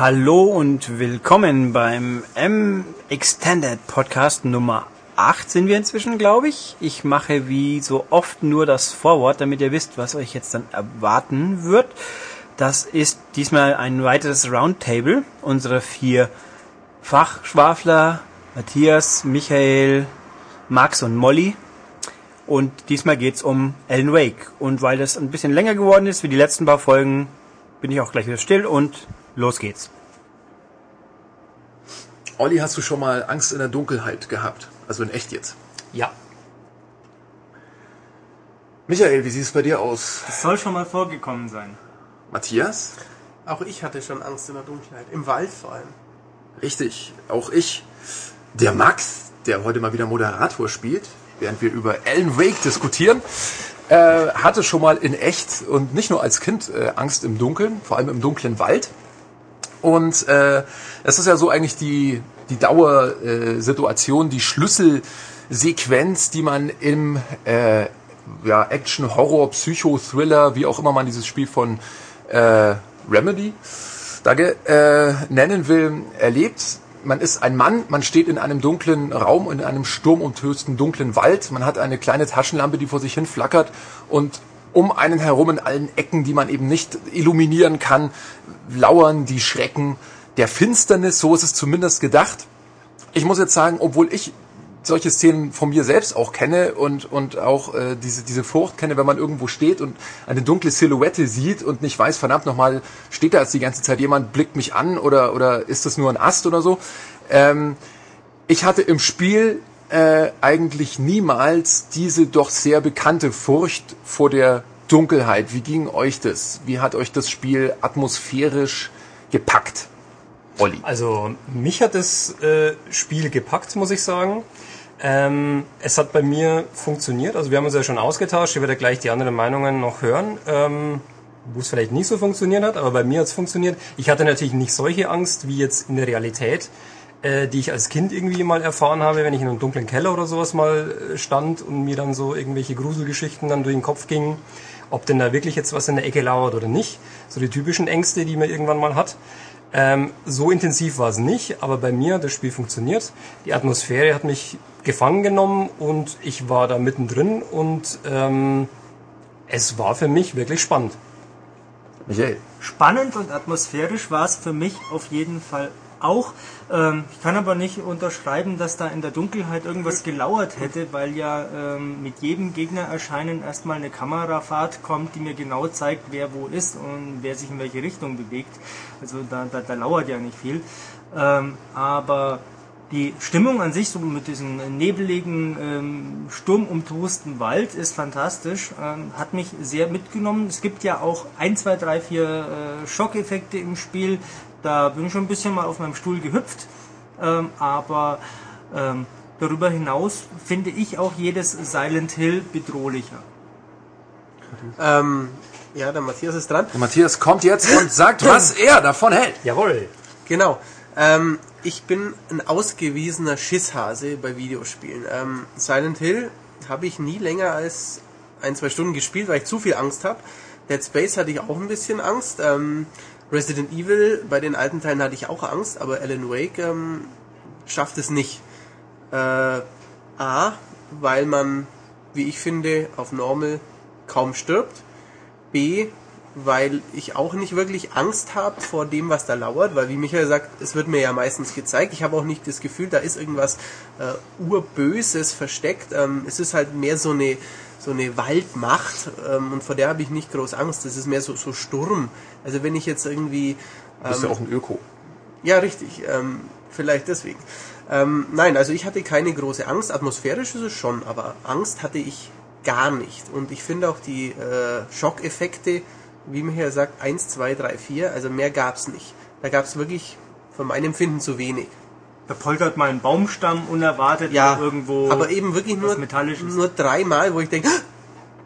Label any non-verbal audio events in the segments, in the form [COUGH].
Hallo und willkommen beim M Extended Podcast Nummer 8 sind wir inzwischen, glaube ich. Ich mache wie so oft nur das Vorwort, damit ihr wisst, was euch jetzt dann erwarten wird. Das ist diesmal ein weiteres Roundtable. Unsere vier Fachschwafler, Matthias, Michael, Max und Molly. Und diesmal geht's um Alan Wake. Und weil das ein bisschen länger geworden ist wie die letzten paar Folgen, bin ich auch gleich wieder still und los geht's. Olli, hast du schon mal Angst in der Dunkelheit gehabt? Also in echt jetzt? Ja. Michael, wie sieht es bei dir aus? Das soll schon mal vorgekommen sein. Matthias? Auch ich hatte schon Angst in der Dunkelheit. Im Wald vor allem. Richtig, auch ich. Der Max, der heute mal wieder Moderator spielt, während wir über Alan Wake diskutieren, äh, hatte schon mal in echt und nicht nur als Kind äh, Angst im Dunkeln, vor allem im dunklen Wald. Und äh, es ist ja so eigentlich die, die Dauersituation, äh, die Schlüsselsequenz, die man im äh, ja, Action, Horror, Psycho, Thriller, wie auch immer man dieses Spiel von äh, Remedy da äh, nennen will, erlebt. Man ist ein Mann, man steht in einem dunklen Raum, in einem sturmumtösten dunklen Wald. Man hat eine kleine Taschenlampe, die vor sich hin flackert und um einen herum in allen Ecken, die man eben nicht illuminieren kann, lauern die Schrecken der Finsternis. So ist es zumindest gedacht. Ich muss jetzt sagen, obwohl ich solche Szenen von mir selbst auch kenne und, und auch äh, diese, diese Furcht kenne, wenn man irgendwo steht und eine dunkle Silhouette sieht und nicht weiß, verdammt nochmal, steht da jetzt die ganze Zeit jemand, blickt mich an oder, oder ist das nur ein Ast oder so. Ähm, ich hatte im Spiel äh, eigentlich niemals diese doch sehr bekannte Furcht vor der Dunkelheit. Wie ging euch das? Wie hat euch das Spiel atmosphärisch gepackt? Olli. Also mich hat das äh, Spiel gepackt, muss ich sagen. Ähm, es hat bei mir funktioniert. Also wir haben uns ja schon ausgetauscht. Ich werde gleich die anderen Meinungen noch hören. Ähm, wo es vielleicht nicht so funktioniert hat, aber bei mir hat es funktioniert. Ich hatte natürlich nicht solche Angst wie jetzt in der Realität äh, die ich als Kind irgendwie mal erfahren habe, wenn ich in einem dunklen Keller oder sowas mal äh, stand und mir dann so irgendwelche Gruselgeschichten dann durch den Kopf gingen, ob denn da wirklich jetzt was in der Ecke lauert oder nicht. So die typischen Ängste, die man irgendwann mal hat. Ähm, so intensiv war es nicht, aber bei mir hat das Spiel funktioniert. Die Atmosphäre hat mich gefangen genommen und ich war da mittendrin und ähm, es war für mich wirklich spannend. Michael. Spannend und atmosphärisch war es für mich auf jeden Fall auch. Ähm, ich kann aber nicht unterschreiben, dass da in der Dunkelheit irgendwas gelauert hätte, weil ja ähm, mit jedem Gegnererscheinen erstmal eine Kamerafahrt kommt, die mir genau zeigt, wer wo ist und wer sich in welche Richtung bewegt. Also da, da, da lauert ja nicht viel. Ähm, aber die Stimmung an sich, so mit diesem nebeligen, ähm, sturmumtosten Wald, ist fantastisch. Ähm, hat mich sehr mitgenommen. Es gibt ja auch ein, zwei, drei, vier äh, Schockeffekte im Spiel, da bin ich schon ein bisschen mal auf meinem Stuhl gehüpft. Ähm, aber ähm, darüber hinaus finde ich auch jedes Silent Hill bedrohlicher. Ähm, ja, der Matthias ist dran. Der Matthias kommt jetzt und sagt, was er davon hält. Jawohl. Genau. Ähm, ich bin ein ausgewiesener Schisshase bei Videospielen. Ähm, Silent Hill habe ich nie länger als ein, zwei Stunden gespielt, weil ich zu viel Angst habe. Dead Space hatte ich auch ein bisschen Angst. Ähm, Resident Evil, bei den alten Teilen hatte ich auch Angst, aber Alan Wake ähm, schafft es nicht. Äh, A, weil man, wie ich finde, auf Normal kaum stirbt. B, weil ich auch nicht wirklich Angst habe vor dem, was da lauert, weil wie Michael sagt, es wird mir ja meistens gezeigt. Ich habe auch nicht das Gefühl, da ist irgendwas äh, urböses versteckt. Ähm, es ist halt mehr so eine so eine Waldmacht ähm, und vor der habe ich nicht groß Angst. Das ist mehr so, so Sturm. Also wenn ich jetzt irgendwie... Ähm, du bist ja ähm, auch ein Öko. Ja, richtig. Ähm, vielleicht deswegen. Ähm, nein, also ich hatte keine große Angst. Atmosphärisch ist es schon, aber Angst hatte ich gar nicht. Und ich finde auch die äh, Schockeffekte, wie man hier sagt, 1, 2, 3, 4, also mehr gab es nicht. Da gab es wirklich von meinem Empfinden zu wenig. Da poltert mal ein Baumstamm unerwartet ja, irgendwo. Aber eben wirklich nur, nur dreimal, wo ich denke,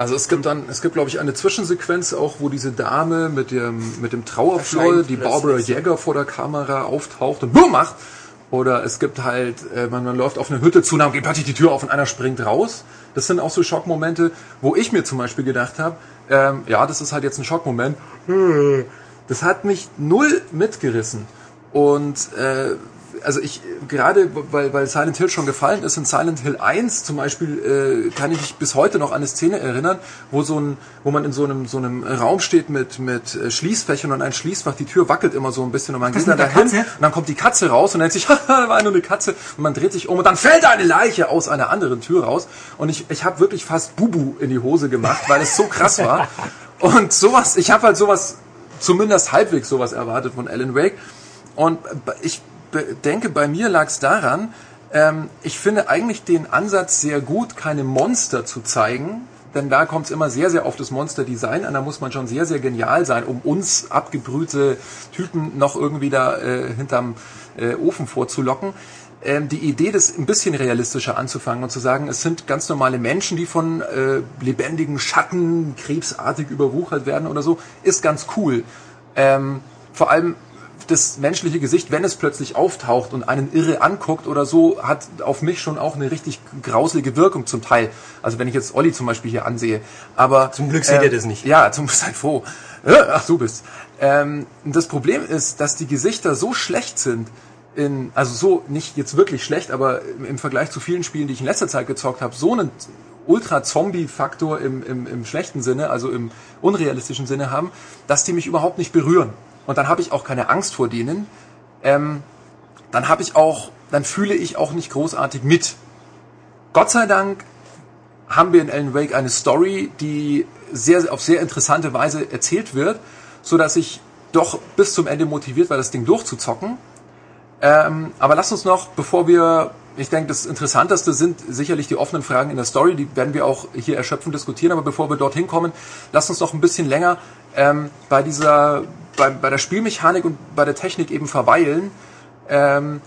also es gibt dann, es gibt glaube ich eine Zwischensequenz auch, wo diese Dame mit dem mit dem Trauerfloll, die Barbara Jäger vor der Kamera auftaucht und boom macht. Oder es gibt halt, äh, man, man läuft auf eine Hütte zu, dann geht plötzlich die Tür auf und einer springt raus. Das sind auch so Schockmomente, wo ich mir zum Beispiel gedacht habe, ähm, ja, das ist halt jetzt ein Schockmoment. Das hat mich null mitgerissen. Und äh, also ich gerade weil, weil Silent Hill schon gefallen ist, in Silent Hill 1 zum Beispiel äh, kann ich mich bis heute noch an eine Szene erinnern, wo so ein, wo man in so einem so einem Raum steht mit mit äh, Schließfächern und ein Schließfach, die Tür wackelt immer so ein bisschen und man Das geht der dahin Katze? und dann kommt die Katze raus und denkt sich, [LAUGHS] haha, war nur eine Katze und man dreht sich um und dann fällt eine Leiche aus einer anderen Tür raus und ich ich habe wirklich fast Bubu in die Hose gemacht, weil es so krass war [LAUGHS] und sowas, ich habe halt sowas zumindest halbwegs sowas erwartet von Alan Wake und ich be- denke, bei mir lag es daran, ähm, ich finde eigentlich den Ansatz sehr gut, keine Monster zu zeigen, denn da kommt es immer sehr, sehr auf das Monster-Design an. Da muss man schon sehr, sehr genial sein, um uns abgebrühte Typen noch irgendwie da äh, hinterm äh, Ofen vorzulocken. Ähm, die Idee, das ein bisschen realistischer anzufangen und zu sagen, es sind ganz normale Menschen, die von äh, lebendigen Schatten krebsartig überwuchert werden oder so, ist ganz cool. Ähm, vor allem das menschliche Gesicht, wenn es plötzlich auftaucht und einen irre anguckt oder so, hat auf mich schon auch eine richtig grauselige Wirkung zum Teil. Also wenn ich jetzt Olli zum Beispiel hier ansehe. Aber Zum Glück seht ihr das nicht. Ja, zum [LAUGHS] seid froh. Äh, Ach, du bist. Ähm, das Problem ist, dass die Gesichter so schlecht sind. In, also so nicht jetzt wirklich schlecht, aber im, im Vergleich zu vielen Spielen, die ich in letzter Zeit gezockt habe, so einen Ultra-Zombie-Faktor im, im, im schlechten Sinne, also im unrealistischen Sinne haben, dass die mich überhaupt nicht berühren. Und dann habe ich auch keine Angst vor denen. Ähm, dann habe ich auch, dann fühle ich auch nicht großartig mit. Gott sei Dank haben wir in Alan Wake eine Story, die sehr, auf sehr interessante Weise erzählt wird, so dass ich doch bis zum Ende motiviert war, das Ding durchzuzocken. Ähm, aber lass uns noch, bevor wir, ich denke, das Interessanteste sind sicherlich die offenen Fragen in der Story, die werden wir auch hier erschöpfend diskutieren, aber bevor wir dorthin kommen, lass uns noch ein bisschen länger ähm, bei dieser, bei, bei der Spielmechanik und bei der Technik eben verweilen. Ähm,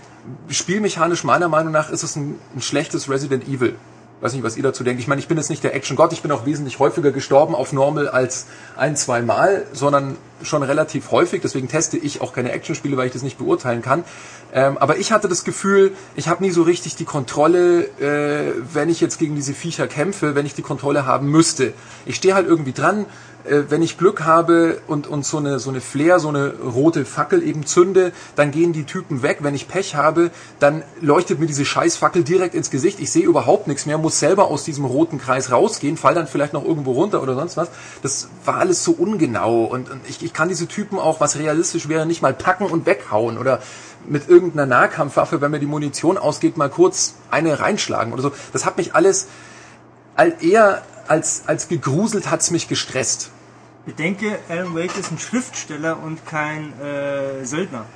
spielmechanisch meiner Meinung nach ist es ein, ein schlechtes Resident Evil. Weiß nicht, was ihr dazu denkt. Ich meine, ich bin jetzt nicht der Action-Gott, ich bin auch wesentlich häufiger gestorben auf Normal als ein, zwei Mal, sondern schon relativ häufig. Deswegen teste ich auch keine Action-Spiele, weil ich das nicht beurteilen kann. Ähm, aber ich hatte das Gefühl, ich habe nie so richtig die Kontrolle, äh, wenn ich jetzt gegen diese Viecher kämpfe, wenn ich die Kontrolle haben müsste. Ich stehe halt irgendwie dran, wenn ich Glück habe und, und so eine, so eine Flair, so eine rote Fackel eben zünde, dann gehen die Typen weg. Wenn ich Pech habe, dann leuchtet mir diese Scheißfackel direkt ins Gesicht. Ich sehe überhaupt nichts mehr, muss selber aus diesem roten Kreis rausgehen, fall dann vielleicht noch irgendwo runter oder sonst was. Das war alles so ungenau und, und ich, ich kann diese Typen auch, was realistisch wäre, nicht mal packen und weghauen oder mit irgendeiner Nahkampfwaffe, wenn mir die Munition ausgeht, mal kurz eine reinschlagen oder so. Das hat mich alles all- eher als, als gegruselt hat's mich gestresst. Ich denke, Alan Wake ist ein Schriftsteller und kein äh, Söldner.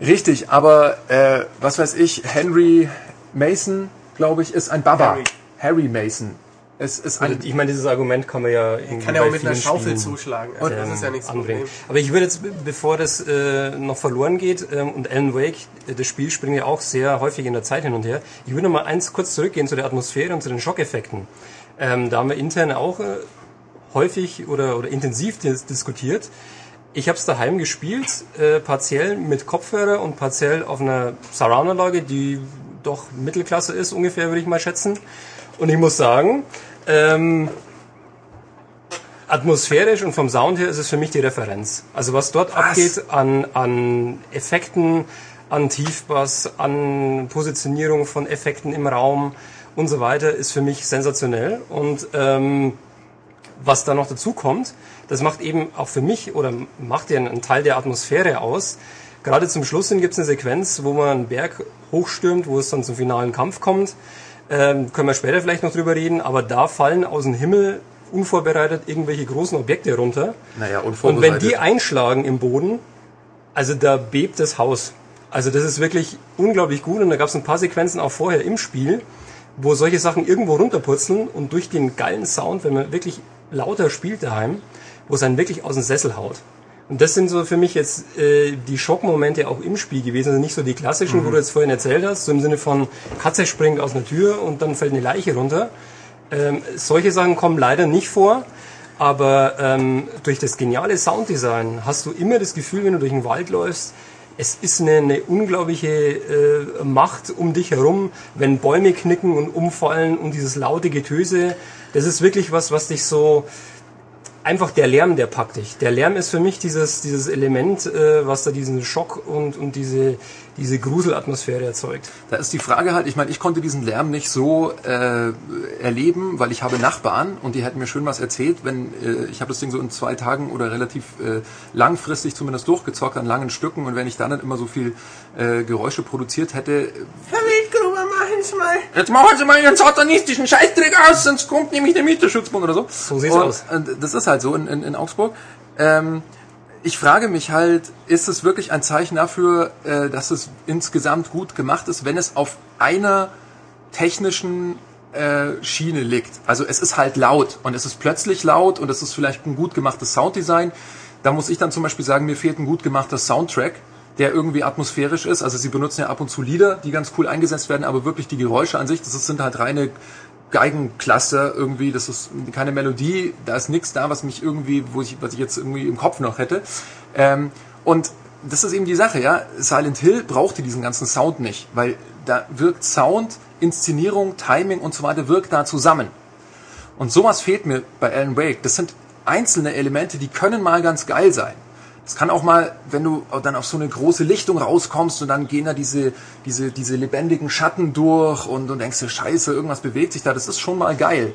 Richtig, aber äh, was weiß ich, Henry Mason, glaube ich, ist ein Baba. Harry. Harry Mason. Es ist ein, Ich meine, dieses Argument kann man ja irgendwie Kann ja auch mit einer Schaufel Spielen, zuschlagen. Also das ähm, ist ja nichts anbringen. Problem. Aber ich würde jetzt, be- bevor das äh, noch verloren geht, ähm, und Alan Wake, äh, das Spiel springt ja auch sehr häufig in der Zeit hin und her. Ich würde noch mal eins kurz zurückgehen zu der Atmosphäre und zu den Schockeffekten. Ähm, da haben wir intern auch äh, häufig oder, oder intensiv dis diskutiert. Ich habe es daheim gespielt, äh, partiell mit Kopfhörer und partiell auf einer Surround-Anlage, die doch Mittelklasse ist, ungefähr würde ich mal schätzen. Und ich muss sagen, ähm, atmosphärisch und vom Sound her ist es für mich die Referenz. Also was dort abgeht an, an Effekten, an Tiefbass, an Positionierung von Effekten im Raum und so weiter, ist für mich sensationell. Und ähm, was da noch dazu kommt, das macht eben auch für mich oder macht ja einen Teil der Atmosphäre aus. Gerade zum Schluss hin gibt es eine Sequenz, wo man einen Berg hochstürmt, wo es dann zum finalen Kampf kommt. Ähm, können wir später vielleicht noch drüber reden, aber da fallen aus dem Himmel unvorbereitet irgendwelche großen Objekte runter. naja, Und unvorbereitet. wenn die einschlagen im Boden, also da bebt das Haus. Also das ist wirklich unglaublich gut und da gab es ein paar Sequenzen auch vorher im Spiel, wo solche Sachen irgendwo runterpurzeln und durch den geilen Sound, wenn man wirklich lauter spielt daheim, wo es einen wirklich aus dem Sessel haut. Und das sind so für mich jetzt äh, die Schockmomente auch im Spiel gewesen. Also nicht so die klassischen, wo du jetzt vorhin erzählt hast, so im Sinne von Katze springt aus einer Tür und dann fällt eine Leiche runter. Ähm, solche Sachen kommen leider nicht vor. Aber ähm, durch das geniale Sounddesign hast du immer das Gefühl, wenn du durch den Wald läufst, es ist eine, eine unglaubliche äh, Macht um dich herum, wenn Bäume knicken und umfallen und dieses laute Getöse. Das ist wirklich was, was dich so einfach der Lärm, der packt dich. Der Lärm ist für mich dieses, dieses Element, äh, was da diesen Schock und, und diese, diese Gruselatmosphäre erzeugt. Da ist die Frage halt, ich meine, ich konnte diesen Lärm nicht so äh, erleben, weil ich habe Nachbarn und die hätten mir schön was erzählt, wenn äh, ich habe das Ding so in zwei Tagen oder relativ äh, langfristig zumindest durchgezockt an langen Stücken und wenn ich dann nicht immer so viel äh, Geräusche produziert hätte. Verwildgruber, machen's mal. Jetzt machen Sie mal Ihren satanistischen Scheißdreck aus, sonst kommt nämlich der Mieterschutzbund oder so. So sieht's und, aus. Und das ist halt so in, in, in Augsburg. Ähm, ich frage mich halt, ist es wirklich ein Zeichen dafür, äh, dass es insgesamt gut gemacht ist, wenn es auf einer technischen äh, Schiene liegt? Also es ist halt laut und es ist plötzlich laut und es ist vielleicht ein gut gemachtes Sounddesign. Da muss ich dann zum Beispiel sagen, mir fehlt ein gut gemachter Soundtrack, der irgendwie atmosphärisch ist. Also sie benutzen ja ab und zu Lieder, die ganz cool eingesetzt werden, aber wirklich die Geräusche an sich, das sind halt reine Geigenklasse irgendwie, das ist keine Melodie, da ist nichts da, was mich irgendwie, wo ich, was ich jetzt irgendwie im Kopf noch hätte. Ähm, und das ist eben die Sache, ja. Silent Hill brauchte diesen ganzen Sound nicht, weil da wirkt Sound, Inszenierung, Timing und so weiter wirkt da zusammen. Und sowas fehlt mir bei Alan Wake. Das sind einzelne Elemente, die können mal ganz geil sein. Es kann auch mal, wenn du dann auf so eine große Lichtung rauskommst und dann gehen da diese, diese, diese lebendigen Schatten durch und, und denkst dir, scheiße, irgendwas bewegt sich da, das ist schon mal geil.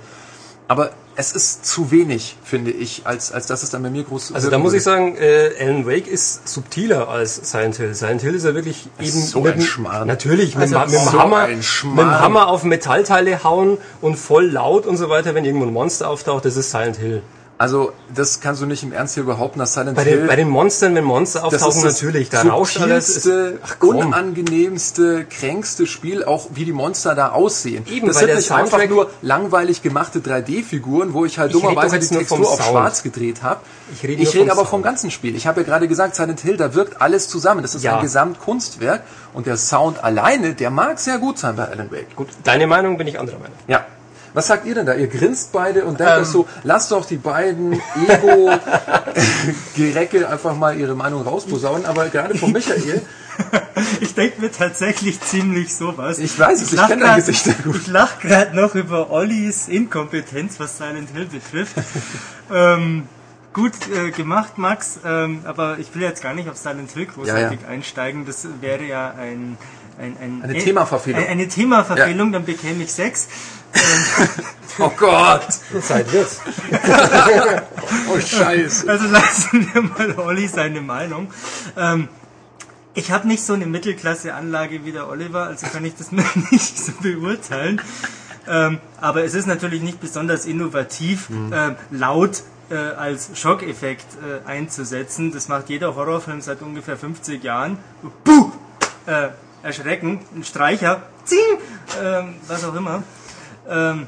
Aber es ist zu wenig, finde ich, als, als dass es dann bei mir groß Also da muss ich sagen, äh, Alan Wake ist subtiler als Silent Hill. Silent Hill ist ja wirklich eben so mit ein dem- Schmarrn. Natürlich, mit, Also dem- mit, dem so Hammer, ein mit dem Hammer auf Metallteile hauen und voll laut und so weiter, wenn irgendwo ein Monster auftaucht, das ist Silent Hill. Also, das kannst du nicht im Ernst hier behaupten, dass Silent Bei Hill... den, bei den Monstern, wenn Monster auftauchen, ist das natürlich, da rauscht alles. Ach komm. unangenehmste, kränkste Spiel, auch wie die Monster da aussehen. Eben, das sind nicht einfach nur langweilig gemachte 3D-Figuren, wo ich halt Ich dummerweise die vom Textur auf schwarz gedreht habe. Ich rede ich rede vom aber vom Sound. ganzen Spiel. Ich habe ja gerade gesagt, Silent Hill, da wirkt alles zusammen. Das ist Ja. ein Gesamtkunstwerk und der Sound alleine, der mag sehr gut sein bei Alan Wake. Gut, deine Meinung bin ich anderer Meinung. Ja. Was sagt ihr denn da? Ihr grinst beide und Ähm. denkt euch so, lasst doch die beiden Ego-Gerecke einfach mal ihre Meinung rausposaunen. Aber gerade von Michael, [LAUGHS] Ich denke mir tatsächlich ziemlich sowas. Ich weiß es, ich lach kenn dein Gesicht sehr gut. Ich lach gerade noch über Ollis Inkompetenz, was Silent Hill betrifft. ähm, gut äh, gemacht, Max, ähm, aber ich will jetzt gar nicht auf Silent Hill großartig einsteigen. Das wäre ja ein... Ein, ein, Eine äh, Themaverfehlung. Eine, eine Themaverfehlung, dann bekäme ich sechs. [LAUGHS] [LAUGHS] oh Gott, Zeit wird's. [LAUGHS] oh Scheiße. Also lassen wir mal Olli seine Meinung. Ähm, ich habe nicht so eine Mittelklasse-Anlage wie der Oliver, also kann ich das nicht so beurteilen. Ähm, aber es ist natürlich nicht besonders innovativ, ähm, laut äh, als Schockeffekt äh, einzusetzen. Das macht jeder Horrorfilm seit ungefähr 50 Jahren. Puh! Äh, erschrecken, ein Streicher, zing, ähm, was auch immer. Ähm,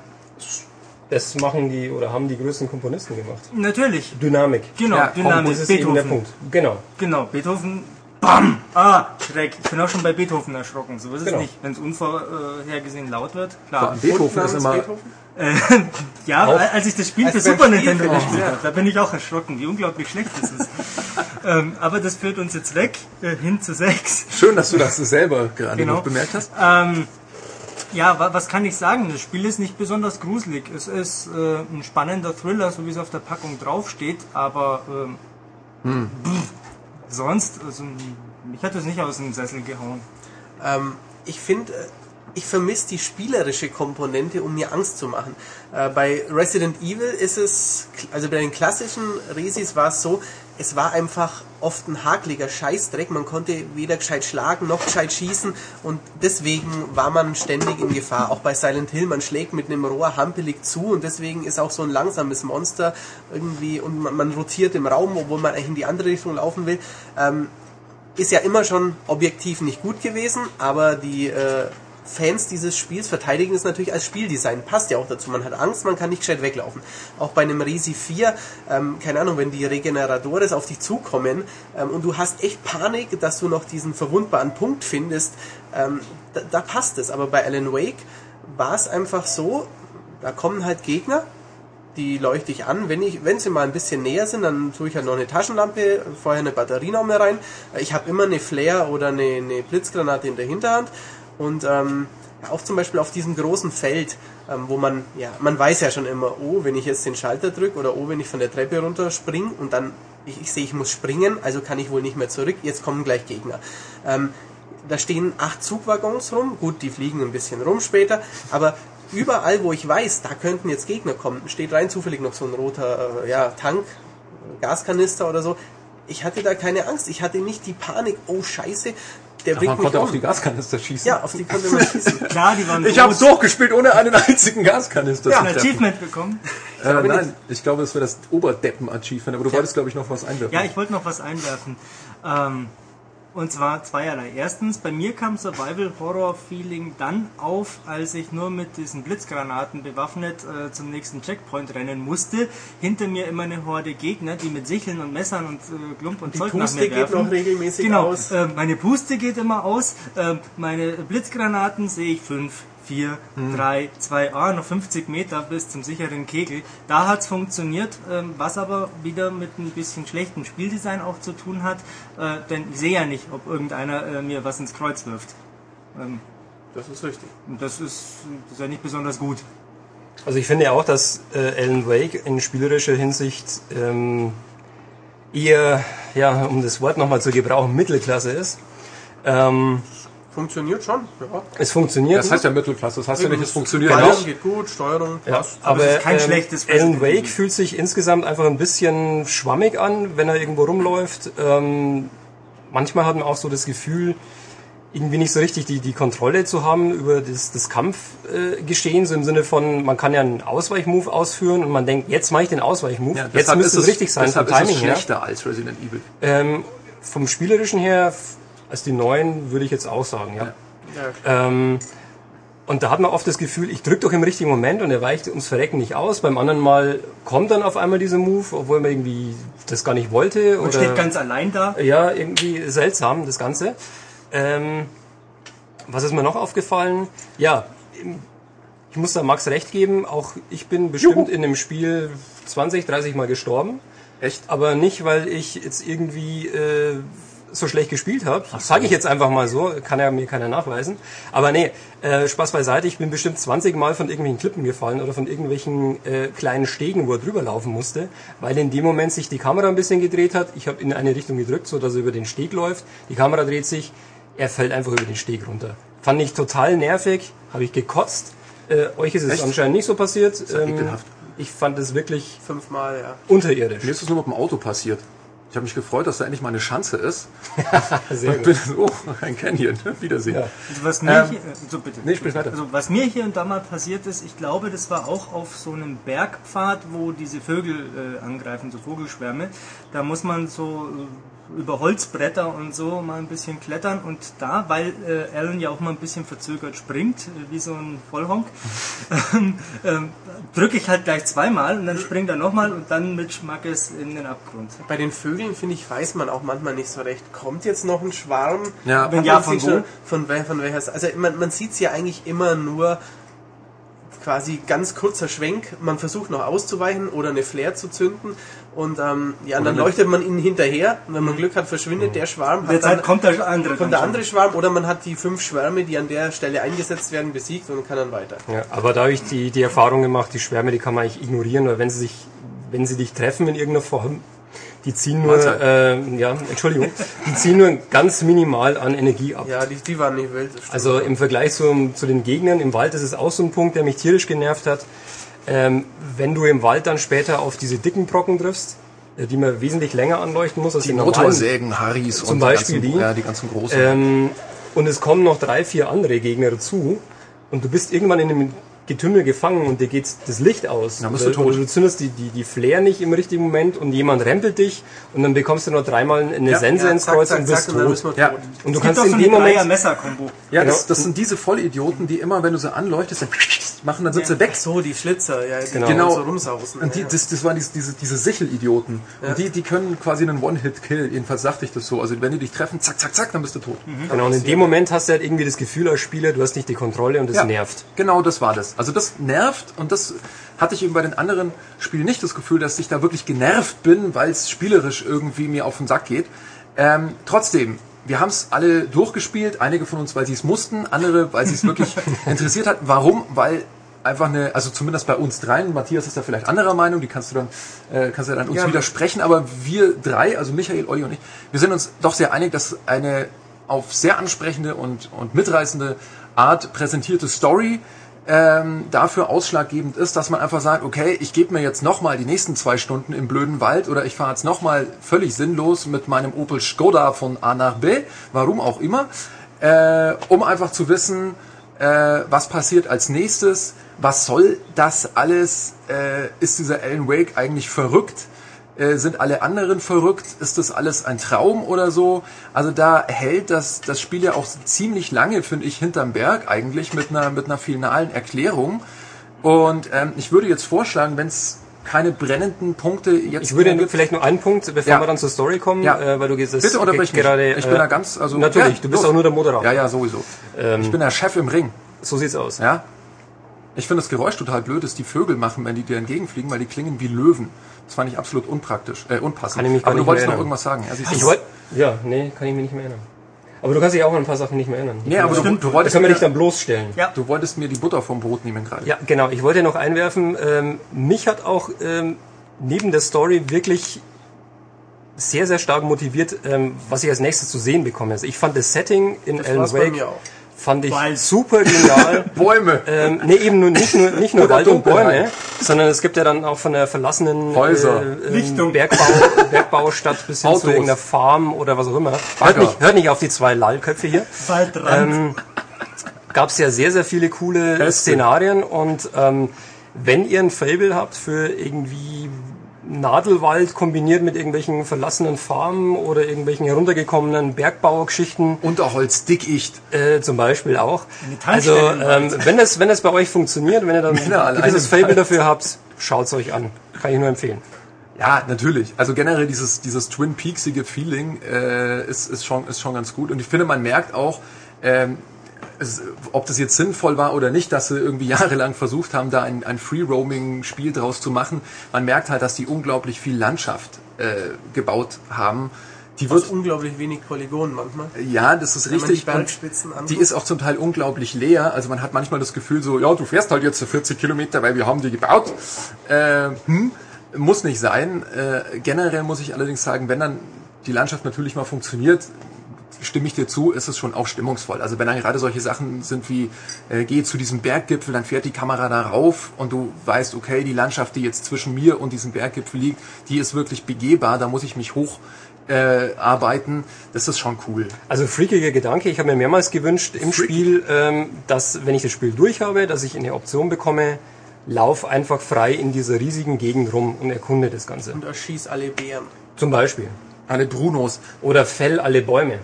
Das machen die oder haben die größten Komponisten gemacht. natürlich, Dynamik. genau, Ja, Dynamik, Das ist eben der Beethoven. Punkt. Genau. Genau, Beethoven. Bam! Ah, Schreck. Ich bin auch schon bei Beethoven erschrocken. So ist Genau. es nicht. Wenn es unvorhergesehen laut wird, klar. Beethoven ist immer, Äh, [LAUGHS] ja, Auch- als ich das Spiel für Super Nintendo Spielfilm, gespielt habe, da bin ich auch erschrocken, wie unglaublich schlecht das ist. [LAUGHS] ähm, aber das führt uns jetzt weg, äh, hin zu 6. schön, dass du das selber gerade Genau. noch bemerkt hast. Ähm, ja, wa was kann ich sagen? Das Spiel ist nicht besonders gruselig. Es ist äh, ein spannender Thriller, so wie es auf der Packung draufsteht, aber ähm, pff, sonst, also, mich hat das nicht aus dem Sessel gehauen. Ähm, ich finde, äh, ich vermisse die spielerische Komponente, um mir Angst zu machen. Äh, bei Resident Evil ist es, also bei den klassischen Resis war es so, es war einfach oft ein hakeliger Scheißdreck. Man konnte weder gescheit schlagen noch gescheit schießen und deswegen war man ständig in Gefahr. Auch bei Silent Hill, man schlägt mit einem Rohr hampelig zu und deswegen ist auch so ein langsames Monster irgendwie und man, man rotiert im Raum, obwohl man eigentlich in die andere Richtung laufen will. Ähm, ist ja immer schon objektiv nicht gut gewesen, aber die äh, Fans dieses Spiels verteidigen es natürlich als Spieldesign. Passt ja auch dazu. Man hat Angst, man kann nicht gescheit weglaufen. Auch bei einem Resi 4, ähm, keine Ahnung, wenn die Regeneradores auf dich zukommen ähm, und du hast echt Panik, dass du noch diesen verwundbaren Punkt findest, ähm, da, da passt es. Aber bei Alan Wake war es einfach so, da kommen halt Gegner, die leuchte ich an. Wenn, ich, wenn sie mal ein bisschen näher sind, dann tue ich halt noch eine Taschenlampe, vorher eine Batterie noch mehr rein. Ich habe immer eine Flare oder eine, eine Blitzgranate in der Hinterhand und ähm, auch zum Beispiel auf diesem großen Feld, ähm, wo man, ja, man weiß ja schon immer, oh, wenn ich jetzt den Schalter drücke oder oh, wenn ich von der Treppe runter springe und dann, ich, ich sehe, ich muss springen, also kann ich wohl nicht mehr zurück, jetzt kommen gleich Gegner. Ähm, da stehen acht Zugwaggons rum, gut, die fliegen ein bisschen rum später, aber überall, wo ich weiß, da könnten jetzt Gegner kommen, steht rein zufällig noch so ein roter äh, ja, Tank, Gaskanister oder so. Ich hatte da keine Angst, ich hatte nicht die Panik, oh Scheiße, der Ach, man konnte um. auf die Gaskanister schießen. ja, auf die konnte man schießen. [LAUGHS] Klar, die waren Ich habe groß. durchgespielt, ohne einen einzigen Gaskanister ein zu treffen. Achievement bekommen. Äh, glaube nein, nicht. ich glaube, das wäre das Oberdeppen-Achievement, aber du wolltest, glaube ich, noch was einwerfen. Ja, ich wollte noch was einwerfen. Ähm, und zwar zweierlei. Erstens, bei mir kam Survival-Horror-Feeling dann auf, als ich nur mit diesen Blitzgranaten bewaffnet äh, zum nächsten Checkpoint rennen musste. Hinter mir immer eine Horde Gegner, die mit Sicheln und Messern und äh, Klump und Die Zeug nach Puste mir geht werfen. noch regelmäßig genau, aus. Äh, meine Puste geht immer aus. Äh, meine Blitzgranaten sehe ich fünf. 4, 3, 2, ah, noch 50 Meter bis zum sicheren Kegel. Da hat's funktioniert, ähm, was aber wieder mit ein bisschen schlechtem Spieldesign auch zu tun hat, äh, denn ich sehe ja nicht, ob irgendeiner äh, mir was ins Kreuz wirft. Ähm, Das ist richtig. und das ist, das ist ja nicht besonders gut. Also ich finde ja auch, dass äh, Alan Wake in spielerischer Hinsicht ähm, eher, ja, um das Wort nochmal zu gebrauchen, Mittelklasse ist. Ähm, Funktioniert schon. Ja. es funktioniert. Das heißt ja Mittelklasse, das heißt ja nicht, es funktioniert Ballern nicht. geht gut, Steuerung Ja, passt. aber es ist kein ähm, schlechtes Alan. Wake fühlt sich insgesamt einfach ein bisschen schwammig an, wenn er irgendwo rumläuft. Ähm, manchmal hat man auch so das Gefühl, irgendwie nicht so richtig die, die Kontrolle zu haben über das, das Kampfgeschehen, äh, so im Sinne von, man kann ja einen Ausweichmove ausführen und man denkt, jetzt mache ich den Ausweichmove, Ja, jetzt müsste ist es richtig sein vom deshalb ist Timing es her. schlechter als Resident Evil. Ähm, vom Spielerischen her, als die neuen, würde ich jetzt auch sagen, ja. Ja. Ähm, und da hat man oft das Gefühl, ich drücke doch im richtigen Moment und er weicht ums Verrecken nicht aus. Beim anderen Mal kommt dann auf einmal dieser Move, obwohl man irgendwie das gar nicht wollte. Und oder steht ganz allein da. ja, irgendwie seltsam, das Ganze. Ähm, was ist mir noch aufgefallen? Ja, ich muss da Max recht geben, auch ich bin bestimmt in dem Spiel 20, 30 Mal gestorben. Echt? Aber nicht, weil ich jetzt irgendwie äh, so schlecht gespielt habe. Sage ich jetzt einfach mal so, kann ja mir keiner nachweisen. Aber nee, äh, Spaß beiseite, ich bin bestimmt 20 Mal von irgendwelchen Klippen gefallen oder von irgendwelchen äh, kleinen Stegen, wo er drüber laufen musste, weil in dem Moment sich die Kamera ein bisschen gedreht hat. Ich habe in eine Richtung gedrückt, so dass er über den Steg läuft. Die Kamera dreht sich, er fällt einfach über den Steg runter. Fand ich total nervig, habe ich gekotzt. Äh, euch ist es Echt? anscheinend nicht so passiert. ja ekelhaft. ich fand es wirklich Fünfmal, ja. unterirdisch. Mir ist es nur mit dem Auto passiert. Ich habe mich gefreut, dass da endlich mal eine Schanze ist. [LAUGHS] Sehr Und bin so, oh, [LAUGHS] ein Canyon. Wiedersehen. Ja. Also was mir Ähm, hier, so bitte. nee, sprich weiter. Also was mir hier und da mal passiert ist, ich glaube, das war auch auf so einem Bergpfad, wo diese Vögel äh, angreifen, so Vogelschwärme. Da muss man so äh, über Holzbretter und so mal ein bisschen klettern und da, weil äh, Alan ja auch mal ein bisschen verzögert springt, äh, wie so ein Vollhonk, [LAUGHS] ähm, ähm, drücke ich halt gleich zweimal und dann springt er nochmal und dann mit Schmackes in den Abgrund. Bei den Vögeln, finde ich, weiß man auch manchmal nicht so recht. Kommt jetzt noch ein Schwarm? Ja. Wenn ja, man von wo? schon- Von, wel, von welcher Seite? Also man, man sieht es ja eigentlich immer nur quasi ganz kurzer Schwenk. Man versucht noch auszuweichen oder eine Flare zu zünden. Und ähm, ja, und dann leuchtet man ihnen hinterher. Und wenn man Glück hat, verschwindet der Schwarm. Hat Derzeit dann, kommt der andere. kommt der andere Schwarm oder man hat die fünf Schwärme, die an der Stelle eingesetzt werden, besiegt und kann dann weiter. Ja, aber da habe ich die, die Erfahrung gemacht, die Schwärme, die kann man eigentlich ignorieren, weil wenn sie sich, wenn sie dich treffen in irgendeiner Form, die ziehen nur, äh, ja, Entschuldigung, die ziehen nur ganz minimal an Energie ab. Ja, die, die waren nicht wild. Also im Vergleich zu, zu den Gegnern im Wald ist es auch so ein Punkt, der mich tierisch genervt hat. Ähm, wenn du im Wald dann später auf diese dicken Brocken triffst, äh, die man wesentlich länger anleuchten muss als Die die normalen, Motorsägen, Harrys Zum und Beispiel die ganzen, die. Ja, die ganzen großen. Ähm, und es kommen noch drei, vier andere Gegner dazu. Und du bist irgendwann in einem Getümmel gefangen und dir geht das Licht aus. Dann bist du tot. oder du zündest die, die, die Flare nicht im richtigen Moment und jemand rempelt dich und dann bekommst du noch dreimal eine Ja, Sense ja, ins Kreuz zack, und bist zack, und dann tot. ist man Ja. tot. Und du Es gibt kannst in so dem Moment... Ja, das, genau. das sind diese Vollidioten, die immer, wenn du sie anleuchtest, dann [LAUGHS] machen, dann sind sie weg. Ach so, die Schlitzer, ja, die Genau. Genau. so rumsausen. Und die, das, das waren diese, diese, diese Sichelidioten. Und die, die können quasi einen One-Hit-Kill. Jedenfalls sagte ich das so. Also wenn die dich treffen, zack, zack, zack, dann bist du tot. Genau, und in dem Moment hast du halt irgendwie das Gefühl als Spieler, du hast nicht die Kontrolle und das Ja, nervt. Genau, das war das. Also das nervt und das hatte ich eben bei den anderen Spielen nicht das Gefühl, dass ich da wirklich genervt bin, weil es spielerisch irgendwie mir auf den Sack geht. Ähm, trotzdem, wir haben es alle durchgespielt, einige von uns, weil sie es mussten, andere, weil sie es wirklich [LAUGHS] interessiert hat. Warum? Weil einfach eine, also zumindest bei uns dreien, Matthias ist da vielleicht anderer Meinung, die kannst du dann, äh, kannst du dann uns Ja. widersprechen, aber wir drei, also Michael, Olli und ich, wir sind uns doch sehr einig, dass eine auf sehr ansprechende und, und mitreißende Art präsentierte Story ähm, dafür ausschlaggebend ist, dass man einfach sagt, okay, ich gebe mir jetzt nochmal die nächsten zwei Stunden im blöden Wald oder ich fahre jetzt nochmal völlig sinnlos mit meinem Opel Skoda von A nach B, warum auch immer, äh, um einfach zu wissen, äh, was passiert als nächstes, was soll das alles, äh, ist dieser Alan Wake eigentlich verrückt, äh, sind alle anderen verrückt, ist das alles ein Traum oder so, also da hält das, das Spiel ja auch ziemlich lange, finde ich, hinterm Berg eigentlich mit einer, mit einer finalen Erklärung und ähm, ich würde jetzt vorschlagen, wenn es keine brennenden Punkte jetzt Ich würde vielleicht nur einen Punkt, bevor Ja. wir dann zur Story kommen, Ja. äh, weil du gehst Bitte unterbrich mich. gerade. Ich bin da ganz, also natürlich. Ja, du bist los. auch nur der Moderator. Ja, ja, sowieso. Ähm, Ich bin der Chef im Ring. so sieht's aus. Ja. Ich finde das Geräusch total blöd, das die Vögel machen, wenn die dir entgegenfliegen, weil die klingen wie Löwen. Das fand ich absolut unpraktisch, äh, unpassend. Kann ich mich Aber du wolltest noch irgendwas sagen. Du. Ich wollte, ja, nee, kann ich mich nicht mehr erinnern. Aber du kannst dich auch an ein paar Sachen nicht mehr erinnern. nee, aber du, Stimmt. du, Da wolltest können wir mir, dich dann bloßstellen. Ja. du wolltest mir die Butter vom Brot nehmen gerade. Ja, genau. Ich wollte noch einwerfen, ähm, mich hat auch ähm, neben der Story wirklich sehr, sehr stark motiviert, ähm, was ich als nächstes zu sehen bekomme. Also ich fand das Setting in Das Alan Wake mir auch. Fand ich Wald. super genial. [LAUGHS] Bäume. ähm, nee, eben nur nicht nur, nicht nur Wald und. Bäume, sondern es gibt ja dann auch von der verlassenen Häuser. äh, ähm. Bergbau, Bergbaustadt bis hin Autos. zu irgendeiner Farm oder was auch immer. Hört nicht, hört nicht auf die zwei Lallköpfe hier. Waldrand. Ähm, gab es ja sehr, sehr viele coole Beste. Szenarien und ähm, wenn ihr ein Fable habt für irgendwie Nadelwald kombiniert mit irgendwelchen verlassenen Farmen oder irgendwelchen heruntergekommenen Bergbaugeschichten, Unterholz, Dickicht. äh, zum Beispiel auch. Also ähm, wenn das wenn bei euch funktioniert, wenn ihr dann [LAUGHS] im Fable dafür habt, schaut's euch an. Kann ich nur empfehlen. Ja, natürlich. Also generell dieses, dieses Twin Peaksige Feeling äh, ist, ist, schon, ist schon ganz gut. Und ich finde, man merkt auch, ähm, es, ob das jetzt sinnvoll war oder nicht, dass sie irgendwie [LAUGHS] jahrelang versucht haben, da ein, ein Free-Roaming-Spiel draus zu machen. Man merkt halt, dass die unglaublich viel Landschaft äh, gebaut haben. Die Aus wird, unglaublich wenig Polygonen manchmal. ja, das ist Wenn richtig. die die ist auch zum Teil unglaublich leer. Also man hat manchmal das Gefühl so, ja, du fährst halt jetzt so 40 Kilometer, weil wir haben die gebaut. Äh, hm, muss nicht sein. Äh, generell muss ich allerdings sagen, wenn dann die Landschaft natürlich mal funktioniert, stimme ich dir zu, ist es schon auch stimmungsvoll. Also wenn dann gerade solche Sachen sind wie, äh, gehe zu diesem Berggipfel, dann fährt die Kamera da rauf und du weißt, okay, die Landschaft, die jetzt zwischen mir und diesem Berggipfel liegt, die ist wirklich begehbar, da muss ich mich hoch äh, arbeiten. Das ist schon cool. Also freakiger Gedanke. Ich habe mir mehrmals gewünscht im Freaky. Spiel, ähm, dass wenn ich das Spiel durch habe, dass ich eine Option bekomme, lauf einfach frei in dieser riesigen Gegend rum und erkunde das Ganze. Und erschieß alle Bären. Zum Beispiel. Alle Brunos. Oder fell alle Bäume.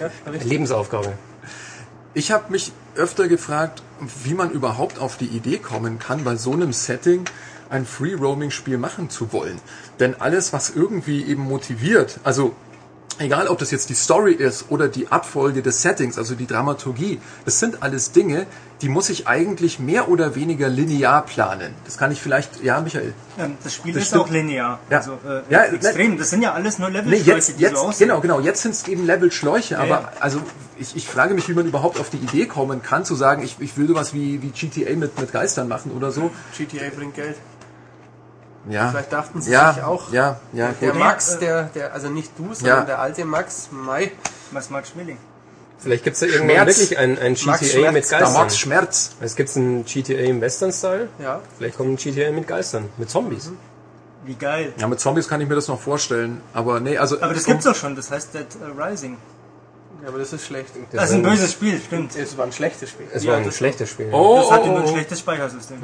Ja. Lebensaufgabe. Ich habe mich öfter gefragt, wie man überhaupt auf die Idee kommen kann, bei so einem Setting ein Free-Roaming-Spiel machen zu wollen. Denn alles, was irgendwie eben motiviert, also egal ob das jetzt die Story ist oder die Abfolge des Settings, also die Dramaturgie, das sind alles Dinge, die muss ich eigentlich mehr oder weniger linear planen. Das kann ich vielleicht, ja, Michael. Ähm, das Spiel das ist stimmt. auch linear. Ja. Also, äh, Ja, extrem. Das sind ja alles nur Nee, Levelschläuche, jetzt, die jetzt so aussehen. genau, genau. Jetzt sind es eben Level-Schläuche, aber ja. also ich, ich frage mich, wie man überhaupt auf die Idee kommen kann, zu sagen, ich, ich will sowas wie, wie GTA mit, mit Geistern machen oder so. GTA bringt Geld. Ja. Vielleicht dachten sie ja, sich auch. Ja, ja, Der gut. Max, äh, der, der, also nicht du, sondern Ja. der alte Max, Mai, Was Max Schmeling? Vielleicht gibt es da irgendwann Schmerz. wirklich ein, ein Max GTA Schmerz. mit Da Geistern. Max Schmerz. Es gibt ein GTA im Western-Style. ja. Vielleicht kommt ein GTA mit Geistern, mit Zombies. Wie geil. Ja, mit Zombies kann ich mir das noch vorstellen. Aber nee, also. Aber das um- gibt's doch schon, das heißt Dead äh, Rising. Ja, aber das ist schlecht. Das ist ein böses Spiel, stimmt. Es war ein schlechtes Spiel. Es Ja, war ein das- schlechtes Spiel. Oh, Das hatte oh, nur ein oh. schlechtes Speichersystem.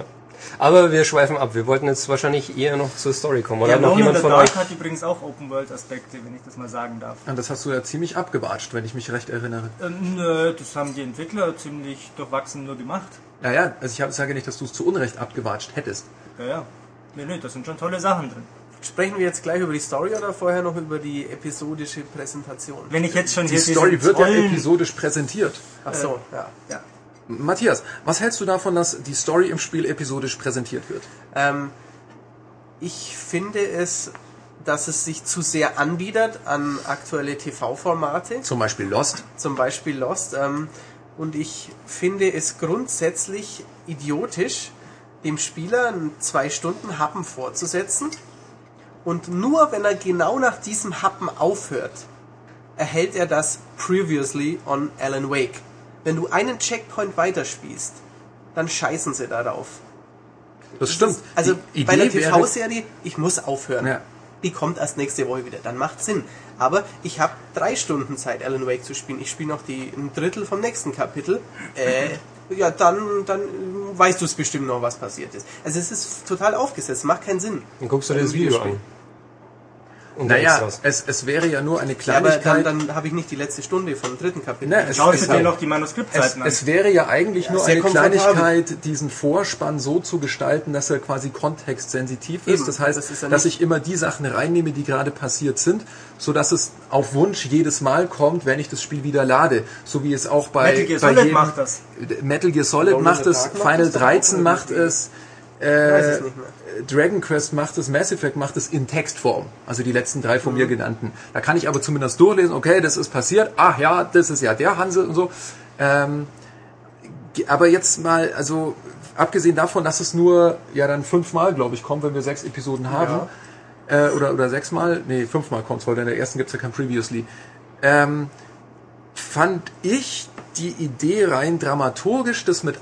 Aber wir schweifen ab. Wir wollten jetzt wahrscheinlich eher noch zur Story kommen. Oder Ja, hat noch jemand the von Dark euch? hat übrigens auch Open-World-Aspekte, wenn ich das mal sagen darf. Ja, das hast du ja ziemlich abgewatscht, wenn ich mich recht erinnere. Ähm, nö, das haben die Entwickler ziemlich durchwachsen nur gemacht. Ja, ja, also ich sage nicht, dass du es zu Unrecht abgewatscht hättest. Ja, ja. Nee, nee, da sind schon tolle Sachen drin. Sprechen wir jetzt gleich über die Story oder vorher noch über die episodische Präsentation? Wenn ich jetzt schon Die hier Story wird ja episodisch präsentiert. Ach so, ja. Ja. Matthias, was hältst du davon, dass die Story im Spiel episodisch präsentiert wird? Ähm, ich finde es dass es sich zu sehr anbietet an aktuelle TV-Formate, Zum Beispiel Lost. zum Beispiel Lost. Ähm, und ich finde es grundsätzlich idiotisch, dem Spieler zwei Stunden Happen vorzusetzen und nur wenn er genau nach diesem Happen aufhört, erhält er das Previously on Alan Wake. Wenn du einen Checkpoint weiterspielst, dann scheißen sie darauf. Das stimmt. Also Die bei der TV-Serie, ich muss aufhören. Ja. Die kommt erst nächste Woche wieder. Dann macht Sinn. Aber ich habe drei Stunden Zeit, Alan Wake zu spielen. Ich spiele noch die, ein Drittel vom nächsten Kapitel. Äh, ja, dann, dann weißt du es bestimmt noch, was passiert ist. Also es ist total aufgesetzt. Macht keinen Sinn. Dann guckst du dir das Video an. Und Naja, es, es wäre ja nur eine Ja, aber Kleinigkeit. dann, dann habe ich nicht die letzte Stunde vom dritten Kapitel. Ne, es- Schaust es- du dir noch die es, Manuskriptzeiten an? es wäre ja eigentlich nur sehr eine. Kleinigkeit, diesen Vorspann so zu gestalten, dass er quasi kontextsensitiv ist. Eben, Das heißt, das ist ja dass ich immer die Sachen reinnehme, die gerade passiert sind, so dass es auf Wunsch jedes Mal kommt, wenn ich das Spiel wieder lade. So wie es auch bei Metal Gear bei Solid jedem- macht das. Metal Gear Solid Alone in macht es, macht Final es doch auch 13 macht es, weiß äh, es. Dragon Quest macht es, Mass Effect macht es in Textform. Also die letzten drei Mhm. von mir genannten. Da kann ich aber zumindest durchlesen, okay, das ist passiert. Ach ja, das ist ja der Hansel und so. Ähm, aber jetzt mal, also abgesehen davon, dass es nur ja dann fünfmal, glaube ich, kommt, wenn wir sechs Episoden haben. Äh, oder, oder sechsmal, nee, fünfmal kommt es, weil in der ersten gibt's ja kein Previously. Ähm, fand ich die Idee rein dramaturgisch, das mit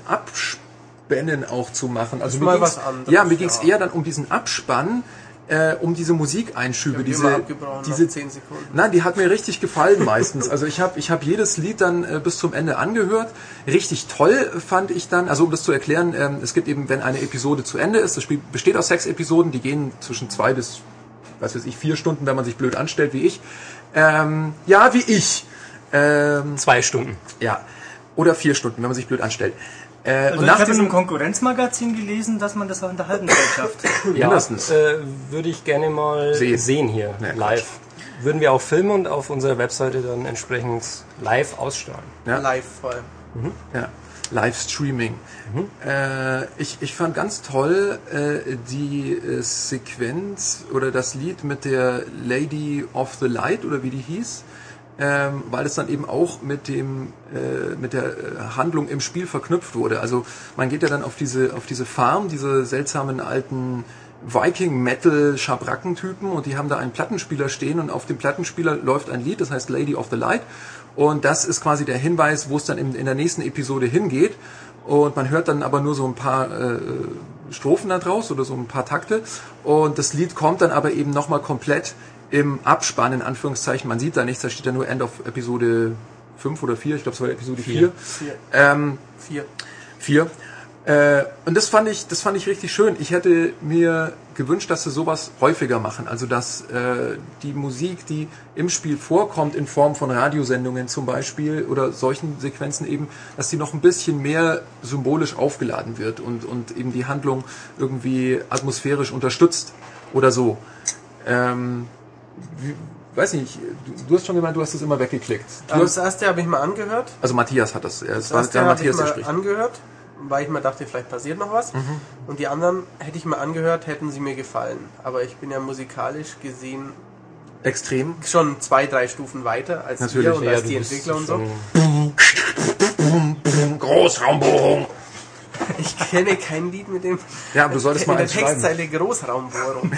Abspannen auch zu machen. Also mal ging's- was anderes, Ja, mir ging es ja. eher dann um diesen Abspann, äh, um diese Musikeinschübe, Die diese, diese nach 10 Sekunden. Nein, die hat mir richtig gefallen meistens. Also ich habe ich hab jedes Lied dann äh, bis zum Ende angehört. Richtig toll fand ich dann, also um das zu erklären, ähm, es gibt eben, wenn eine Episode zu Ende ist, das Spiel besteht aus sechs Episoden, die gehen zwischen zwei bis, was weiß ich, vier Stunden, wenn man sich blöd anstellt, wie ich. Ähm, ja, wie ich. Ähm, Zwei Stunden. ja. Oder vier Stunden, wenn man sich blöd anstellt. Äh, Also und ich habe in einem Konkurrenzmagazin gelesen, dass man das auch in der halben Zeit schafft. [LAUGHS] mindestens. Äh, würde ich gerne mal Sehen. sehen, hier, Ja, live. Würden wir auch filmen und auf unserer Webseite dann entsprechend live ausstrahlen. Ja. Live vor allem. Ja, Livestreaming. Äh, ich, ich fand ganz toll äh, die äh, Sequenz oder das Lied mit der Lady of the Light oder wie die hieß, ähm, weil es dann eben auch mit dem äh, mit der äh, Handlung im Spiel verknüpft wurde. Also man geht ja dann auf diese auf diese Farm, diese seltsamen alten Viking Metal Schabrackentypen und die haben da einen Plattenspieler stehen und auf dem Plattenspieler läuft ein Lied, das heißt Lady of the Light. Und das ist quasi der Hinweis, wo es dann in, in der nächsten Episode hingeht. Und man hört dann aber nur so ein paar äh, Strophen da draus oder so ein paar Takte. Und das Lied kommt dann aber eben nochmal komplett im Abspann in Anführungszeichen, man sieht da nichts, da steht ja nur End of Episode 5 oder 4, ich glaube es war Episode 4. Vier. Ähm, Vier. Vier. Äh, und das fand ich, das fand ich richtig schön. Ich hätte mir gewünscht, dass sie sowas häufiger machen. Also dass äh, die Musik, die im Spiel vorkommt, in Form von Radiosendungen zum Beispiel oder solchen Sequenzen eben, dass die noch ein bisschen mehr symbolisch aufgeladen wird und, und eben die Handlung irgendwie atmosphärisch unterstützt oder so. Ähm, wie, weiß nicht, du, du hast schon gemeint, du hast es immer weggeklickt. Du Ähm, hast, Das erste habe ich mal angehört. also Matthias hat das. Es Das war erste der Matthias, der mal spricht. angehört, weil ich mir dachte, vielleicht passiert noch was. Mhm. Und die anderen hätte ich mir angehört, hätten sie mir gefallen. Aber ich bin ja musikalisch gesehen Extrem. schon zwei, drei Stufen weiter als Natürlich. wir und Ja, als die Entwickler und so. Großraumbohrung. Ich kenne kein Lied mit dem Ja, aber du solltest mal in der eins. Textzeile Großraumbohrung.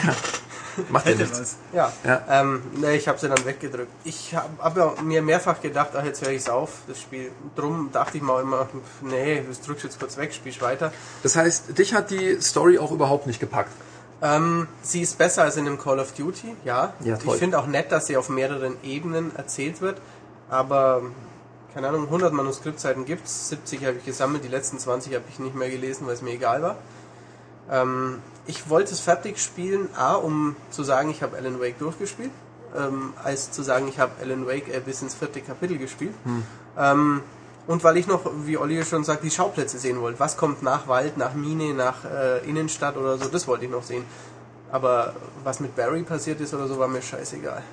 Macht ja nichts. was. Ja, Ja. Ähm, ne, ich habe sie dann weggedrückt. Ich habe hab mir mehrfach gedacht, ach, jetzt höre ich es auf, das Spiel. Drum dachte ich mal immer, nee, das drückst jetzt kurz weg, spielst weiter. Das heißt, dich hat die Story auch überhaupt nicht gepackt. Ähm, sie ist besser als in dem Call of Duty, ja. Ja, toll. Ich finde auch nett, dass sie auf mehreren Ebenen erzählt wird, aber keine Ahnung, 100 Manuskriptseiten gibt's, 70 habe ich gesammelt, die letzten 20 habe ich nicht mehr gelesen, weil es mir egal war. Ähm, ich wollte es fertig spielen, A, um zu sagen, ich habe Alan Wake durchgespielt, ähm, als zu sagen, ich habe Alan Wake äh, bis ins vierte Kapitel gespielt. Ähm, und weil ich noch, wie Olli schon sagt, die Schauplätze sehen wollte. Was kommt nach Wald, nach Mine, nach äh, Innenstadt oder so, das wollte ich noch sehen. Aber was mit Barry passiert ist oder so, war mir scheißegal.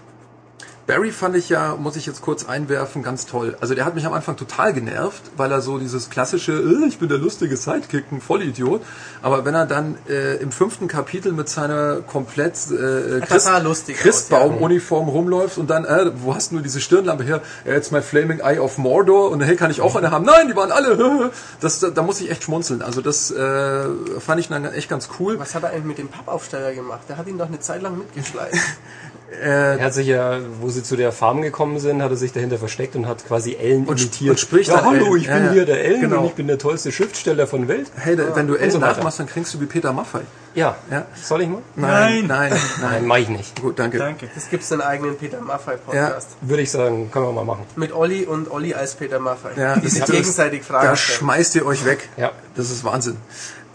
Barry fand ich ja, muss ich jetzt kurz einwerfen, ganz toll. Also der hat mich am Anfang total genervt, weil er so dieses klassische, äh, ich bin der lustige Sidekick, ein Vollidiot. Aber wenn er dann äh, im fünften Kapitel mit seiner komplett äh, Christ, Christbaum-Uniform rumläuft und dann, äh, wo hast du nur diese Stirnlampe her? Ja, jetzt mein Flaming Eye of Mordor und hey, kann ich auch eine haben? Nein, die waren alle. [LAUGHS] Das, da, da muss ich echt schmunzeln. Also das äh, fand ich dann echt ganz cool. Was hat er eigentlich mit dem Pappaufsteller gemacht? Der hat ihn doch eine Zeit lang mitgeschleift. [LAUGHS] Er hat sich ja, wo sie zu der Farm gekommen sind, hat er sich dahinter versteckt und hat quasi Ellen Und imitiert. und spricht ja, hallo, Ellen. ich bin Ja, ja. hier der Ellen Genau. und ich bin der tollste Schriftsteller von Welt. Hey, da, wenn du Ellen so nachmachst, dann klingst du wie Peter Maffay. Ja. Ja. Soll ich mal? Nein, Nein. nein, Nein, nein. mach ich nicht. Gut, danke. Danke. Es gibt einen eigenen Peter Maffei Podcast. Würde ich sagen, können wir mal machen. Mit Olli und Olli als Peter Maffei. Ja, die sich das- gegenseitig Fragen Da stellen. schmeißt ihr euch weg. Ja. Das ist Wahnsinn.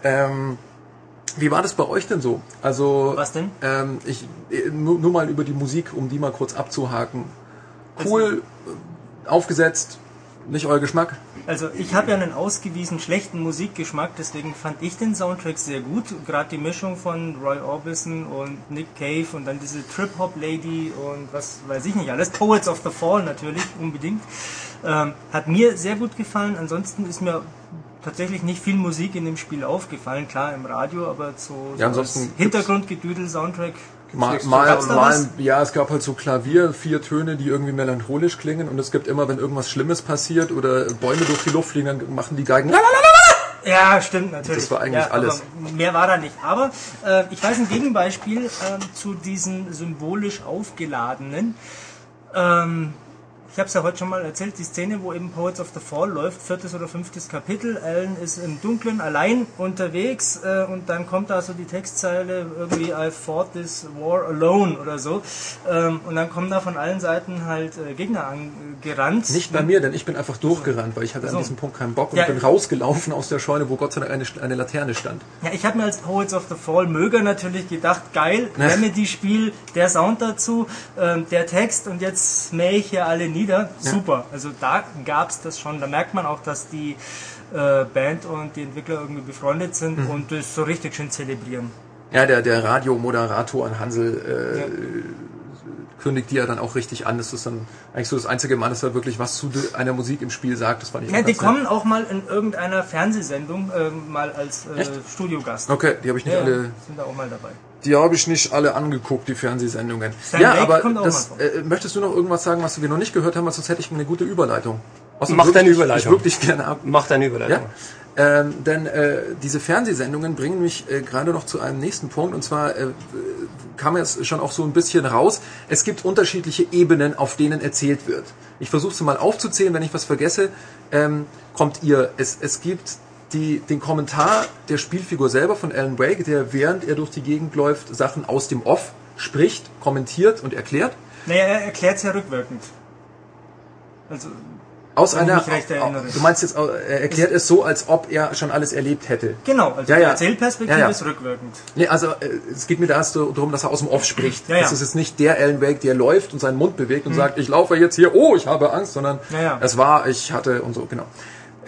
Ähm, wie war das bei euch denn so? Also Was denn? Ähm, ich äh, nur, nur mal über die Musik, um die mal kurz abzuhaken. Cool, äh, aufgesetzt, nicht euer Geschmack. Also ich habe ja einen ausgewiesen schlechten Musikgeschmack, deswegen fand ich den Soundtrack sehr gut. Gerade die Mischung von Roy Orbison und Nick Cave und dann diese Trip-Hop-Lady und was weiß ich nicht alles. Poets of the Fall natürlich, unbedingt. Ähm, hat mir sehr gut gefallen. Ansonsten ist mir tatsächlich nicht viel Musik in dem Spiel aufgefallen. Klar im Radio, aber so, so Ja, als Hintergrundgedüdel-Soundtrack Mal, mal, mal, ja, es gab halt so Klavier, vier Töne, die irgendwie melancholisch klingen und es gibt immer, wenn irgendwas Schlimmes passiert oder Bäume durch die Luft fliegen, dann machen die Geigen. Ja, stimmt, natürlich. Das war eigentlich ja, alles. Mehr war da nicht. Aber äh, ich weiß ein Gegenbeispiel ähm, zu diesen symbolisch aufgeladenen. Ähm, ich habe es ja heute schon mal erzählt, die Szene, wo eben Poets of the Fall läuft, viertes oder fünftes Kapitel. Alan ist im Dunkeln allein unterwegs äh, und dann kommt da so die Textzeile irgendwie I fought this war alone oder so. Ähm, und dann kommen da von allen Seiten halt äh, Gegner angerannt. Nicht bei mir, denn ich bin einfach durchgerannt, weil ich hatte So. an diesem Punkt keinen Bock und Ja. bin rausgelaufen aus der Scheune, wo Gott sei Dank eine, eine Laterne stand. Ja, ich habe mir als Poets of the Fall Möger natürlich gedacht, geil. Remedy-Spiel, der Sound dazu, ähm, der Text und jetzt mähe ich hier alle nieder. Super. Also da gab's das schon. Da merkt man auch, dass die äh, Band und die Entwickler irgendwie befreundet sind Mhm. und das so richtig schön zelebrieren. Ja, der, der Radiomoderator an Hansel äh, kündigt die ja dann auch richtig an. Das ist dann eigentlich so das einzige Mal, dass er wirklich was zu einer Musik im Spiel sagt. Das fand ich Ja, die ganz nett. kommen auch mal in irgendeiner Fernsehsendung ähm, mal als äh? Studiogast. Okay, die habe ich nicht Ja, alle sind da auch mal dabei. Die habe ich nicht alle angeguckt, die Fernsehsendungen. Sam ja, Lake aber kommt auch das, mal äh, möchtest du noch irgendwas sagen, was wir noch nicht gehört haben? weil Sonst hätte ich eine gute Überleitung. Außer Mach wirklich, deine Überleitung. Ich wirklich gerne ab. Mach deine Überleitung. Ja? Ähm, denn äh, diese Fernsehsendungen bringen mich äh, gerade noch zu einem nächsten Punkt. Und zwar äh, kam jetzt schon auch so ein bisschen raus. Es gibt unterschiedliche Ebenen, auf denen erzählt wird. Ich versuche es mal aufzuzählen. Wenn ich was vergesse, ähm, kommt ihr. Es, es gibt die, den Kommentar der Spielfigur selber von Alan Wake, der während er durch die Gegend läuft, Sachen aus dem Off spricht, kommentiert und erklärt. Naja, er erklärt es ja rückwirkend. Also, Aus Wenn ich einer, mich recht erinnere. du meinst jetzt, er erklärt es so, als ob er schon alles erlebt hätte. genau, also Ja, die ja. Erzählperspektive Ja, ist rückwirkend. Nee, also äh, es geht mir da erst so darum, dass er aus dem Off spricht. Ja, ja. Das ist jetzt nicht der Alan Wake, der läuft und seinen Mund bewegt und sagt, ich laufe jetzt hier, oh, ich habe Angst, sondern es war, ich hatte und so, genau.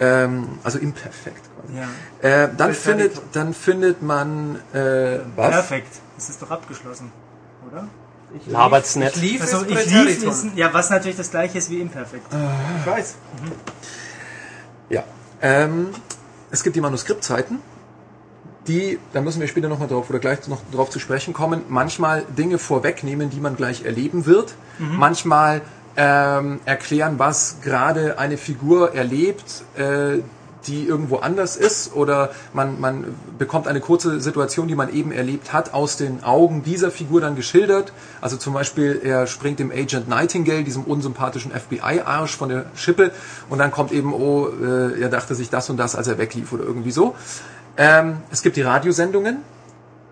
Ähm, also imperfekt quasi. Ja. Äh, dann, Ist findet, dann findet man äh, was? Perfekt. Das ist doch abgeschlossen, oder? Labert's nicht. Ich lief Also es ich lief wissen, ja, was natürlich das gleiche ist wie imperfekt. Ich weiß. Ja. Ähm, es gibt die Manuskriptzeiten, die, da müssen wir später nochmal drauf oder gleich noch drauf zu sprechen kommen, manchmal Dinge vorwegnehmen, die man gleich erleben wird. Manchmal ähm, erklären, was gerade eine Figur erlebt, äh, die irgendwo anders ist oder man, man bekommt eine kurze Situation, die man eben erlebt hat, aus den Augen dieser Figur dann geschildert. Also zum Beispiel, er springt dem Agent Nightingale, diesem unsympathischen FBI-Arsch von der Schippe und dann kommt eben, oh, äh, er dachte sich das und das, als er weglief oder irgendwie so. Ähm, es gibt die Radiosendungen,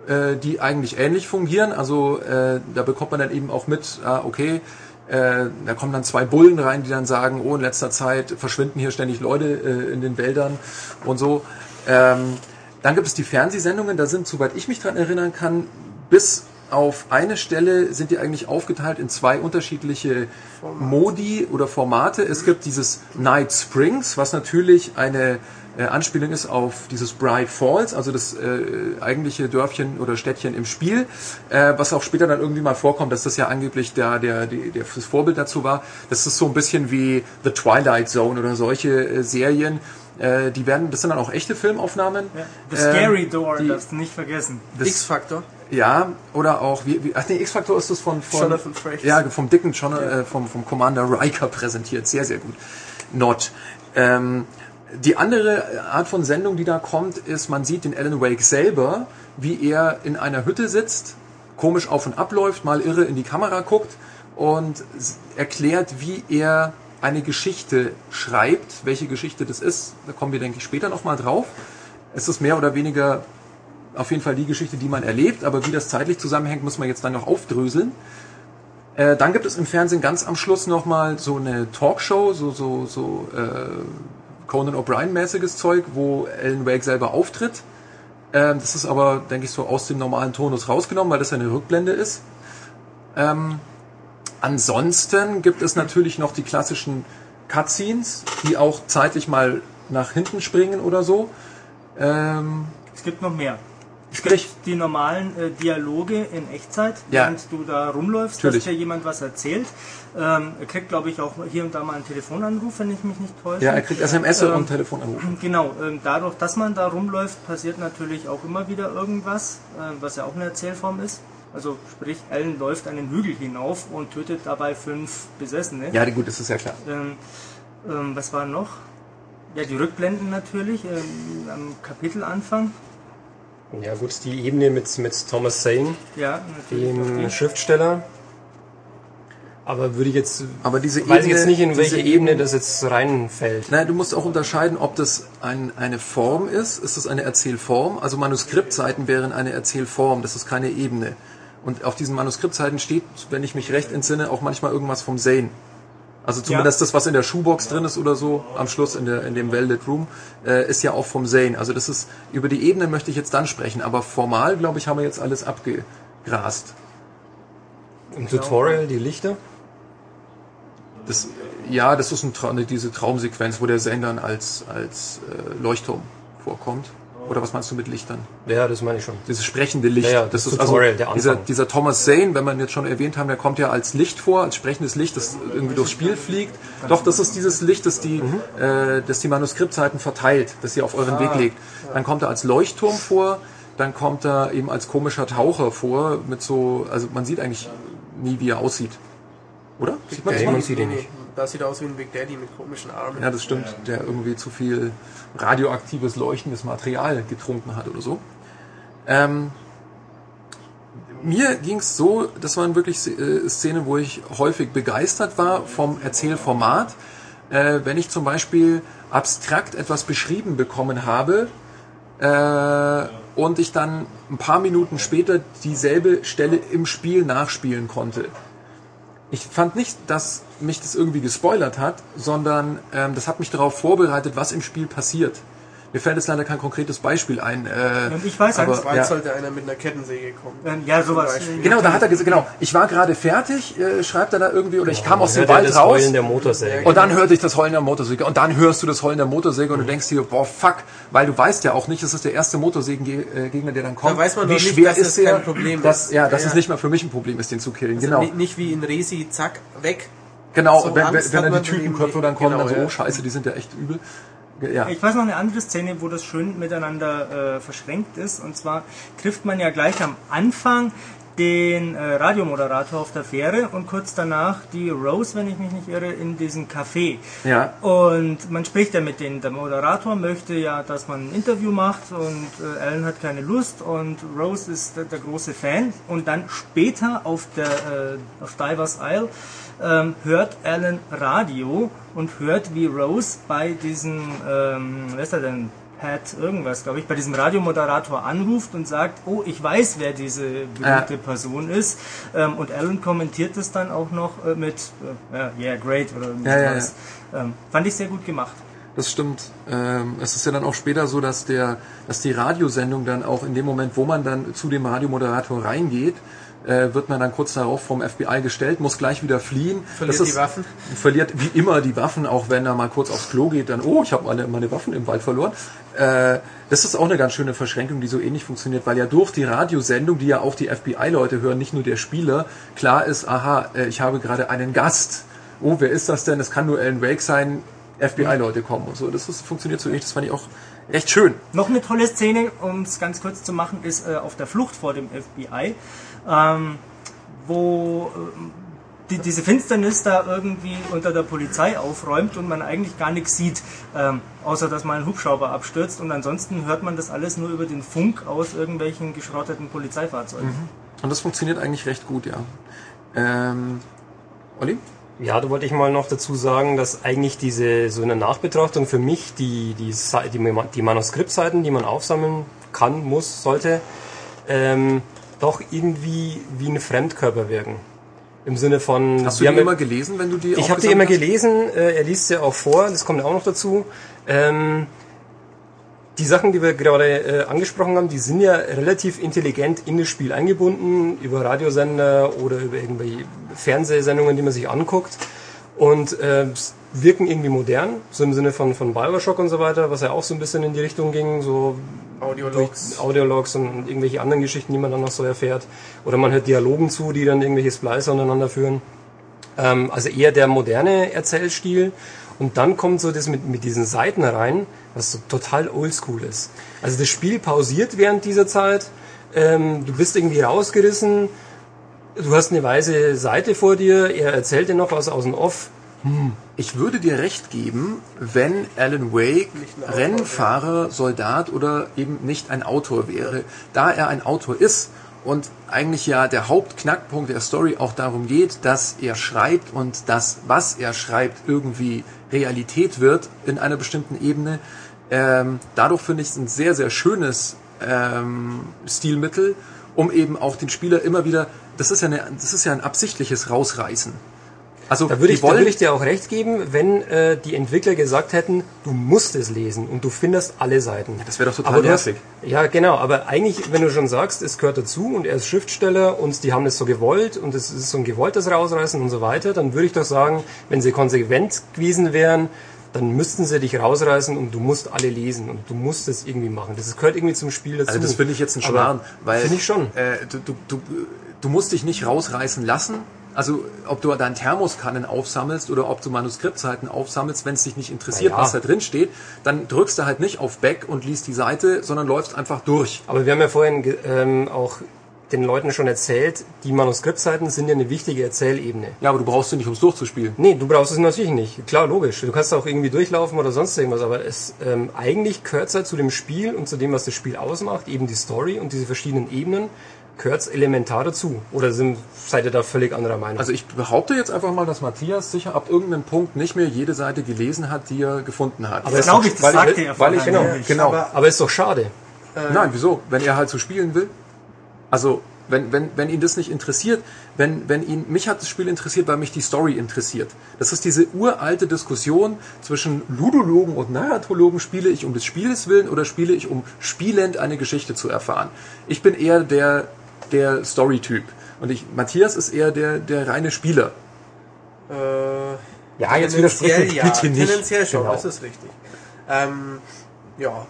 äh, die eigentlich ähnlich fungieren. Also äh, da bekommt man dann eben auch mit, ah, okay, äh, da kommen dann zwei Bullen rein, die dann sagen, oh, in letzter Zeit verschwinden hier ständig Leute äh, in den Wäldern und so. Ähm, dann gibt es die Fernsehsendungen, da sind, soweit ich mich dran erinnern kann, bis auf eine Stelle sind die eigentlich aufgeteilt in zwei unterschiedliche Modi oder Formate. Es gibt dieses Night Springs, was natürlich eine äh, Anspielung ist auf dieses Bright Falls, also das äh, eigentliche Dörfchen oder Städtchen im Spiel, äh, was auch später dann irgendwie mal vorkommt, dass das ja angeblich der, der, der, der das Vorbild dazu war. Das ist so ein bisschen wie The Twilight Zone oder solche äh, Serien. Äh, die werden, das sind dann auch echte Filmaufnahmen. Ja. The Scary Ähm, Door, die- darfst du nicht vergessen. X-Factor. Ja, oder auch, wie, wie ach nee, X-Factor ist das von, von Jonathan Frakes. Ja, vom dicken John, äh, vom, vom Commander Riker präsentiert. Sehr, sehr gut. Not. Ähm, die andere Art von Sendung, die da kommt, ist, man sieht den Alan Wake selber, wie er in einer Hütte sitzt, komisch auf und abläuft, mal irre in die Kamera guckt und erklärt, wie er eine Geschichte schreibt. Welche Geschichte das ist, da kommen wir, denke ich, später nochmal drauf. Es ist mehr oder weniger auf jeden Fall die Geschichte, die man erlebt, aber wie das zeitlich zusammenhängt, muss man jetzt dann noch aufdröseln. Äh, dann gibt es im Fernsehen ganz am Schluss nochmal so eine Talkshow, so, so, so äh, Conan O'Brien-mäßiges Zeug, wo Alan Wake selber auftritt. Ähm, das ist aber, denke ich, so aus dem normalen Tonus rausgenommen, weil das ja eine Rückblende ist. Ähm, ansonsten gibt es natürlich noch die klassischen Cutscenes, die auch zeitlich mal nach hinten springen oder so. Ähm, Es gibt noch mehr. Es Sprich. gibt die normalen äh, Dialoge in Echtzeit, Ja. während du da rumläufst, Natürlich. dass dir jemand was erzählt. Ähm, er kriegt, glaube ich, auch hier und da mal einen Telefonanruf, wenn ich mich nicht täusche. ja, er kriegt SMS Ähm, und Telefonanrufe. Genau, ähm, dadurch, dass man da rumläuft, passiert natürlich auch immer wieder irgendwas, äh, was ja auch eine Erzählform ist. Also sprich, Alan läuft einen Hügel hinauf und tötet dabei fünf Besessene. Ja, gut, das ist ja klar. Ähm, ähm, was war noch? Ja, die Rückblenden natürlich ähm, am Kapitelanfang. Ja gut, die Ebene mit, mit Thomas Zane, Ja, dem. Schriftsteller. Aber würde ich jetzt, Aber diese weiß ich jetzt nicht, in welche Ebene das jetzt reinfällt. Nein, du musst auch unterscheiden, ob das ein, eine Form ist. Ist das eine Erzählform? Also Manuskriptseiten wären eine Erzählform. Das ist keine Ebene. Und auf diesen Manuskriptseiten steht, wenn ich mich recht entsinne, auch manchmal irgendwas vom Zane. Also zumindest das, was in der Shoebox drin ist oder so, am Schluss in, der, in dem Velvet Room, äh, ist ja auch vom Zane. Also das ist, über die Ebene möchte ich jetzt dann sprechen. Aber formal, glaube ich, haben wir jetzt alles abgegrast. Im Tutorial die Lichter. Das, ja, das ist ein Tra diese Traumsequenz, wo der dann als, als äh, Leuchtturm vorkommt. Oder was meinst du mit Lichtern? Ja, das meine ich schon. Dieses sprechende Licht. Ja, ja, das ist Tutorial, der dieser, dieser Thomas Zane, wenn man jetzt schon erwähnt haben, der kommt ja als Licht vor, als sprechendes Licht, das irgendwie durchs Spiel fliegt. Doch, das ist dieses Licht, das die, Mhm. äh, das die Manuskriptseiten verteilt, das ihr auf euren Ah. Weg legt. Dann kommt er als Leuchtturm vor, dann kommt er eben als komischer Taucher vor, mit so, also man sieht eigentlich nie, wie er aussieht. Oder? Sieht man mal? man sieht ihn nicht. Das sieht aus wie ein Big Daddy mit komischen Armen. Ja, das stimmt. Der irgendwie zu viel radioaktives, leuchtendes Material getrunken hat oder so. Ähm, mir ging es so, das waren wirklich äh, Szenen, wo ich häufig begeistert war vom Erzählformat. Äh, wenn ich zum Beispiel abstrakt etwas beschrieben bekommen habe äh, und ich dann ein paar Minuten später dieselbe Stelle im Spiel nachspielen konnte. Ich fand nicht, dass mich das irgendwie gespoilert hat, sondern ähm, das hat mich darauf vorbereitet, was im Spiel passiert. Mir fällt jetzt leider kein konkretes Beispiel ein. Äh, Und ich weiß aber, eins. Ja. sollte einer mit einer Kettensäge kommen. Ähm, ja, sowas. Äh, Genau, da hat er gesagt, genau, ich war gerade fertig, äh, schreibt er da irgendwie, oder ich kam aus dem Hört er Wald das raus. Heulen der Motorsäge. Und dann hörte ich das Heulen der Motorsäge. Und dann hörst du das Heulen der Motorsäge und du denkst dir, boah, fuck, weil du weißt ja auch nicht, es ist der erste Motorsägengegner, der dann kommt. Da weiß man Wie nicht, schwer dass ist das der, kein Problem dass, ist. Ja, dass Ja, es ja. nicht mal für mich ein Problem ist, den zu killen. Also genau. ni- Nicht wie in Resi, zack, weg. Genau, so wenn, wenn, dann die Typenköpfe dann kommen, Genau, dann so, ja. oh scheiße, die sind ja echt übel. Ja. Ich weiß noch eine andere Szene, wo das schön miteinander äh, verschränkt ist. Und zwar trifft man ja gleich am Anfang den äh, Radiomoderator auf der Fähre und kurz danach die Rose, wenn ich mich nicht irre, in diesem Café. Ja. Und man spricht ja mit denen. Der Moderator möchte ja, dass man ein Interview macht und äh, Alan hat keine Lust und Rose ist der, der große Fan. Und dann später auf der äh, auf Divers Isle ähm, hört Alan Radio und hört, wie Rose bei diesem, ähm, wer ist er denn? Pat irgendwas, glaube ich, bei diesem Radiomoderator anruft und sagt, oh, ich weiß, wer diese berühmte Ja. Person ist. Ähm, und Alan kommentiert es dann auch noch äh, mit, äh, ja, yeah, great oder Ja, ja, irgendwas. Ähm, fand ich sehr gut gemacht. Das stimmt. Ähm, es ist ja dann auch später so, dass der, dass die Radiosendung dann auch in dem Moment, wo man dann zu dem Radiomoderator reingeht, äh, wird man dann kurz darauf vom FBI gestellt, muss gleich wieder fliehen. Verliert das die Waffen. [LAUGHS] Verliert wie immer die Waffen, auch wenn er mal kurz aufs Klo geht, dann, oh, ich habe meine, meine Waffen im Wald verloren. Äh, das ist auch eine ganz schöne Verschränkung, die so ähnlich funktioniert, weil ja durch die Radiosendung, die ja auch die FBI-Leute hören, nicht nur der Spieler, klar ist, aha, äh, ich habe gerade einen Gast. Oh, wer ist das denn? Es kann nur Alan Wake sein, FBI-Leute kommen und so. Das ist, funktioniert so ähnlich, das fand ich auch echt schön. Noch eine tolle Szene, um es ganz kurz zu machen, ist äh, auf der Flucht vor dem FBI, ähm, wo äh, die, diese Finsternis da irgendwie unter der Polizei aufräumt und man eigentlich gar nichts sieht, ähm, außer dass mal ein Hubschrauber abstürzt und ansonsten hört man das alles nur über den Funk aus irgendwelchen geschrotteten Polizeifahrzeugen. Und das funktioniert eigentlich recht gut, ja. Ähm, Olli? Ja, da wollte ich mal noch dazu sagen, dass eigentlich diese, so eine Nachbetrachtung für mich, die, die, die, die Manuskriptseiten, die man aufsammeln kann, muss, sollte, ähm, doch irgendwie wie ein Fremdkörper wirken. Im Sinne von... Hast du die immer gelesen, wenn du die Ich habe die immer hast? gelesen, äh, er liest sie auch vor, das kommt auch noch dazu. Ähm, die Sachen, die wir gerade äh, angesprochen haben, die sind ja relativ intelligent in das Spiel eingebunden, über Radiosender oder über irgendwelche Fernsehsendungen, die man sich anguckt und äh, wirken irgendwie modern, so im Sinne von, von Bioshock und so weiter, was ja auch so ein bisschen in die Richtung ging, so Audiologs. Audiologs und irgendwelche anderen Geschichten, die man dann noch so erfährt. Oder man hört Dialogen zu, die dann irgendwelche Splicer untereinander führen. Ähm, also eher der moderne Erzählstil. Und dann kommt so das mit, mit diesen Seiten rein, was so total oldschool ist. Also das Spiel pausiert während dieser Zeit. Ähm, du bist irgendwie rausgerissen. Du hast eine weiße Seite vor dir. Er erzählt dir noch was aus dem Off. Ich würde dir recht geben, wenn Alan Wake Autor Rennfahrer, Soldat oder eben nicht ein Autor wäre. Da er ein Autor ist und eigentlich ja der Hauptknackpunkt der Story auch darum geht, dass er schreibt und das, was er schreibt, irgendwie Realität wird in einer bestimmten Ebene. Ähm, dadurch finde ich es ein sehr, sehr schönes ähm, Stilmittel, um eben auch den Spieler immer wieder, das ist ja, eine, das ist ja ein absichtliches Rausreißen. Also Da würde ich, da wollen- würde ich dir auch recht geben, wenn äh, die Entwickler gesagt hätten, du musst es lesen und du findest alle Seiten. das wäre doch total aber du hast, nervig. Ja, genau. Aber eigentlich, wenn du schon sagst, es gehört dazu und er ist Schriftsteller und die haben das so gewollt und es ist so ein gewolltes Rausreißen und so weiter, dann würde ich doch sagen, wenn sie konsequent gewesen wären, dann müssten sie dich rausreißen und du musst alle lesen und du musst es irgendwie machen. Das gehört irgendwie zum Spiel dazu. Also das finde ich jetzt ein Schmarrn, weil Finde ich schon. Äh, du, du, du, du musst dich nicht rausreißen lassen. Also ob du deinen Thermoskannen aufsammelst oder ob du Manuskriptseiten aufsammelst, wenn es dich nicht interessiert, ja. was da drin steht, dann drückst du halt nicht auf Back und liest die Seite, sondern läufst einfach durch. Aber wir haben ja vorhin ähm, auch den Leuten schon erzählt, die Manuskriptseiten sind ja eine wichtige Erzählebene. Ja, aber du brauchst sie nicht, um es durchzuspielen. Nee, du brauchst es natürlich nicht. Klar, logisch. Du kannst auch irgendwie durchlaufen oder sonst irgendwas, aber es ähm, eigentlich gehört halt zu dem Spiel und zu dem, was das Spiel ausmacht, eben die Story und diese verschiedenen Ebenen, gehört elementar dazu. Oder sind, seid ihr da völlig anderer Meinung? Also ich behaupte jetzt einfach mal, dass Matthias sicher ab irgendeinem Punkt nicht mehr jede Seite gelesen hat, die er gefunden hat. Aber Das glaube ich, das weil ich- sagte er weil ich- vorhin. genau, genau. Aber aber ist doch schade. Nein, wieso? Wenn er halt so spielen will. Also, wenn, wenn, wenn ihn das nicht interessiert, wenn, wenn ihn, mich hat das Spiel interessiert, weil mich die Story interessiert. Das ist diese uralte Diskussion zwischen Ludologen und Narratologen. Spiele ich um des Spieles willen oder spiele ich um spielend eine Geschichte zu erfahren? Ich bin eher der, der Story-Typ. Und ich, Matthias ist eher der, der reine Spieler. Äh, Ja, jetzt tendenziell widersprich mir ja, bitte nicht. tendenziell schon, Genau. das ist richtig. Ähm, ja,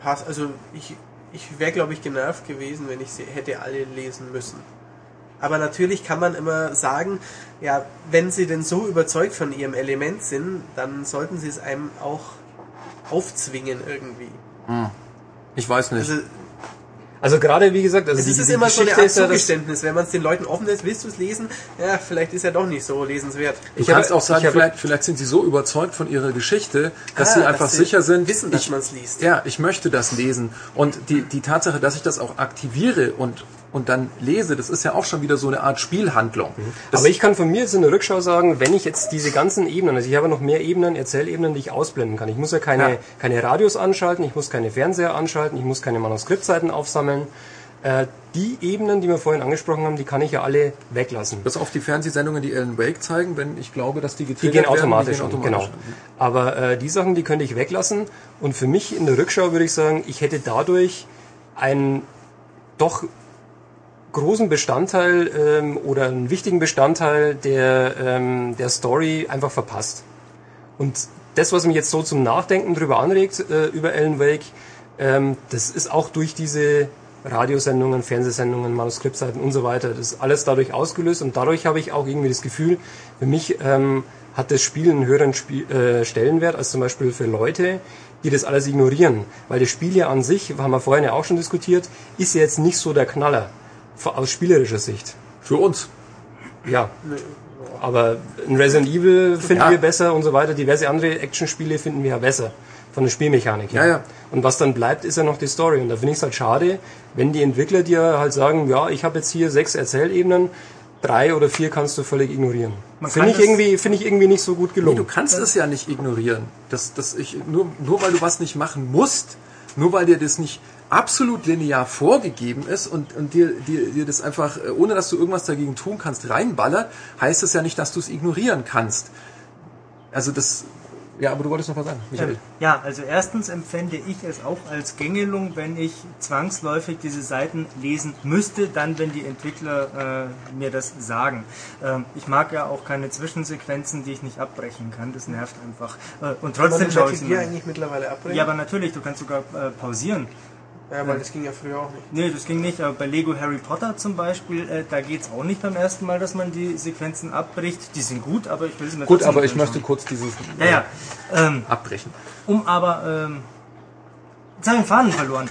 passt. Also ich, ich wäre, glaube ich, genervt gewesen, wenn ich sie hätte alle lesen müssen. Aber natürlich kann man immer sagen, ja, wenn sie denn so überzeugt von ihrem Element sind, dann sollten sie es einem auch aufzwingen irgendwie. Ich weiß nicht. Also Also gerade, wie gesagt, also es die, ist die immer so eine Geschichte Art ja das, Zugeständnis, wenn man es den Leuten offen lässt, willst du es lesen? Ja, vielleicht ist er doch nicht so lesenswert. Du Ich kannst habe- auch sagen, vielleicht, vielleicht sind sie so überzeugt von ihrer Geschichte, dass Ah, sie einfach dass sie sicher sind, wissen, dass ich, man's liest. Ja, ich möchte das lesen. Und die, die Tatsache, dass ich das auch aktiviere und, und dann lese, das ist ja auch schon wieder so eine Art Spielhandlung. Das, Aber ich kann von mir jetzt in der Rückschau sagen, wenn ich jetzt diese ganzen Ebenen, also ich habe noch mehr Ebenen, Erzählebenen, die ich ausblenden kann. Ich muss ja keine, Ja. keine Radios anschalten, ich muss keine Fernseher anschalten, ich muss keine Manuskriptseiten aufsammeln. Äh, die Ebenen, die wir vorhin angesprochen haben, die kann ich ja alle weglassen. bis auf die Fernsehsendungen, die Alan Wake zeigen, wenn ich glaube, dass die Die getriggert gehen werden, automatisch, die gehen an, genau. Aber äh, die Sachen, die könnte ich weglassen. Und für mich in der Rückschau würde ich sagen, ich hätte dadurch ein doch großen Bestandteil ähm, oder einen wichtigen Bestandteil der, ähm, der Story einfach verpasst. Und das, was mich jetzt so zum Nachdenken drüber anregt, äh, über Alan Wake, ähm, das ist auch durch diese Radiosendungen, Fernsehsendungen, Manuskriptseiten und so weiter. Das ist alles dadurch ausgelöst und dadurch habe ich auch irgendwie das Gefühl, für mich ähm, hat das Spiel einen höheren Spiel, äh, Stellenwert als zum Beispiel für Leute, die das alles ignorieren. Weil das Spiel ja an sich, haben wir vorhin ja auch schon diskutiert, ist ja jetzt nicht so der Knaller aus spielerischer Sicht. Für uns. Ja. Aber ein Resident Evil finden Ja. wir besser und so weiter. Diverse andere Actionspiele finden wir ja besser. Von der Spielmechanik her. Ja, ja. Und was dann bleibt, ist ja noch die Story. Und da finde ich es halt schade, wenn die Entwickler dir halt sagen, ja, ich habe jetzt hier sechs Erzählebenen, drei oder vier kannst du völlig ignorieren. Finde ich, irgendwie, finde ich irgendwie nicht so gut Nee, gelungen. du kannst es ja nicht ignorieren. Das, das ich, nur, nur weil du was nicht machen musst, nur weil dir das nicht absolut linear vorgegeben ist und, und dir, dir, dir das einfach, äh, ohne dass du irgendwas dagegen tun kannst, reinballert, heißt es ja nicht, dass du es ignorieren kannst. Also das, ja, aber du wolltest noch was sagen, Michael. Ja, also erstens empfände ich es auch als Gängelung, wenn ich zwangsläufig diese Seiten lesen müsste, dann wenn die Entwickler äh, mir das sagen. Ähm, ich mag ja auch keine Zwischensequenzen, die ich nicht abbrechen kann. Das nervt einfach. Äh, und trotzdem schaue ich sie eigentlich mittlerweile abbrechen? Ja, aber natürlich, du kannst sogar äh, pausieren. Ja, weil das ging ja früher auch nicht. Nee, das ging nicht, aber bei Lego Harry Potter zum Beispiel, äh, da geht's auch nicht beim ersten Mal, dass man die Sequenzen abbricht. Die sind gut, aber ich will sie mir Gut, aber ich möchte kurz dieses Ja, ja. Ähm, abbrechen. um aber, ähm, jetzt habe ich den Faden verloren.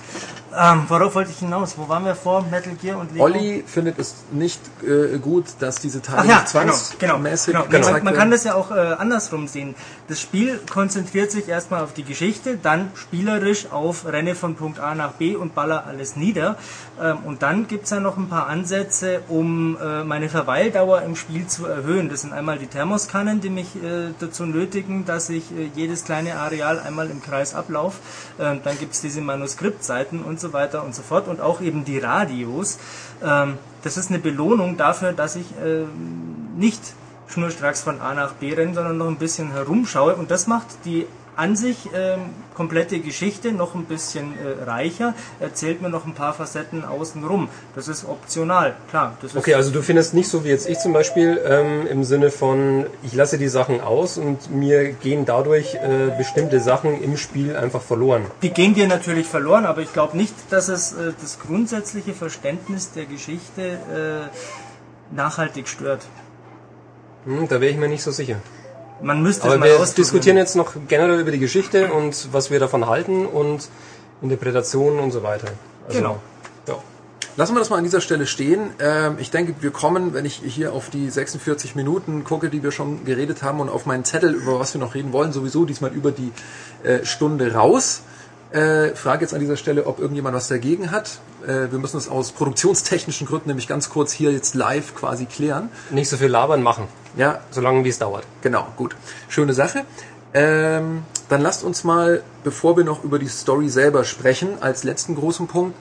Ähm, worauf wollte ich hinaus? Wo waren wir vor Metal Gear und Lego? Olli findet es nicht äh, gut, dass diese Teile ja, genau, genau, zwangsmäßig genau. gezeigt Man, man werden. kann das ja auch äh, andersrum sehen. Das Spiel konzentriert sich erstmal auf die Geschichte, dann spielerisch auf Renne von Punkt A nach B und baller alles nieder. Ähm, und dann gibt's ja noch ein paar Ansätze, um äh, meine Verweildauer im Spiel zu erhöhen. Das sind einmal die Thermoskannen, die mich äh, dazu nötigen, dass ich äh, jedes kleine Areal einmal im Kreis ablaufe. Ähm, dann gibt's diese Manuskriptseiten und so weiter und so fort und auch eben die Radios. Ähm, das ist eine Belohnung dafür, dass ich ähm, nicht schnurstracks von A nach B renne, sondern noch ein bisschen herumschaue. Und das macht die an sich ähm, komplette Geschichte noch ein bisschen äh, reicher, erzählt mir noch ein paar Facetten außenrum. Das ist optional, klar. Das ist Okay, also du findest nicht so wie jetzt ich zum Beispiel ähm, im Sinne von, ich lasse die Sachen aus und mir gehen dadurch äh, bestimmte Sachen im Spiel einfach verloren. Die gehen dir natürlich verloren, aber ich glaube nicht, dass es äh, das grundsätzliche Verständnis der Geschichte äh, nachhaltig stört. Hm, da wäre ich mir nicht so sicher. Man müsste Aber es mal wir ausprobieren. diskutieren jetzt noch generell über die Geschichte und was wir davon halten und Interpretationen und so weiter. Also, Genau. Ja. Lassen wir das mal an dieser Stelle stehen. Ähm, ich denke, wir kommen, wenn ich hier auf die 46 Minuten gucke, die wir schon geredet haben und auf meinen Zettel, über was wir noch reden wollen, sowieso diesmal über die äh, Stunde raus. Äh, frage jetzt an dieser Stelle, ob irgendjemand was dagegen hat. Äh, wir müssen es aus produktionstechnischen Gründen nämlich ganz kurz hier jetzt live quasi klären. Nicht so viel labern machen, Ja, solange wie es dauert. Genau, gut. Schöne Sache. Ähm, dann lasst uns mal, bevor wir noch über die Story selber sprechen, als letzten großen Punkt,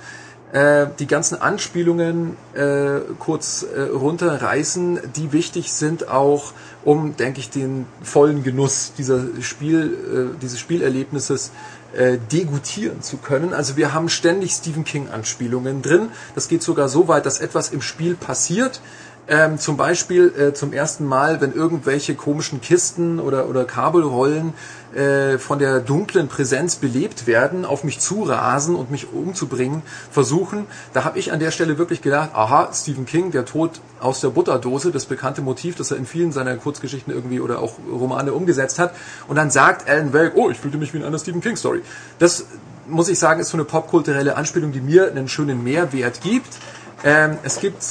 äh, die ganzen Anspielungen äh, kurz äh, runterreißen, die wichtig sind auch, um, denke ich, den vollen Genuss dieser Spiel, äh, dieses Spielerlebnisses äh, degutieren zu können. Also wir haben ständig Stephen King Anspielungen drin. Das geht sogar so weit, dass etwas im Spiel passiert, ähm, zum Beispiel äh, zum ersten Mal, wenn irgendwelche komischen Kisten oder, oder Kabelrollen äh, von der dunklen Präsenz belebt werden, auf mich zurasen und mich umzubringen versuchen. Da habe ich an der Stelle wirklich gedacht, aha, Stephen King, der Tod aus der Butterdose, das bekannte Motiv, das er in vielen seiner Kurzgeschichten irgendwie oder auch Romane umgesetzt hat. Und dann sagt Alan Wake, oh, ich fühlte mich wie in einer Stephen King Story. Das muss ich sagen, ist so eine popkulturelle Anspielung, die mir einen schönen Mehrwert gibt. Ähm, es gibt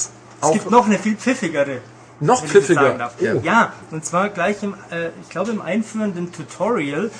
Es auch gibt noch eine viel pfiffigere. noch pfiffiger. Ja. Ja, und zwar gleich im, äh, ich glaube im einführenden Tutorial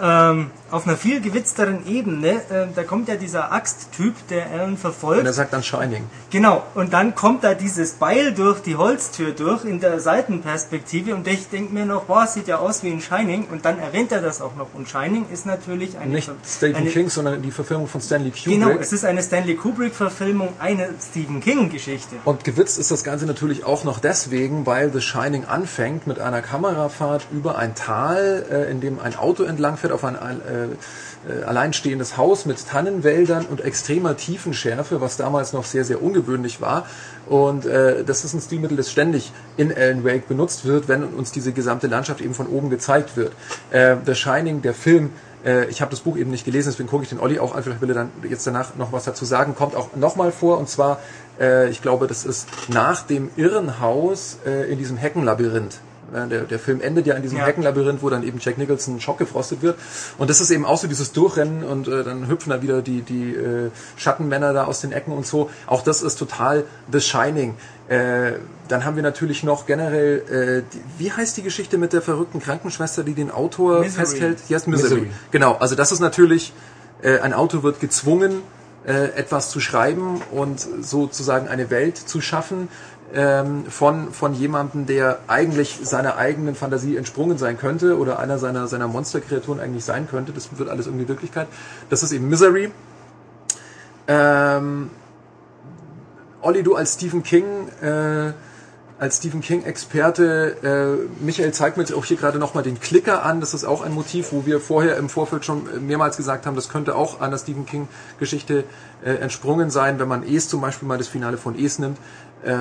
ähm, auf einer viel gewitzteren Ebene. Äh, da kommt ja dieser Axttyp, der Alan verfolgt. Und er sagt dann Shining. Genau, und dann kommt da dieses Beil durch die Holztür durch in der Seitenperspektive und ich denke mir noch, boah, sieht ja aus wie in Shining und dann erwähnt er das auch noch. Und Shining ist natürlich eine, Nicht Stephen eine King, sondern die Verfilmung von Stanley Kubrick. Genau, es ist eine Stanley Kubrick-Verfilmung einer Stephen King-Geschichte. Und gewitzt ist das Ganze natürlich auch noch deswegen, weil The Shining anfängt mit einer Kamerafahrt über ein Tal, äh, in dem ein Auto entlangfährt auf ein äh, äh, alleinstehendes Haus mit Tannenwäldern und extremer Tiefenschärfe, was damals noch sehr, sehr ungewöhnlich war. Und äh, das ist ein Stilmittel, das ständig in Alan Wake benutzt wird, wenn uns diese gesamte Landschaft eben von oben gezeigt wird. Äh, The Shining, der Film, äh, ich habe das Buch eben nicht gelesen, deswegen gucke ich den Olli auch an, vielleicht will er dann jetzt danach noch was dazu sagen, kommt auch nochmal vor und zwar, äh, ich glaube, das ist nach dem Irrenhaus äh, in diesem Heckenlabyrinth. Ja, Der, der Film endet ja in diesem Ja. Heckenlabyrinth, wo dann eben Jack Nicholson schockgefrostet wird. Und das ist eben auch so dieses Durchrennen und äh, dann hüpfen da wieder die, die äh, Schattenmänner da aus den Ecken und so. Auch das ist total The Shining. Äh, dann haben wir natürlich noch generell, äh, die, wie heißt die Geschichte mit der verrückten Krankenschwester, die den Autor Misery. festhält? Yes, Misery. Misery. Genau, also das ist natürlich, äh, ein Autor wird gezwungen, äh, etwas zu schreiben und sozusagen eine Welt zu schaffen ähm, von, von jemandem, der eigentlich seiner eigenen Fantasie entsprungen sein könnte oder einer seiner, seiner Monsterkreaturen eigentlich sein könnte. Das wird alles irgendwie Wirklichkeit. Das ist eben Misery. Ähm, Olli, du als Stephen King, äh, als Stephen King Experte, äh, Michael zeigt mir jetzt auch hier gerade nochmal den Klicker an. Das ist auch ein Motiv, wo wir vorher im Vorfeld schon mehrmals gesagt haben, das könnte auch einer Stephen King Geschichte äh, entsprungen sein, wenn man Es zum Beispiel mal das Finale von Es nimmt, äh,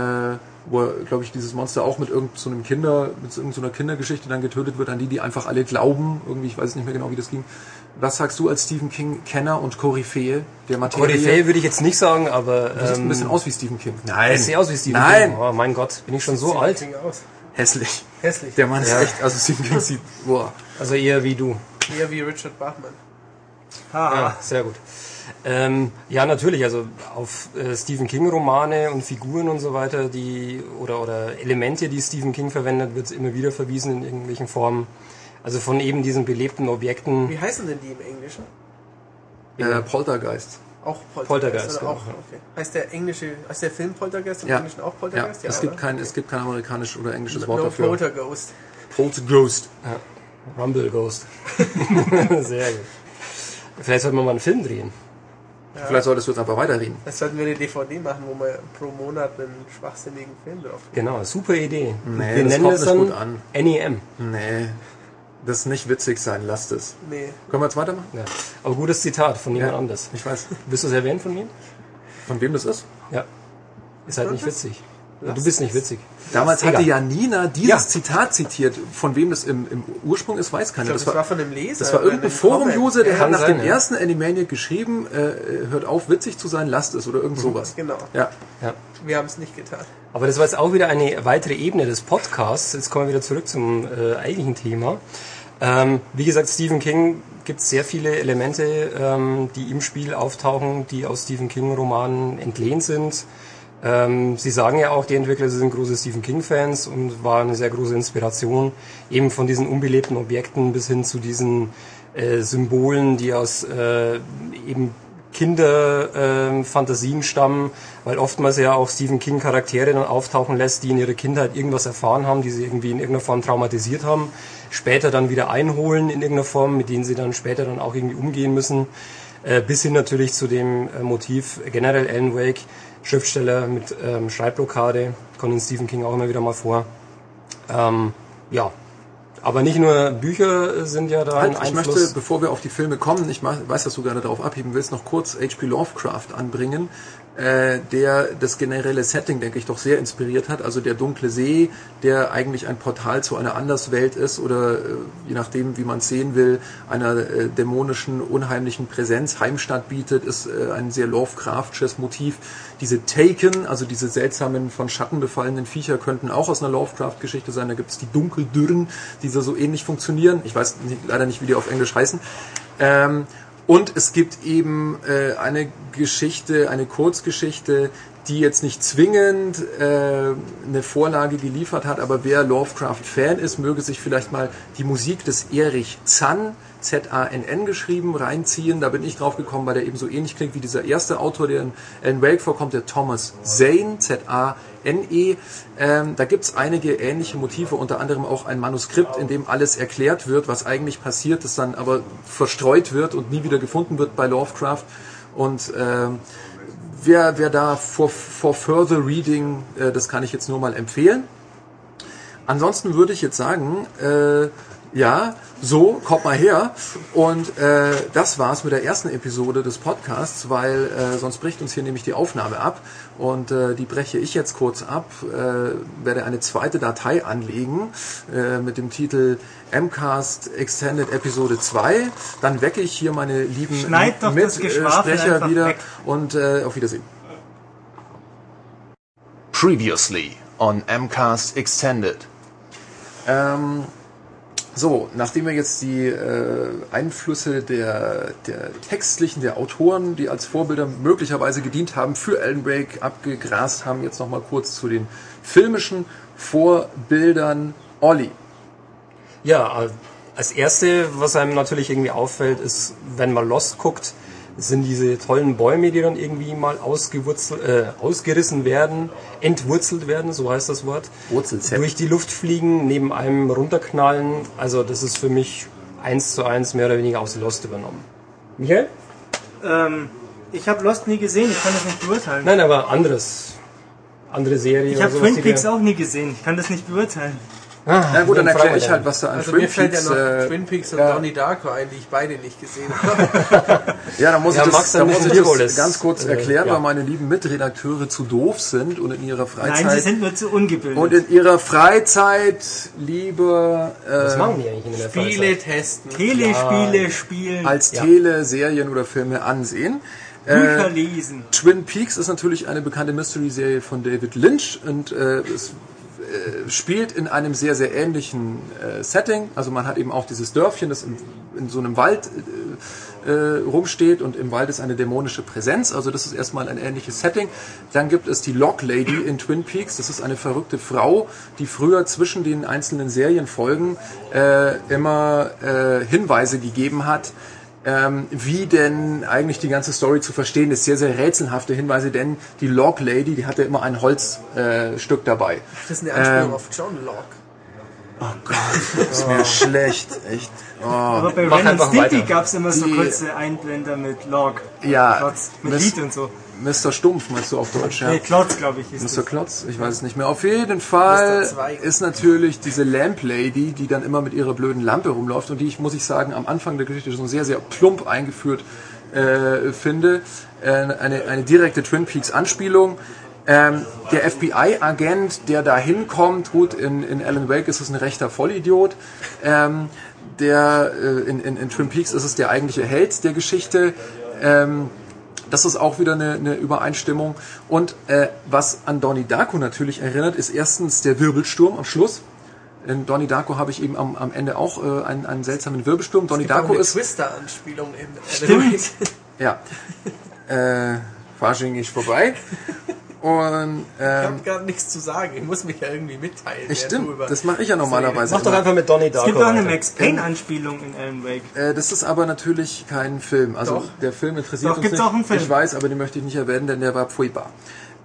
wo, glaube ich, dieses Monster auch mit irgendeinem so Kinder, mit so irgendeiner Kindergeschichte dann getötet wird, an die die einfach alle glauben. Irgendwie, ich weiß nicht mehr genau, wie das ging. Was sagst du als Stephen King Kenner und Koryphäe der Materie? Koryphäe würde ich jetzt nicht sagen, aber Du siehst ein ähm, bisschen aus wie Stephen King. Nein. ich sehe aus wie Stephen Nein. King. Oh mein Gott, bin ich schon so alt? Klingt aus. Hässlich. Hässlich. Der Mann Ja. ist echt, also Stephen King sieht, boah. Also eher wie du. Eher wie Richard Bachman. Ah, Ja, sehr gut. Ähm, ja, natürlich, also auf äh, Stephen King Romane und Figuren und so weiter, die oder oder Elemente, die Stephen King verwendet, wird immer wieder verwiesen in irgendwelchen Formen. Also von eben diesen belebten Objekten. Wie heißen denn die im Englischen? Äh, Poltergeist. Auch Poltergeist. Poltergeist, genau, auch, ja. okay. Heißt der englische, heißt der Film Poltergeist im Ja. Englischen auch Ja, Poltergeist? es gibt kein, es gibt kein amerikanisch oder englisches Wort No dafür. Poltergeist. Poltergeist. Rumble Ghost. [LAUGHS] sehr gut. Vielleicht sollten wir mal einen Film drehen. Vielleicht solltest du jetzt einfach weiterreden. Das sollten wir eine DVD machen, wo wir pro Monat einen schwachsinnigen Film drauf Genau, super Idee. Nee, wir das nennen kommt es nicht dann gut an. NEM. Nee. Das ist nicht witzig sein, lasst es. Nee. Können wir jetzt weitermachen? Ja. Aber gutes Zitat von jemand Ja. anders. Ich weiß. Willst du es erwähnen von mir? Von wem das ist? Ja. Ist halt nicht witzig. Lass du bist nicht witzig. Damals hatte ja Nina dieses Ja. Zitat zitiert. Von wem das im, im Ursprung ist, weiß keiner. Ich glaube, das, war von einem Leser. Das war irgendein. Forum-User, der Ja, hat nach sein, dem ja. ersten Animaniac geschrieben, äh, hört auf, witzig zu sein, lasst es oder irgend sowas. Genau. Ja. Ja. Wir haben es nicht getan. Aber das war jetzt auch wieder eine weitere Ebene des Podcasts. Jetzt kommen wir wieder zurück zum äh, eigentlichen Thema. Ähm, wie gesagt, Stephen King gibt sehr viele Elemente, ähm, die im Spiel auftauchen, die aus Stephen King Romanen entlehnt sind. Ähm, sie sagen ja auch, die Entwickler sind große Stephen King Fans und war eine sehr große Inspiration, eben von diesen unbelebten Objekten bis hin zu diesen äh, Symbolen, die aus äh, eben Kinderfantasien äh, stammen, weil oftmals ja auch Stephen King Charaktere dann auftauchen lässt, die in ihrer Kindheit irgendwas erfahren haben, die sie irgendwie in irgendeiner Form traumatisiert haben, später dann wieder einholen in irgendeiner Form, mit denen sie dann später dann auch irgendwie umgehen müssen, äh, bis hin natürlich zu dem äh, Motiv generell Alan Wake, Schriftsteller mit ähm, Schreibblockade, kommt in Stephen King auch immer wieder mal vor. Ähm, ja, aber nicht nur Bücher sind ja da Halt, ein ich Einfluss. möchte, bevor wir auf die Filme kommen, ich weiß, dass du gerade darauf abheben willst, noch kurz H.P. Lovecraft anbringen, äh, der das generelle Setting, denke ich, doch sehr inspiriert hat. Also der dunkle See, der eigentlich ein Portal zu einer Anderswelt ist oder äh, je nachdem, wie man es sehen will, einer äh, dämonischen, unheimlichen Präsenz Heimstatt bietet, ist äh, ein sehr Lovecraftsches Motiv. Diese Taken, also diese seltsamen, von Schatten befallenen Viecher, könnten auch aus einer Lovecraft-Geschichte sein. Da gibt es die Dunkeldürren, die so, so ähnlich funktionieren. Ich weiß nicht, leider nicht, wie die auf Englisch heißen. Ähm, und es gibt eben äh, eine Geschichte, eine Kurzgeschichte, die jetzt nicht zwingend äh, eine Vorlage geliefert hat, aber wer Lovecraft-Fan ist, möge sich vielleicht mal die Musik des Erich Zann, Z-A-N-N geschrieben, reinziehen. Da bin ich drauf gekommen, weil der eben so ähnlich klingt wie dieser erste Autor, der in Alan Wake vorkommt, der Thomas Zane, Z-A-N-E. Ähm, da gibt's einige ähnliche Motive, unter anderem auch ein Manuskript, in dem alles erklärt wird, was eigentlich passiert, das dann aber verstreut wird und nie wieder gefunden wird bei Lovecraft. Und ähm, wer, wer da for, for further reading, äh, das kann ich jetzt nur mal empfehlen. ansonsten würde ich jetzt sagen, äh, ja, so, kommt mal her. Und äh, das war's mit der ersten Episode des Podcasts, weil äh, sonst bricht uns hier nämlich die Aufnahme ab. Und äh, die breche ich jetzt kurz ab, äh, werde eine zweite Datei anlegen äh, mit dem Titel Mcast Extended Episode 2. Dann wecke ich hier meine lieben Mitsprecher wieder weg. und äh, auf Wiedersehen. Previously on Mcast Extended. Ähm, so, nachdem wir jetzt die äh, Einflüsse der, der textlichen, der Autoren, die als Vorbilder möglicherweise gedient haben, für Alan Wake abgegrast haben, jetzt nochmal kurz zu den filmischen Vorbildern. Olli. Ja, äh, als erste, was einem natürlich irgendwie auffällt, ist, wenn man Lost guckt, sind diese tollen Bäume, die dann irgendwie mal ausgewurzelt, äh, ausgerissen werden, entwurzelt werden, so heißt das Wort, Wurzelzett. durch die Luft fliegen, neben einem runterknallen. Also das ist für mich eins zu eins mehr oder weniger aus Lost übernommen. Michael? Ähm, ich habe Lost nie gesehen, ich kann das nicht beurteilen. Nein, aber anderes. Andere Serie ich habe Twin Peaks auch nie gesehen, ich kann das nicht beurteilen. Ah, Na gut, dann erkläre ich dann. halt, was da an Also Twin mir fällt ja Peaks... noch äh, Twin Peaks und ja. Donnie Darko ein, die ich beide nicht gesehen habe. [LAUGHS] Ja, da muss Ja, ich das, da dann muss ich das ganz kurz äh, erklären, ja. weil meine lieben Mitredakteure zu doof sind und in ihrer Freizeit... Nein, sie sind nur zu ungebildet. und in ihrer Freizeit lieber Was äh, machen die eigentlich in der Spiele Freizeit? testen. Telespiele spielen, als Ja. Tele, Serien oder Filme ansehen. Bücher Äh, lesen. Twin Peaks ist natürlich eine bekannte Mystery-Serie von David Lynch und äh, es äh, spielt in einem sehr, sehr ähnlichen äh, Setting. Also man hat eben auch dieses Dörfchen, das in, in so einem Wald äh, äh, rumsteht und im Wald ist eine dämonische Präsenz. Also das ist erstmal ein ähnliches Setting. Dann gibt es die Lock Lady in Twin Peaks. Das ist eine verrückte Frau, die früher zwischen den einzelnen Serienfolgen äh, immer äh, Hinweise gegeben hat, ähm, wie denn eigentlich die ganze Story zu verstehen ist. Sehr, sehr rätselhafte Hinweise, denn die Log Lady, die hatte immer ein Holzstück äh, dabei. Das ist eine Anspielung Ähm, auf John Locke. Ist mir schlecht, echt. Oh. Aber bei mach Ren und Stimpy gab es immer so kurze Einblender mit Log. Ja, mit Lied und so. Mr. Stumpf meinst du auf Deutsch, ja? Nee, Klotz, glaube ich, ist Mr. das. Klotz, ich weiß es nicht mehr. Auf jeden Fall ist natürlich diese Lamp Lady, die dann immer mit ihrer blöden Lampe rumläuft und die ich, muss ich sagen, am Anfang der Geschichte schon sehr, sehr plump eingeführt äh, finde. Äh, eine, eine direkte Twin Peaks Anspielung. Ähm, der FBI-Agent, der da hinkommt, gut, in, in Alan Wake ist es ein rechter Vollidiot. Ähm, der äh, in, in, in Twin Peaks ist es der eigentliche Held der Geschichte. Ähm, das ist auch wieder eine, eine Übereinstimmung. Und äh, was an Donnie Darko natürlich erinnert, ist erstens der Wirbelsturm am Schluss. In Donnie Darko habe ich eben am, am Ende auch äh, einen, einen seltsamen Wirbelsturm. Donnie Darko eine ist Twister-Anspielung in Stimmt. ja äh, Fasching ist vorbei. Und Ich ähm, habe gerade nichts zu sagen. Ich muss mich ja irgendwie mitteilen. stimmt, das mache ich ja normalerweise. Mach doch einfach mit Donnie Es Darko gibt auch eine. Max Payne-Anspielung in Alan Wake. Äh, das ist aber natürlich kein Film. Also Doch. der Film interessiert Doch, uns gibt's nicht. auch einen Film. Ich weiß, aber den möchte ich nicht erwähnen, denn der war furchtbar.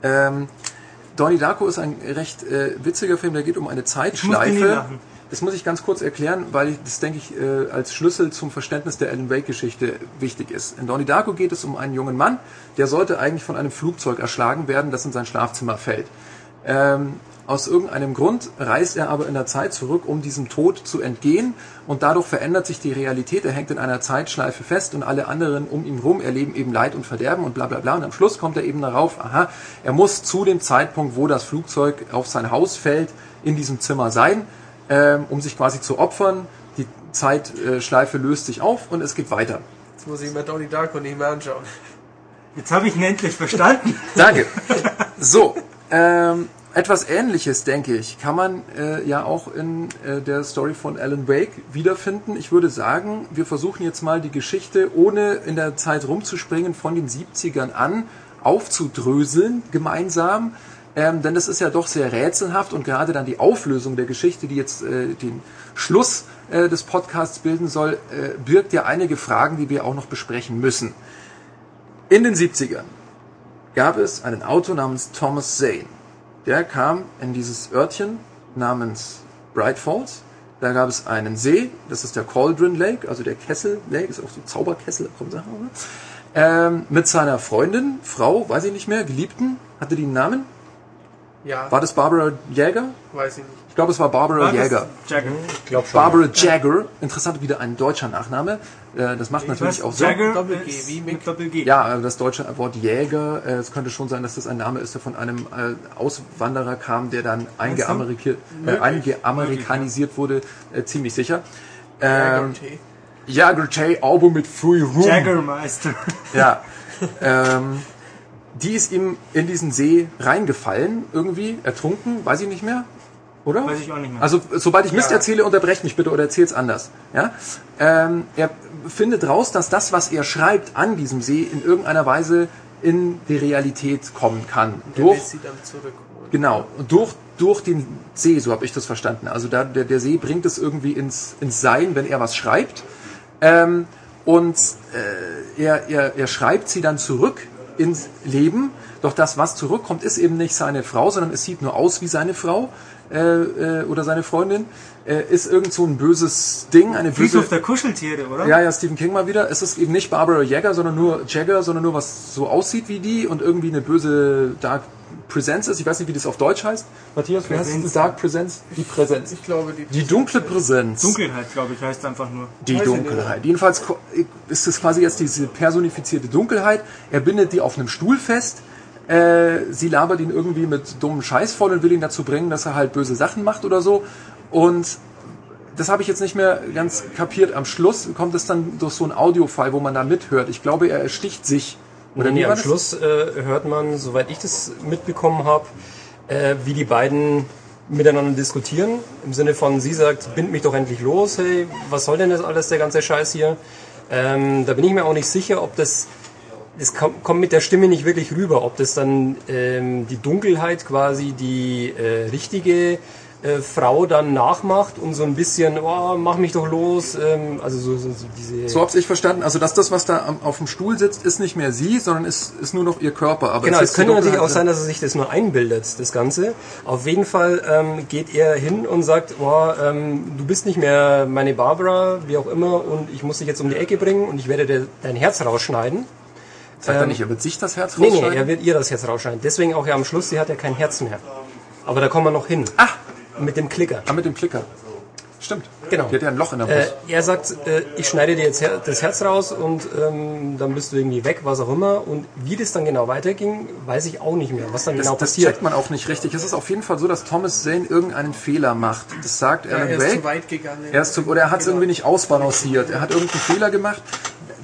Ähm, Donnie Darko ist ein recht äh, witziger Film, der geht um eine muss nie Zeitschleife. Das muss ich ganz kurz erklären, weil ich, das denke ich äh, als Schlüssel zum Verständnis der Alan Wake-Geschichte wichtig ist. In Donnie Darko geht es um einen jungen Mann, der sollte eigentlich von einem Flugzeug erschlagen werden, das in sein Schlafzimmer fällt. Ähm, aus irgendeinem Grund reist er aber in der Zeit zurück, um diesem Tod zu entgehen und dadurch verändert sich die Realität. Er hängt in einer Zeitschleife fest und alle anderen um ihn rum erleben eben Leid und Verderben und bla bla bla. Und am Schluss kommt er eben darauf, aha, er muss zu dem Zeitpunkt, wo das Flugzeug auf sein Haus fällt, in diesem Zimmer sein, ähm, um sich quasi zu opfern. Die Zeitschleife löst sich auf und es geht weiter. Jetzt muss ich mir Donnie Darko nicht mehr anschauen. [LAUGHS] Jetzt habe ich ihn endlich verstanden. [LAUGHS] Danke. So, ähm, etwas Ähnliches, denke ich, kann man äh, ja auch in äh, der Story von Alan Wake wiederfinden. Ich würde sagen, wir versuchen jetzt mal die Geschichte, ohne in der Zeit rumzuspringen, von den 70ern an aufzudröseln, gemeinsam. Ähm, denn das ist ja doch sehr rätselhaft und gerade dann die Auflösung der Geschichte, die jetzt äh, den Schluss äh, des Podcasts bilden soll, äh, birgt ja einige Fragen, die wir auch noch besprechen müssen. In den 70ern gab es einen Autor namens Thomas Zane. Der kam in dieses Örtchen namens Bright Falls. Da gab es einen See, das ist der Cauldron Lake, also der Kessel Lake, ist auch so Zauberkessel, kommt Sachen, oder? Ähm, mit seiner Freundin, Frau, weiß ich nicht mehr, Geliebten, hatte die einen Namen? Ja, War das Barbara Jäger? weiß ich nicht. Ich glaube, es war Barbara War Jäger. Jagger. Ich glaube schon. Barbara Jagger. Interessant, wieder ein deutscher Nachname. Äh, Das macht natürlich Was? auch Sinn. Jagger Doppel-G, ist wie mit Mick. Doppel-G. Ja, äh, das deutsche Wort Jäger, äh, es könnte schon sein, dass das ein Name ist, der von einem äh, Auswanderer kam, der dann eingeameriki- äh, eingeamerikanisiert wurde, äh, ziemlich sicher. Ähm. Jagger J. Album mit Free Room. Jaggermeister. Ja. [LAUGHS] ähm, die ist ihm in diesen See reingefallen, irgendwie, ertrunken, weiß ich nicht mehr. Oder? Weiß ich auch nicht mehr. Also, sobald ich Mist erzähle, unterbrecht mich bitte oder erzähl's anders. Ja? Ähm, er findet raus, dass das, was er schreibt an diesem See, in irgendeiner Weise in die Realität kommen kann. Der Durch, sie dann zurückholen. genau, durch, durch den See, so habe ich das verstanden. Also da, der, der See bringt es irgendwie ins, ins Sein, wenn er was schreibt. Ähm, und äh, er, er, er schreibt sie dann zurück ins Leben. Doch das, was zurückkommt, ist eben nicht seine Frau, sondern es sieht nur aus wie seine Frau äh, äh, oder seine Freundin. Äh, ist irgend so ein böses Ding, eine Friedhof böse... der Kuscheltiere, oder? Ja, ja, Stephen King mal wieder. Es ist eben nicht Barbara Jagger, sondern nur Jagger, sondern nur was so aussieht wie die und irgendwie eine böse Dark Presence ist. Ich weiß nicht, wie das auf Deutsch heißt. Matthias, wie heißt Präsenz. das? Dark Presence? Die Präsenz. Ich glaube, die, Die dunkle Präsenz. Dunkelheit, glaube ich, heißt einfach nur. Die Dunkelheit. Jedenfalls ist es quasi jetzt diese personifizierte Dunkelheit. Er bindet die auf einem Stuhl fest. Äh, sie labert ihn irgendwie mit dummen Scheiß voll und will ihn dazu bringen, dass er halt böse Sachen macht oder so. Und das habe ich jetzt nicht mehr ganz kapiert. Am Schluss kommt es dann durch so ein Audiofile, wo man da mithört. Ich glaube, er ersticht sich. Oder nee, wie am? Schluss äh, hört man, soweit ich das mitbekommen habe, äh, wie die beiden miteinander diskutieren. Im Sinne von, sie sagt, bind mich doch endlich los, hey, was soll denn das alles, der ganze Scheiß hier? Ähm, da bin ich mir auch nicht sicher, ob das, das kommt, kommt mit der Stimme nicht wirklich rüber, ob das dann ähm, die Dunkelheit quasi die äh, richtige äh, Frau dann nachmacht und so ein bisschen, oh, mach mich doch los, ähm, also so, so, so diese... So hab's ich verstanden. Also, dass das, was da am, auf dem Stuhl sitzt, ist nicht mehr sie, sondern ist, ist nur noch ihr Körper. Aber Genau, es könnte natürlich auch sein, dass er sich das nur einbildet, das Ganze. Auf jeden Fall ähm, geht er hin und sagt, oh, ähm, du bist nicht mehr meine Barbara, wie auch immer, und ich muss dich jetzt um die Ecke bringen und ich werde dir dein Herz rausschneiden. Sagt er nicht, er wird sich das Herz Nee, nee, rausschneiden? er wird ihr das Herz rausschneiden. Deswegen auch ja am Schluss, sie hat ja kein Herz mehr. Aber da kommen wir noch hin. Ah! Mit dem Klicker. Ah, mit dem Klicker. Stimmt. Genau. Die hat ja ein Loch in der Äh, Brust. er sagt, äh, ich schneide dir jetzt her das Herz raus und ähm, dann bist du irgendwie weg, was auch immer. Und wie das dann genau weiterging, weiß ich auch nicht mehr, was dann Das, genau das passiert. checkt man auch nicht richtig. Es ist auf jeden Fall so, dass Thomas Zane irgendeinen Fehler macht. Das sagt ja, Alan er ist zu Wake. weit gegangen. Er ist zu, oder er hat es irgendwie nicht ausbalanciert. Er hat irgendeinen Fehler gemacht.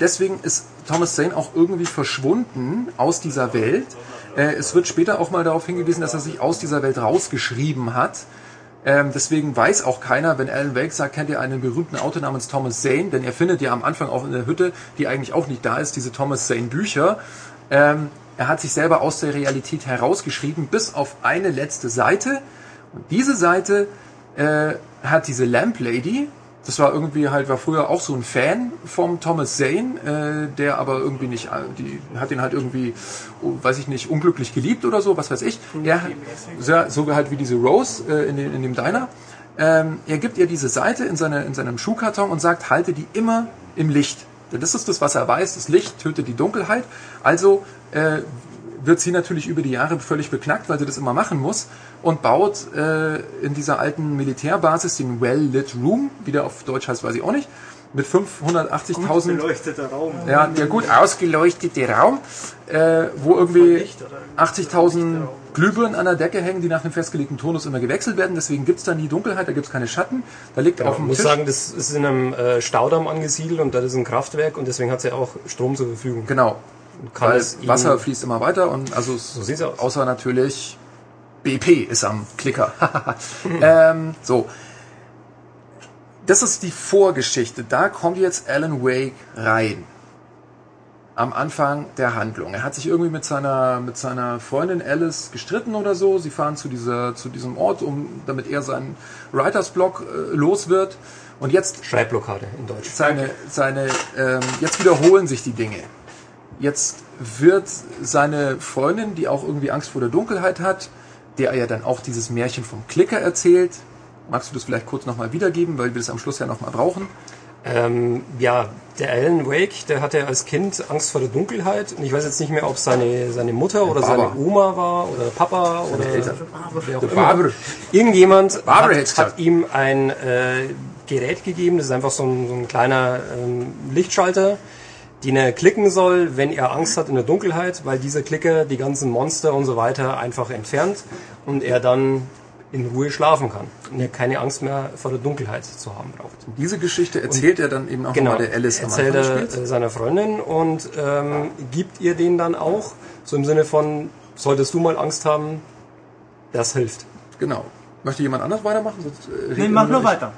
Deswegen ist Thomas Zane auch irgendwie verschwunden aus dieser Welt. Äh, es wird später auch mal darauf hingewiesen, dass er sich aus dieser Welt rausgeschrieben hat. Ähm, deswegen weiß auch keiner, wenn Alan Wake sagt, kennt ihr einen berühmten Autor namens Thomas Zane, denn er findet ja am Anfang auch in der Hütte, die eigentlich auch nicht da ist, diese Thomas Zane Bücher. Ähm, er hat sich selber aus der Realität herausgeschrieben, bis auf eine letzte Seite. Und diese Seite äh, hat diese Lamp Lady, das war irgendwie halt, war früher auch so ein Fan vom Thomas Zane, äh, der aber irgendwie nicht, äh, die hat ihn halt irgendwie, oh, weiß ich nicht, unglücklich geliebt oder so, was weiß ich. Er, so, so halt wie diese Rose äh, in, den, in dem Diner. Ähm, er gibt ihr diese Seite in, seine, in seinem Schuhkarton und sagt, halte die immer im Licht. Denn das ist das, was er weiß. Das Licht tötet die Dunkelheit. Also äh, wird sie natürlich über die Jahre völlig beknackt, weil sie das immer machen muss und baut äh, in dieser alten Militärbasis den Well-Lit Room, wie der auf Deutsch heißt, weiß ich auch nicht, mit 580.000 Beleuchteter Raum. ja, der gut ausgeleuchtete Raum, äh, wo irgendwie Licht, oder? 80.000 Glühbirnen an der Decke hängen, die nach einem festgelegten Tonus immer gewechselt werden. Deswegen gibt's da nie Dunkelheit, da gibt's keine Schatten. Da liegt auf Ich dem muss Tisch. sagen, das ist in einem äh, Staudamm angesiedelt und das ist ein Kraftwerk und deswegen hat sie auch Strom zur Verfügung. genau. Kann Weil Wasser fließt immer weiter und also So sieht's aus. außer natürlich BP ist am Klicker. [LAUGHS] ähm, so. Das ist die Vorgeschichte. Da kommt jetzt Alan Wake rein. Am Anfang der Handlung. Er hat sich irgendwie mit seiner, mit seiner Freundin Alice gestritten oder so. Sie fahren zu, dieser, zu diesem Ort, um, damit er seinen Writers Block äh, los wird. Und jetzt Schreibblockade in Deutsch. seine, seine, ähm, jetzt wiederholen sich die Dinge. Jetzt wird seine Freundin, die auch irgendwie Angst vor der Dunkelheit hat, der er ja dann auch dieses Märchen vom Klicker erzählt. Magst du das vielleicht kurz nochmal wiedergeben, weil wir das am Schluss ja nochmal brauchen? Ähm, ja, der Alan Wake, der hatte als Kind Angst vor der Dunkelheit. Und ich weiß jetzt nicht mehr, ob es seine, seine Mutter oder Baba. seine Oma war oder Papa oder Eltern. wer auch immer. Irgendjemand Barbara hat, hat ihm ein äh, Gerät gegeben, das ist einfach so ein, so ein kleiner ähm, Lichtschalter, den er klicken soll, wenn er Angst hat in der Dunkelheit, weil dieser Klicker die ganzen Monster und so weiter einfach entfernt und er dann in Ruhe schlafen kann und er keine Angst mehr vor der Dunkelheit zu haben braucht. Diese Geschichte erzählt er dann eben auch Genau, nochmal der Alice am erzählt Anfang des er äh, seiner Freundin und ähm, gibt ihr den dann auch, so im Sinne von, solltest du mal Angst haben, das hilft. Genau. Möchte jemand anders weitermachen? Sonst, äh, Nee, mach nur weiter.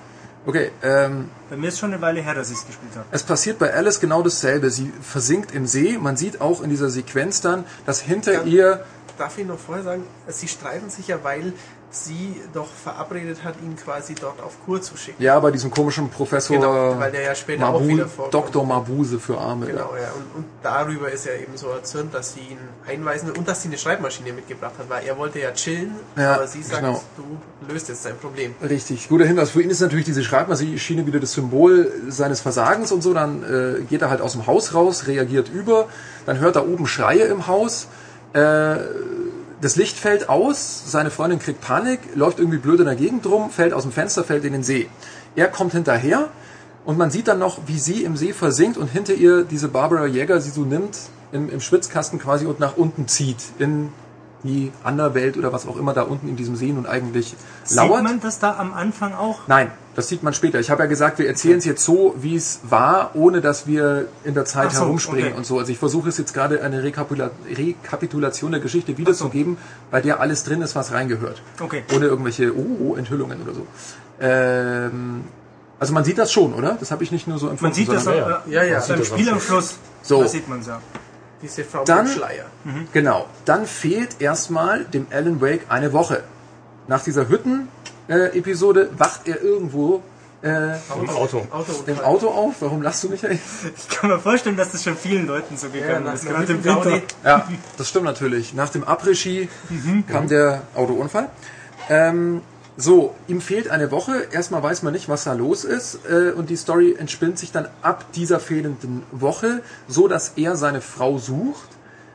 Okay, ähm, Bei mir ist schon eine Weile her, dass ich es gespielt habe. es passiert bei Alice genau dasselbe. Sie versinkt im See. Man sieht auch in dieser Sequenz dann, dass hinter Ja. ihr Darf ich noch vorher sagen, sie streiten sich ja, weil sie doch verabredet hat, ihn quasi dort auf Kur zu schicken. Ja, bei diesem komischen Professor Genau, weil der ja später auch Mabu- wieder vorkommt. Dr. Mabuse für Arme. Genau, ja. Und, und darüber ist er eben so erzürnt, dass sie ihn einweisen und dass sie eine Schreibmaschine mitgebracht hat, weil er wollte ja chillen, Ja, aber sie sagt, genau. du löst jetzt sein Problem. Richtig, guter Hinweis. Für ihn ist natürlich diese Schreibmaschine wieder das Symbol seines Versagens und so. Dann äh, geht er halt aus dem Haus raus, reagiert über, dann hört er oben Schreie im Haus. Äh, das Licht fällt aus, seine Freundin kriegt Panik, läuft irgendwie blöd in der Gegend rum, fällt aus dem Fenster, fällt in den See. Er kommt hinterher und man sieht dann noch, wie sie im See versinkt und hinter ihr diese Barbara Jäger sie so nimmt, im, im Schwitzkasten quasi und nach unten zieht, in die Anderwelt oder was auch immer da unten in diesem See nun eigentlich lauert. Sieht man das da am Anfang auch? Nein, das sieht man später. Ich habe ja gesagt, wir erzählen es jetzt so, wie es war, ohne dass wir in der Zeit so, herumspringen okay. und so. Also ich versuche es jetzt gerade eine Rekapitula Rekapitulation der Geschichte wiederzugeben, bei der alles drin ist, was reingehört. Okay. Ohne irgendwelche oh, Enthüllungen oder so. Ähm, also man sieht das schon, oder? Das habe ich nicht nur so empfunden. Man sieht das sondern- auch, ja. äh, Ja, ja. beim das Spiel am Schluss. So. Da sieht man es ja. Diese Frau Dann- mit Schleier. Genau. Dann fehlt erstmal dem Alan Wake eine Woche. Nach dieser Hütten-Episode wacht er irgendwo äh, Im Auto. Autounfall. im Auto auf. Warum lachst du, Michael? Ich kann mir vorstellen, dass das schon vielen Leuten so gegangen nach ist. Gerade im Hütten-Gaudi. Winter. Ja, das stimmt natürlich. Nach dem Après-Ski kam der Autounfall. Ähm, so, ihm fehlt eine Woche. Erstmal weiß man nicht, was da los ist. Äh, und die Story entspinnt sich dann ab dieser fehlenden Woche, so dass er seine Frau sucht.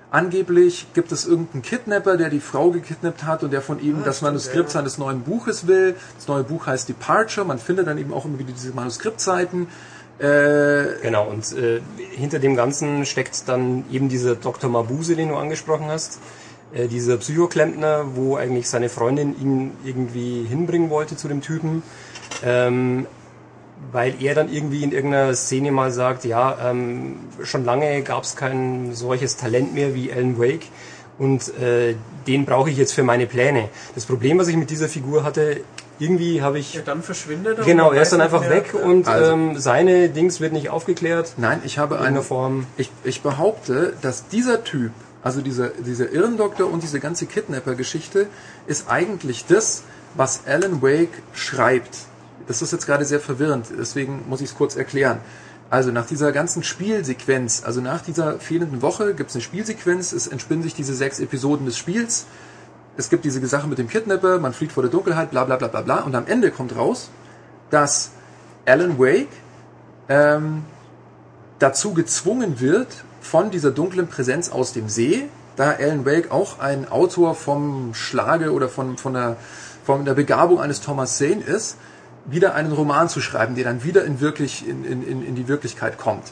Angeblich gibt es irgendeinen Kidnapper, der die Frau gekidnappt hat und der von ihm das stimmt, Manuskript ja. seines neuen Buches will. Das neue Buch heißt Departure. Man findet dann eben auch immer wieder diese Manuskriptseiten. Äh, Genau, und äh, hinter dem Ganzen steckt dann eben dieser Dr. Mabuse, den du angesprochen hast. Äh, dieser Psychoklempner, wo eigentlich seine Freundin ihn irgendwie hinbringen wollte zu dem Typen. Ähm, weil er dann irgendwie in irgendeiner Szene mal sagt, ja, ähm, schon lange gab es kein solches Talent mehr wie Alan Wake und äh, den brauche ich jetzt für meine Pläne. Das Problem, was ich mit dieser Figur hatte, irgendwie habe ich Ja, dann verschwindet er. Genau, er ist dann einfach weg und Also- ähm, seine Dings wird nicht aufgeklärt. nein, ich habe In eine der Form. Ich, ich behaupte, dass dieser Typ, also dieser, dieser Irrendoktor und diese ganze Kidnapper-Geschichte, ist eigentlich das, was Alan Wake schreibt. Das ist jetzt gerade sehr verwirrend, deswegen muss ich es kurz erklären. Also nach dieser ganzen Spielsequenz, also nach dieser fehlenden Woche gibt es eine Spielsequenz, es entspinnen sich diese sechs Episoden des Spiels, es gibt diese Sache mit dem Kidnapper, man flieht vor der Dunkelheit, bla bla bla bla bla, und am Ende kommt raus, dass Alan Wake ähm, dazu gezwungen wird von dieser dunklen Präsenz aus dem See, da Alan Wake auch ein Autor vom Schlage oder von, von, der, von der Begabung eines Thomas Zane ist, wieder einen Roman zu schreiben, der dann wieder in, wirklich, in, in, in die Wirklichkeit kommt.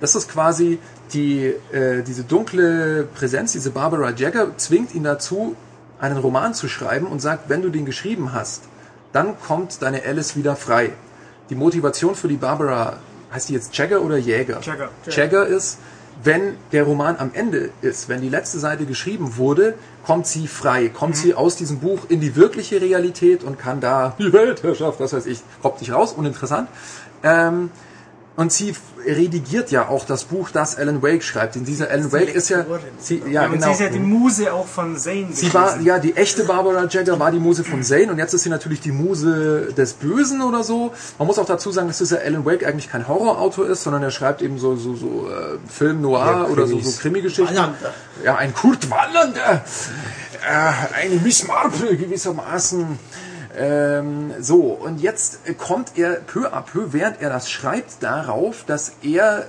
Das ist quasi die, äh, diese dunkle Präsenz, diese Barbara Jagger zwingt ihn dazu, einen Roman zu schreiben und sagt, wenn du den geschrieben hast, dann kommt deine Alice wieder frei. Die Motivation für die Barbara, heißt die jetzt Jagger oder Jäger? Jagger. Jagger ist, wenn der Roman am Ende ist, wenn die letzte Seite geschrieben wurde, kommt sie frei, kommt sie aus diesem Buch in die wirkliche Realität und kann da die Weltherrschaft, was weiß ich, kommt nicht raus, uninteressant. Ähm, und sie redigiert ja auch das Buch, das Alan Wake schreibt. Denn dieser Alan Wake ist ja, sie, ja, Ja, und genau. sie ist ja die Muse auch von Zane. Sie war, ja, die echte Barbara Jagger war die Muse von Zane und jetzt ist sie natürlich die Muse des Bösen oder so. Man muss auch dazu sagen, dass dieser Alan Wake eigentlich kein Horrorautor ist, sondern er schreibt eben so, so, so äh, Film Noir Ja, oder so, so Krimi-Geschichten. Wallander. Ja, ein Kurt Wallander, äh, eine Miss Marple gewissermaßen. Ähm, so, und jetzt kommt er peu à peu, während er das schreibt, darauf, dass er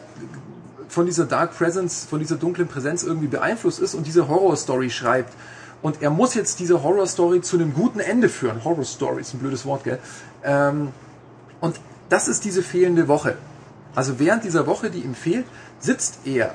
von dieser Dark Presence, von dieser dunklen Präsenz irgendwie beeinflusst ist und diese Horror-Story schreibt. Und er muss jetzt diese Horror-Story zu einem guten Ende führen. Horror-Story ist ein blödes Wort, gell? Ähm, und das ist diese fehlende Woche. Also während dieser Woche, die ihm fehlt, sitzt er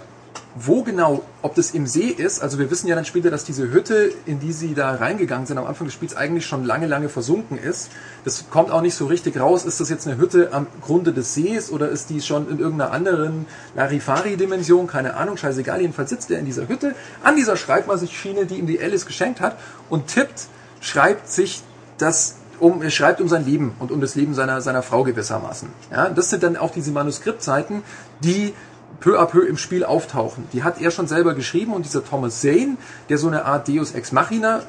wo genau, ob das im See ist, also wir wissen ja dann später, dass diese Hütte, in die sie da reingegangen sind am Anfang des Spiels, eigentlich schon lange, lange versunken ist. Das kommt auch nicht so richtig raus. Ist das jetzt eine Hütte am Grunde des Sees oder ist die schon in irgendeiner anderen Larifari-Dimension? Keine Ahnung, scheißegal. Jedenfalls sitzt er in dieser Hütte an dieser Schreibmaschine, die ihm die Alice geschenkt hat und tippt, schreibt sich das um, er schreibt um sein Leben und um das Leben seiner, seiner Frau gewissermaßen. Ja, das sind dann auch diese Manuskriptseiten, die peu à peu im Spiel auftauchen. Die hat er schon selber geschrieben und dieser Thomas Zane, der so eine Art Deus Ex Machina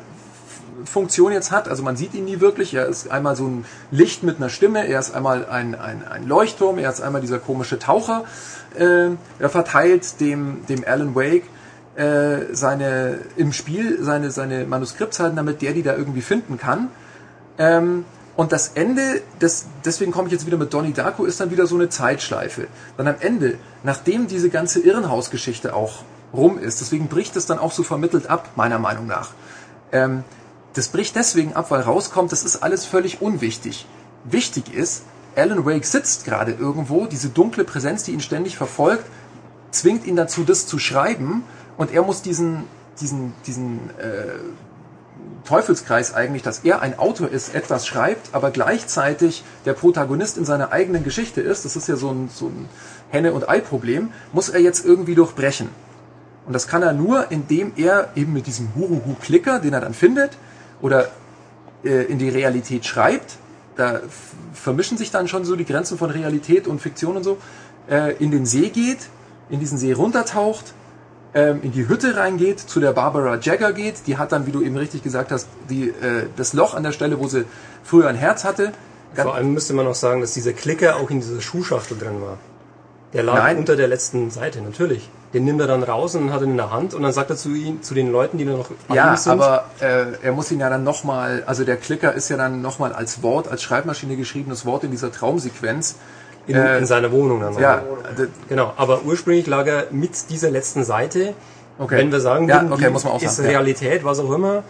Funktion jetzt hat, also man sieht ihn nie wirklich, er ist einmal so ein Licht mit einer Stimme, er ist einmal ein, ein, ein Leuchtturm, er ist einmal dieser komische Taucher, äh, er verteilt dem, dem Alan Wake äh, seine, im Spiel seine, seine Manuskriptzeiten, damit der die da irgendwie finden kann. Ähm, und das Ende, das, deswegen komme ich jetzt wieder mit Donnie Darko, ist dann wieder so eine Zeitschleife. Dann am Ende, nachdem diese ganze Irrenhausgeschichte auch rum ist, deswegen bricht es dann auch so vermittelt ab, meiner Meinung nach. Ähm, das bricht deswegen ab, weil rauskommt, das ist alles völlig unwichtig. Wichtig ist, Alan Wake sitzt gerade irgendwo, diese dunkle Präsenz, die ihn ständig verfolgt, zwingt ihn dazu, das zu schreiben und er muss diesen, diesen, diesen äh, Teufelskreis eigentlich, dass er ein Autor ist, etwas schreibt, aber gleichzeitig der Protagonist in seiner eigenen Geschichte ist, das ist ja so ein, so ein Henne- und Ei-Problem, muss er jetzt irgendwie durchbrechen. Und das kann er nur, indem er eben mit diesem Huruhu-Klicker, den er dann findet, oder äh, in die Realität schreibt, da vermischen sich dann schon so die Grenzen von Realität und Fiktion und so, äh, in den See geht, in diesen See runtertaucht, ähm, in die Hütte reingeht, zu der Barbara Jagger geht. Die hat dann, wie du eben richtig gesagt hast, die, äh, das Loch an der Stelle, wo sie früher ein Herz hatte. Vor allem müsste man auch sagen, dass dieser Klicker auch in dieser Schuhschachtel drin war. Der lag Nein. unter der letzten Seite, natürlich. Den nimmt er dann raus und hat ihn in der Hand und dann sagt er zu, ihm, zu den Leuten, die da noch ja, sind. Ja, aber äh, er muss ihn ja dann nochmal, also der Klicker ist ja dann nochmal als Wort, als Schreibmaschine geschriebenes Wort in dieser Traumsequenz in, äh, in seiner Wohnung dann. Ja, genau. Aber ursprünglich lag er mit dieser letzten Seite. Okay. Wenn wir sagen ja, okay, muss man auch ist sagen. Realität, was auch immer,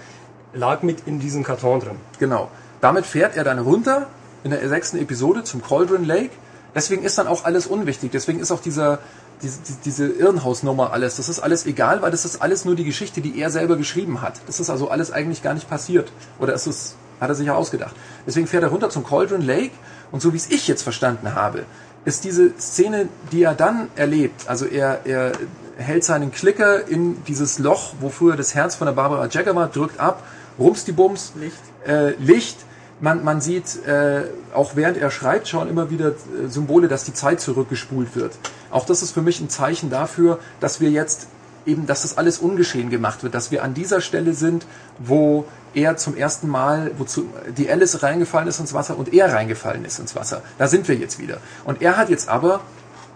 lag mit in diesem Karton drin. Genau. Damit fährt er dann runter in der sechsten Episode zum Cauldron Lake. Deswegen ist dann auch alles unwichtig. Deswegen ist auch dieser, diese, diese Irrenhausnummer alles. Das ist alles egal, weil das ist alles nur die Geschichte, die er selber geschrieben hat. Das ist also alles eigentlich gar nicht passiert. Oder ist es, hat er sich ja ausgedacht. Deswegen fährt er runter zum Cauldron Lake und so wie es ich jetzt verstanden habe, ist diese Szene, die er dann erlebt, also er, er hält seinen Klicker in dieses Loch, wo früher das Herz von der Barbara Jagger war, drückt ab, rums die Bums, Licht. Äh, Licht. Man, man sieht, äh, auch während er schreibt, schon immer wieder äh, Symbole, dass die Zeit zurückgespult wird. Auch das ist für mich ein Zeichen dafür, dass wir jetzt eben, dass das alles ungeschehen gemacht wird, dass wir an dieser Stelle sind, wo er zum ersten Mal, wozu die Alice reingefallen ist ins Wasser und er reingefallen ist ins Wasser. Da sind wir jetzt wieder. Und er hat jetzt aber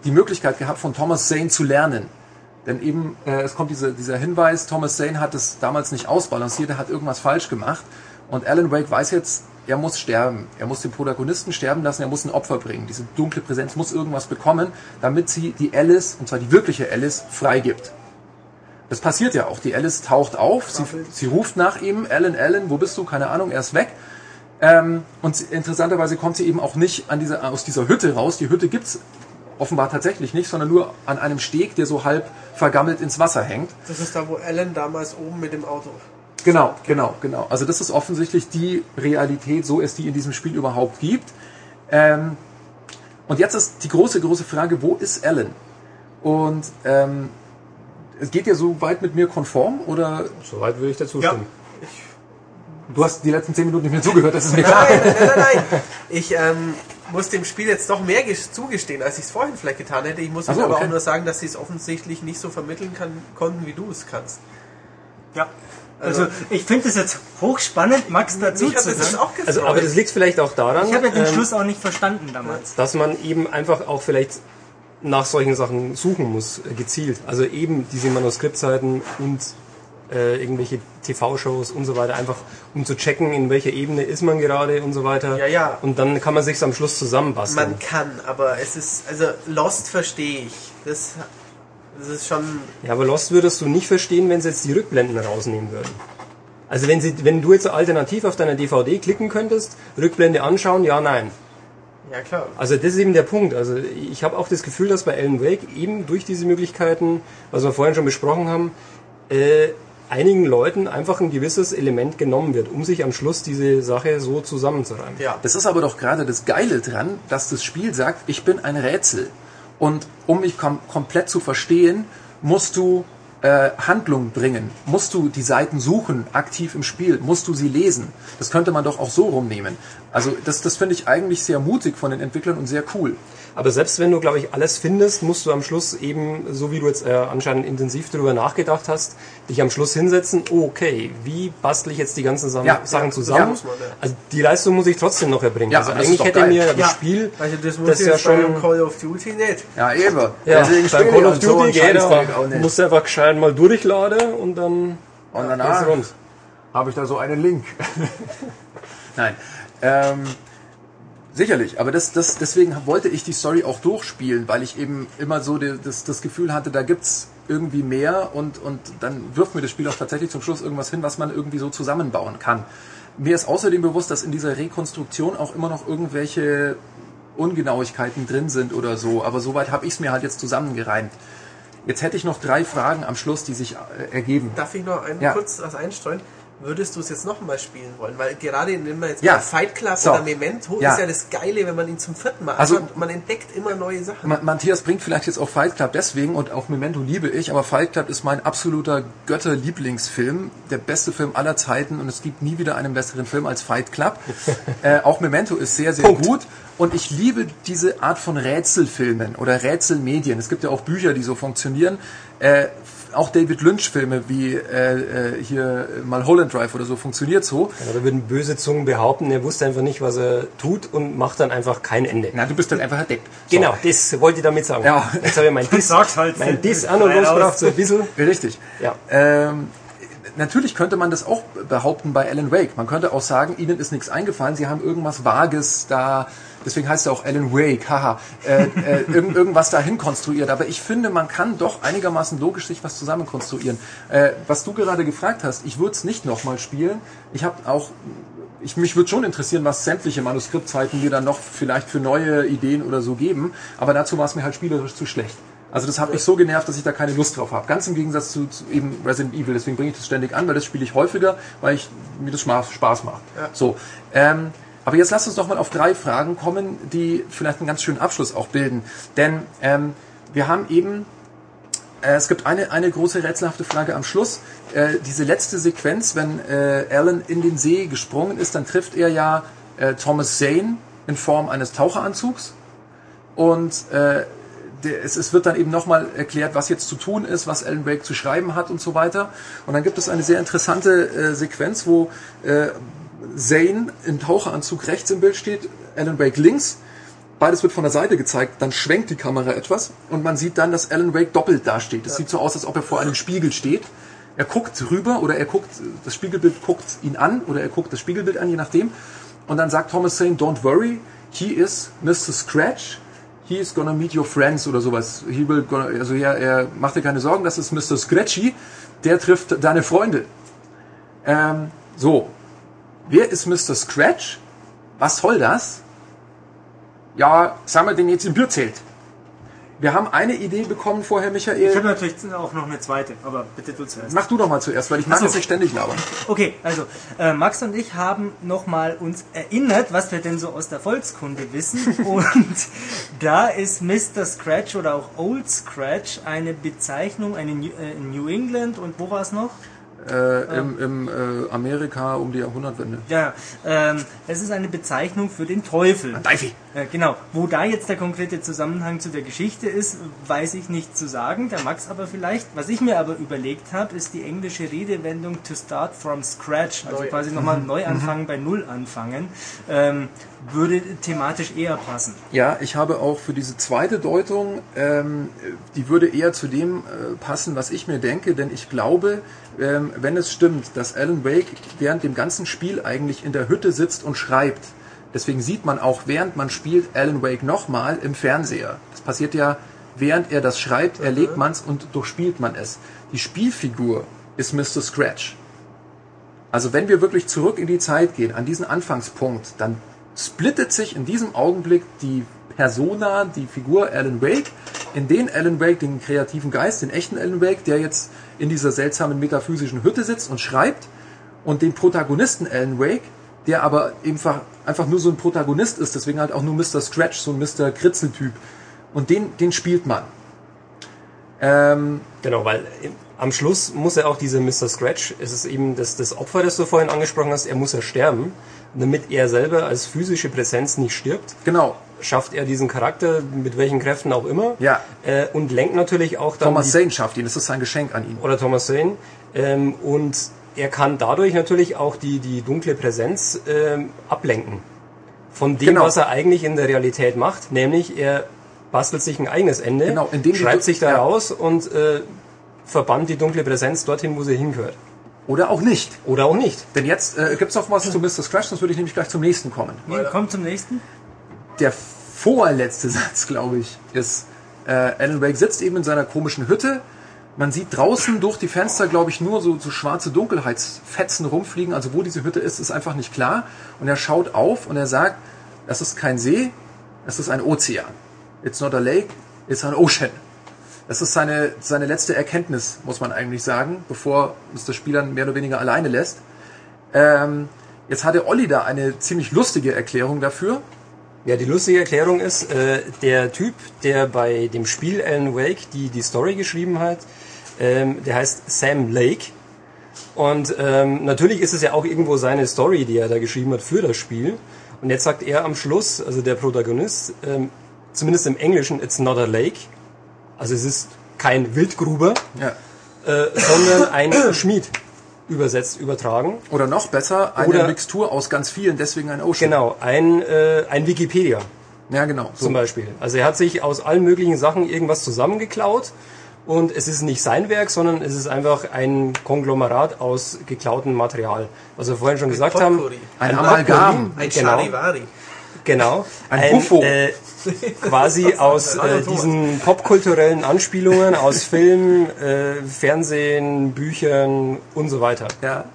die Möglichkeit gehabt, von Thomas Zane zu lernen. Denn eben, äh, es kommt diese, dieser Hinweis, Thomas Zane hat es damals nicht ausbalanciert, er hat irgendwas falsch gemacht. Und Alan Wake weiß jetzt, er muss sterben. Er muss den Protagonisten sterben lassen, er muss ein Opfer bringen. Diese dunkle Präsenz muss irgendwas bekommen, damit sie die Alice, und zwar die wirkliche Alice, freigibt. Das passiert ja auch. Die Alice taucht auf, sie, sie ruft nach ihm, Alan, Alan, wo bist du? Keine Ahnung, er ist weg. Ähm, und interessanterweise kommt sie eben auch nicht an diese, aus dieser Hütte raus. Die Hütte gibt's offenbar tatsächlich nicht, sondern nur an einem Steg, der so halb vergammelt ins Wasser hängt. Das ist da, wo Alan damals oben mit dem Auto. Genau, genau, genau. Also das ist offensichtlich die Realität, so es die in diesem Spiel überhaupt gibt. Ähm, und jetzt ist die große, große Frage, wo ist Alan? Und ähm, geht dir so weit mit mir konform oder? Soweit würde ich dazu stimmen. Ja, du hast die letzten zehn Minuten nicht mehr zugehört, das ist mir klar. Nein, nein, nein, nein. Ich ähm, muss dem Spiel jetzt doch mehr zugestehen, als ich es vorhin vielleicht getan hätte. Ich muss so, aber okay. auch nur sagen, dass sie es offensichtlich nicht so vermitteln kann, konnten, wie du es kannst. Ja. Also, also ich finde es jetzt hochspannend, Max dazu zu sagen. Also, aber das liegt vielleicht auch daran. Ich habe ja den ähm, Schluss auch nicht verstanden damals. Dass man eben einfach auch vielleicht nach solchen Sachen suchen muss, äh, gezielt. Also eben diese Manuskriptseiten und äh, irgendwelche TV-Shows und so weiter, einfach um zu checken, in welcher Ebene ist man gerade und so weiter. Ja, ja. Und dann kann man sich am Schluss zusammenbasteln. Man kann, aber es ist, also Lost verstehe ich. Das, das ist schon, Ja, aber Lost würdest du nicht verstehen, wenn sie jetzt die Rückblenden rausnehmen würden. Also wenn, sie, wenn du jetzt alternativ auf deiner DVD klicken könntest, Rückblende anschauen, ja, nein. Ja klar. Also das ist eben der Punkt. Also ich habe auch das Gefühl, dass bei Alan Wake eben durch diese Möglichkeiten, was wir vorhin schon besprochen haben, äh, einigen Leuten einfach ein gewisses Element genommen wird, um sich am Schluss diese Sache so zusammenzureimen. Ja. Das ist aber doch gerade das Geile dran, dass das Spiel sagt, ich bin ein Rätsel. Und um mich kom komplett zu verstehen, musst du äh, Handlung bringen, musst du die Seiten suchen, aktiv im Spiel, musst du sie lesen. Das könnte man doch auch so rumnehmen. Also das, das finde ich eigentlich sehr mutig von den Entwicklern und sehr cool. Aber selbst wenn du, glaube ich, alles findest, musst du am Schluss eben, so wie du jetzt äh, anscheinend intensiv darüber nachgedacht hast, dich am Schluss hinsetzen, okay, wie bastle ich jetzt die ganzen Sam Ja, Sachen ja, zusammen? ja, muss man, ja. Also die Leistung muss ich trotzdem noch erbringen. Ja, also eigentlich hätte geil. mir das Ja, Spiel, Also das muss das ja schon- Call of Duty nicht. Ja, eben. ja, Deswegen beim spiele Call of und so Duty einen geht, nicht. musst du einfach gescheit mal durchladen und dann Und danach habe ich da so einen Link. Nein. Ähm, sicherlich, aber das, das, deswegen wollte ich die Story auch durchspielen, weil ich eben immer so die, das, das Gefühl hatte, da gibt's irgendwie mehr und, und dann wirft mir das Spiel auch tatsächlich zum Schluss irgendwas hin, was man irgendwie so zusammenbauen kann. Mir ist außerdem bewusst, dass in dieser Rekonstruktion auch immer noch irgendwelche Ungenauigkeiten drin sind oder so, aber soweit habe ich es mir halt jetzt zusammengereimt. Jetzt hätte ich noch drei Fragen am Schluss, die sich äh, ergeben. Darf ich noch ein, Ja. kurz was einstreuen? Würdest du es jetzt nochmal spielen wollen? Weil gerade wenn man jetzt Ja. Fight Club So. oder Memento Ja. ist ja das Geile, wenn man ihn zum vierten Mal Also- anschaut, man entdeckt immer neue Sachen. Ma- Matthias bringt vielleicht jetzt auch Fight Club deswegen und auch Memento liebe ich, aber Fight Club ist mein absoluter Götterlieblingsfilm, der beste Film aller Zeiten und es gibt nie wieder einen besseren Film als Fight Club. [LAUGHS] äh, auch Memento ist sehr, sehr Punkt. gut und ich liebe diese Art von Rätselfilmen oder Rätselmedien. Es gibt ja auch Bücher, die so funktionieren. Äh, auch David Lynch-Filme wie äh, äh, hier Mulholland Drive oder so funktioniert so. Ja, da würden böse Zungen behaupten, er wusste einfach nicht, was er tut und macht dann einfach kein Ende. Na, du bist dann einfach ein Depp. So. Genau, das wollte ich damit sagen. Ja. Jetzt habe ich mein Diss, Sag's halt. mein Diss an und losgebracht, so ein bisschen. Richtig. Ja. Ähm, natürlich könnte man das auch behaupten bei Alan Wake. Man könnte auch sagen, ihnen ist nichts eingefallen, sie haben irgendwas Vages da, deswegen heißt er auch Alan Wake, haha, äh, äh, irgend, irgendwas dahin konstruiert. Aber ich finde, man kann doch einigermaßen logisch sich was zusammen konstruieren. Äh, was du gerade gefragt hast, ich würde es nicht nochmal spielen. Ich habe auch ich, mich würde schon interessieren, was sämtliche Manuskriptzeiten mir dann noch vielleicht für neue Ideen oder so geben, aber dazu war es mir halt spielerisch zu schlecht. Also das hat mich so genervt, dass ich da keine Lust drauf habe. Ganz im Gegensatz zu, zu eben Resident Evil. Deswegen bringe ich das ständig an, weil das spiele ich häufiger, weil ich, mir das Spaß, macht. So, ähm, aber jetzt lasst uns doch mal auf drei Fragen kommen, die vielleicht einen ganz schönen Abschluss auch bilden. Denn ähm, wir haben eben äh, es gibt eine, eine große rätselhafte Frage am Schluss. Äh, diese letzte Sequenz, wenn äh, Alan in den See gesprungen ist, dann trifft er ja äh, Thomas Zane in Form eines Taucheranzugs. Und äh, es, es wird dann eben nochmal erklärt, was jetzt zu tun ist, was Alan Wake zu schreiben hat und so weiter. Und dann gibt es eine sehr interessante äh, Sequenz, wo äh, Zane im Taucheranzug rechts im Bild steht, Alan Wake links. Beides wird von der Seite gezeigt, dann schwenkt die Kamera etwas und man sieht dann, dass Alan Wake doppelt dasteht. Es sieht so aus, als ob er vor einem Spiegel steht. Er guckt rüber oder er guckt, das Spiegelbild guckt ihn an oder er guckt das Spiegelbild an, je nachdem. Und dann sagt Thomas Zane, don't worry, he is Mr. Scratch, he is gonna meet your friends oder sowas. He will gonna, also ja, er macht dir keine Sorgen, das ist Mr. Scratchy, der trifft deine Freunde. Ähm, so, wer ist Mr. Scratch? Was soll das? Ja, sagen wir den jetzt im Bierzelt. Wir haben eine Idee bekommen vorher, Ich Michael. habe natürlich auch noch eine zweite, aber bitte du zuerst. Mach du doch mal zuerst, weil ich mag so. jetzt nicht ständig labern. Okay, also äh, Max und ich haben nochmal uns erinnert, was wir denn so aus der Volkskunde wissen. [LAUGHS] und da ist Mr. Scratch oder auch Old Scratch eine Bezeichnung, eine New, äh, in New England und wo war es noch? Äh, Im im äh, Amerika um die Jahrhundertwende. Ja, ähm, es ist eine Bezeichnung für den Teufel. Deifi. Äh, genau. Wo da jetzt der konkrete Zusammenhang zu der Geschichte ist, weiß ich nicht zu sagen. Der Max aber vielleicht. Was ich mir aber überlegt habe, ist die englische Redewendung to start from scratch. Also Neu. quasi nochmal neu anfangen, bei Null anfangen. Ähm, würde thematisch eher passen. Ja, ich habe auch für diese zweite Deutung, ähm, die würde eher zu dem äh, passen, was ich mir denke, denn ich glaube, ähm, wenn es stimmt, dass Alan Wake während dem ganzen Spiel eigentlich in der Hütte sitzt und schreibt, deswegen sieht man auch, während man spielt, Alan Wake nochmal im Fernseher. Das passiert ja, während er das schreibt, erlebt man es und durchspielt man es. Die Spielfigur ist Mr. Scratch. Also wenn wir wirklich zurück in die Zeit gehen, an diesen Anfangspunkt, dann splittet sich in diesem Augenblick die Persona, die Figur Alan Wake, in den Alan Wake, den kreativen Geist, den echten Alan Wake, der jetzt in dieser seltsamen metaphysischen Hütte sitzt und schreibt, und den Protagonisten Alan Wake, der aber einfach, einfach nur so ein Protagonist ist, deswegen halt auch nur Mr. Scratch, so ein Mr. Kritzeltyp. Und den, den spielt man. Ähm, Genau, weil im- am Schluss muss er auch dieser Mr. Scratch, es ist eben das, das Opfer, das du vorhin angesprochen hast, er muss ja sterben. Damit er selber als physische Präsenz nicht stirbt, genau, schafft er diesen Charakter mit welchen Kräften auch immer. Ja. Äh, und lenkt natürlich auch dann Thomas Zane schafft ihn, das ist sein Geschenk an ihn. oder Thomas Zane. Ähm, und er kann dadurch natürlich auch die, die dunkle Präsenz ähm, ablenken. Von dem, Genau. was er eigentlich in der Realität macht, nämlich er bastelt sich ein eigenes Ende, Genau, schreibt sich da ja. raus und äh, verbannt die dunkle Präsenz dorthin, wo sie hingehört. Oder auch nicht. Oder auch nicht. Denn jetzt äh, gibt's noch was zu Mr. Scratch, sonst würde ich nämlich gleich zum nächsten kommen. Nee, kommt zum nächsten. Der vorletzte [LAUGHS] Satz, glaube ich, ist, äh, Alan Wake sitzt eben in seiner komischen Hütte. Man sieht draußen durch die Fenster, glaube ich, nur so, so schwarze Dunkelheitsfetzen rumfliegen. Also wo diese Hütte ist, ist einfach nicht klar. Und er schaut auf und er sagt, das ist kein See, es ist ein Ozean. It's not a lake, it's an ocean. Das ist seine, seine letzte Erkenntnis, muss man eigentlich sagen, bevor es das Spiel dann mehr oder weniger alleine lässt. Ähm, jetzt hatte Olli da eine ziemlich lustige Erklärung dafür. Ja, die lustige Erklärung ist, äh, der Typ, der bei dem Spiel Alan Wake die, die Story geschrieben hat, ähm, der heißt Sam Lake. Und ähm, natürlich ist es ja auch irgendwo seine Story, die er da geschrieben hat für das Spiel. Und jetzt sagt er am Schluss, also der Protagonist, ähm, zumindest im Englischen, it's not a lake. Also es ist kein Wildgruber, Ja. äh, sondern ein [COUGHS] Schmied, übersetzt, übertragen. Oder noch besser, eine Oder- Mixtur aus ganz vielen, deswegen ein Ocean. Genau, ein, äh, ein Wikipedia. Ja, genau. So. zum Beispiel. Also er hat sich aus allen möglichen Sachen irgendwas zusammengeklaut und es ist nicht sein Werk, sondern es ist einfach ein Konglomerat aus geklautem Material. Was wir vorhin schon gesagt haben. Potpourri. Ein Potpourri, Amalgam. Ein Genau. Charivari. Genau. Ein Buffo. Äh, quasi [LAUGHS] aus äh, diesen popkulturellen Anspielungen aus Film, äh, Fernsehen, Büchern und so weiter. Ja.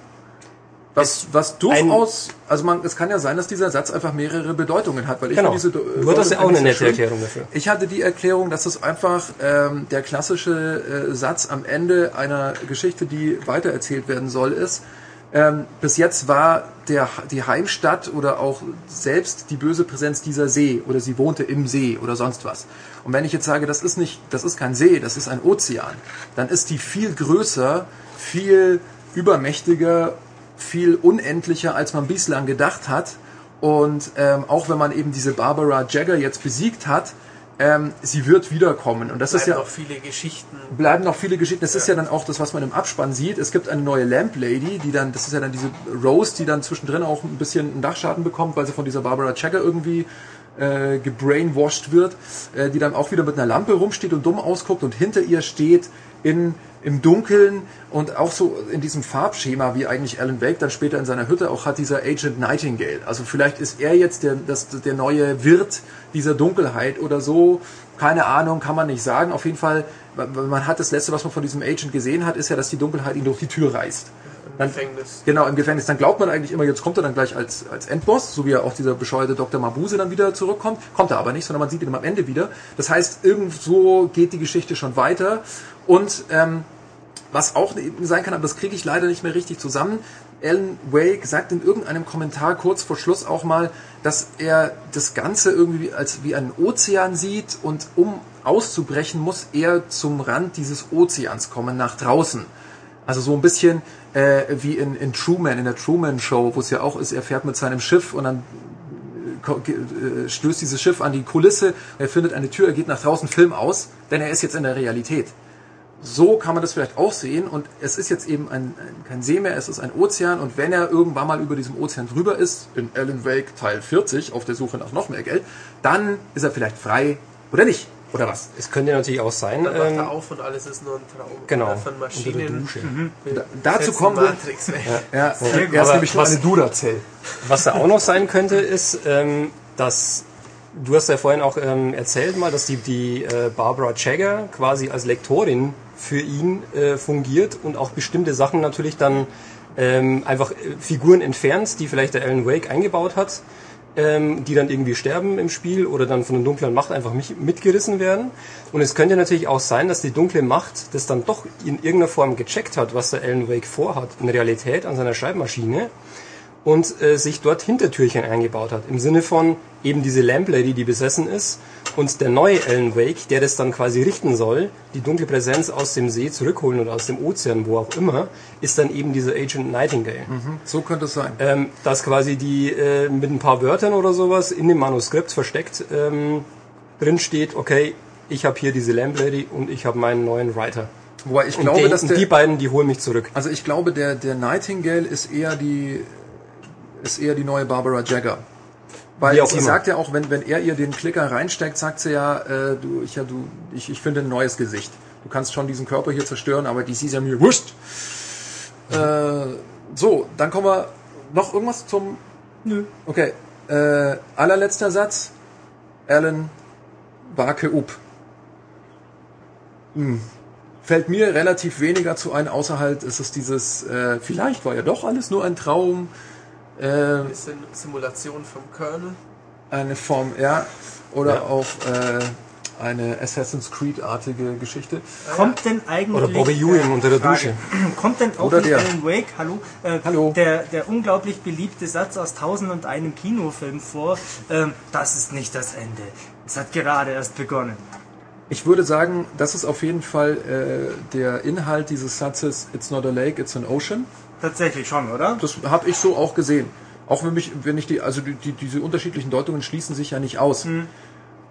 Was, was durchaus, also man, es kann ja sein, dass dieser Satz einfach mehrere Bedeutungen hat, weil ich Genau. finde Du diese hattest ja auch eine nette schön. Erklärung dafür. Ich hatte die Erklärung, dass es einfach ähm, der klassische äh, Satz am Ende einer Geschichte, die weitererzählt werden soll, ist. Ähm, bis jetzt war der, die Heimstatt oder auch selbst die böse Präsenz dieser See oder sie wohnte im See oder sonst was. Und wenn ich jetzt sage, das ist nicht, das ist kein See, das ist ein Ozean, dann ist die viel größer, viel übermächtiger, viel unendlicher, als man bislang gedacht hat. Und ähm, auch wenn man eben diese Barbara Jagger jetzt besiegt hat, ähm, sie wird wiederkommen. Und das ist Bleiben ja noch viele Geschichten. bleiben noch viele Geschichten. Das ist ja dann auch das, was man im Abspann sieht. Es gibt eine neue Lamp Lady, die dann, das ist ja dann diese Rose, die dann zwischendrin auch ein bisschen einen Dachschaden bekommt, weil sie von dieser Barbara Jagger irgendwie äh, gebrainwashed wird, äh, die dann auch wieder mit einer Lampe rumsteht und dumm ausguckt und hinter ihr steht in im Dunkeln und auch so in diesem Farbschema, wie eigentlich Alan Wake dann später in seiner Hütte auch hat, dieser Agent Nightingale. Also vielleicht ist er jetzt der, das, der neue Wirt dieser Dunkelheit oder so. Keine Ahnung, kann man nicht sagen. Auf jeden Fall, man hat das letzte, was man von diesem Agent gesehen hat, ist ja, dass die Dunkelheit ihn durch die Tür reißt. Dann, Gefängnis. Genau, im Gefängnis. Dann glaubt man eigentlich immer, jetzt kommt er dann gleich als, als Endboss, so wie er auch dieser bescheuerte Dr. Mabuse dann wieder zurückkommt. Kommt er aber nicht, sondern man sieht ihn am Ende wieder. Das heißt, irgendwo geht die Geschichte schon weiter. Und ähm, was auch sein kann, aber das kriege ich leider nicht mehr richtig zusammen. Alan Wake sagt in irgendeinem Kommentar kurz vor Schluss auch mal, dass er das Ganze irgendwie als wie einen Ozean sieht und um auszubrechen, muss er zum Rand dieses Ozeans kommen, nach draußen. Also so ein bisschen äh, wie in, in Truman, in der Truman Show, wo es ja auch ist, er fährt mit seinem Schiff und dann ge- äh, stößt dieses Schiff an die Kulisse, er findet eine Tür, er geht nach draußen, Film aus, denn er ist jetzt in der Realität. So kann man das vielleicht auch sehen und es ist jetzt eben ein, ein, kein See mehr, es ist ein Ozean und wenn er irgendwann mal über diesem Ozean drüber ist, in Alan Wake Teil 40 auf der Suche nach noch mehr Geld, dann ist er vielleicht frei oder nicht. Oder was? Es könnte natürlich auch sein, Dann wacht ähm, er auf und alles ist nur ein Traum. genau, Von unter der Maschinen. Dusche. Da, dazu kommen wir. Ja, er ist Aber nämlich was- eine Duda-Zell. Was da auch noch sein könnte, ist, ähm, dass du hast ja vorhin auch ähm, erzählt mal, dass die, die äh, Barbara Jagger quasi als Lektorin für ihn äh, fungiert und auch bestimmte Sachen natürlich dann ähm, einfach äh, Figuren entfernt, die vielleicht der Alan Wake eingebaut hat, ähm, die dann irgendwie sterben im Spiel oder dann von der dunklen Macht einfach mitgerissen werden. Und es könnte natürlich auch sein, dass die dunkle Macht das dann doch in irgendeiner Form gecheckt hat, was der Alan Wake vorhat in Realität an seiner Schreibmaschine und äh, sich dort Hintertürchen eingebaut hat. Im Sinne von eben diese Lamplady, die besessen ist und der neue Alan Wake, der das dann quasi richten soll, die dunkle Präsenz aus dem See zurückholen oder aus dem Ozean, wo auch immer, ist dann eben dieser Agent Nightingale. So könnte es sein. Ähm, dass quasi die äh, mit ein paar Wörtern oder sowas in dem Manuskript versteckt ähm, drin steht, okay, ich habe hier diese Lamplady und ich habe meinen neuen Writer. Wobei ich glaube, den, dass der, die beiden, die holen mich zurück. also ich glaube, der, der Nightingale ist eher die, ist eher die neue Barbara Jagger. Weil sie immer. sagt ja auch, wenn, wenn er ihr den Klicker reinsteckt, sagt sie ja, äh, du, ich, ja, du, ich, ich finde ein neues Gesicht. Du kannst schon diesen Körper hier zerstören, aber die ist ja mir wurscht. Äh, so, dann kommen wir noch irgendwas zum. Nö. Okay. Äh, allerletzter Satz. Alan Barke up. Hm. Fällt mir relativ weniger zu ein, außer halt ist es dieses, äh, vielleicht war ja doch alles nur ein Traum. Äh, Bisschen Simulation vom Kernel. eine Form, ja. Oder Ja. auch äh, eine Assassin's Creed-artige Geschichte. Kommt denn eigentlich... Oder Bobby Ewing unter der Frage, Dusche. [CLEARS THROAT] Kommt denn auch Oder der. Alan Wake, hallo, äh, Hallo. Der, der unglaublich beliebte Satz aus Tausend und einem Kinofilm vor, ähm, das ist nicht das Ende. Es hat gerade erst begonnen. Ich würde sagen, das ist auf jeden Fall äh, der Inhalt dieses Satzes It's not a lake, it's an ocean. Tatsächlich schon, oder? Das habe ich so auch gesehen. Auch wenn mich, wenn ich die, also die, die, diese unterschiedlichen Deutungen schließen sich ja nicht aus.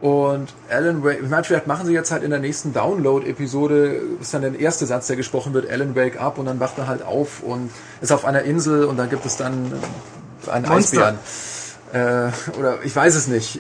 Und Alan Wake, ich meine, vielleicht machen sie jetzt halt in der nächsten Download-Episode, ist dann der erste Satz, der gesprochen wird, Alan Wake up und dann wacht er halt auf und ist auf einer Insel und da gibt es dann einen Monster. Eisbären. Äh, oder ich weiß es nicht.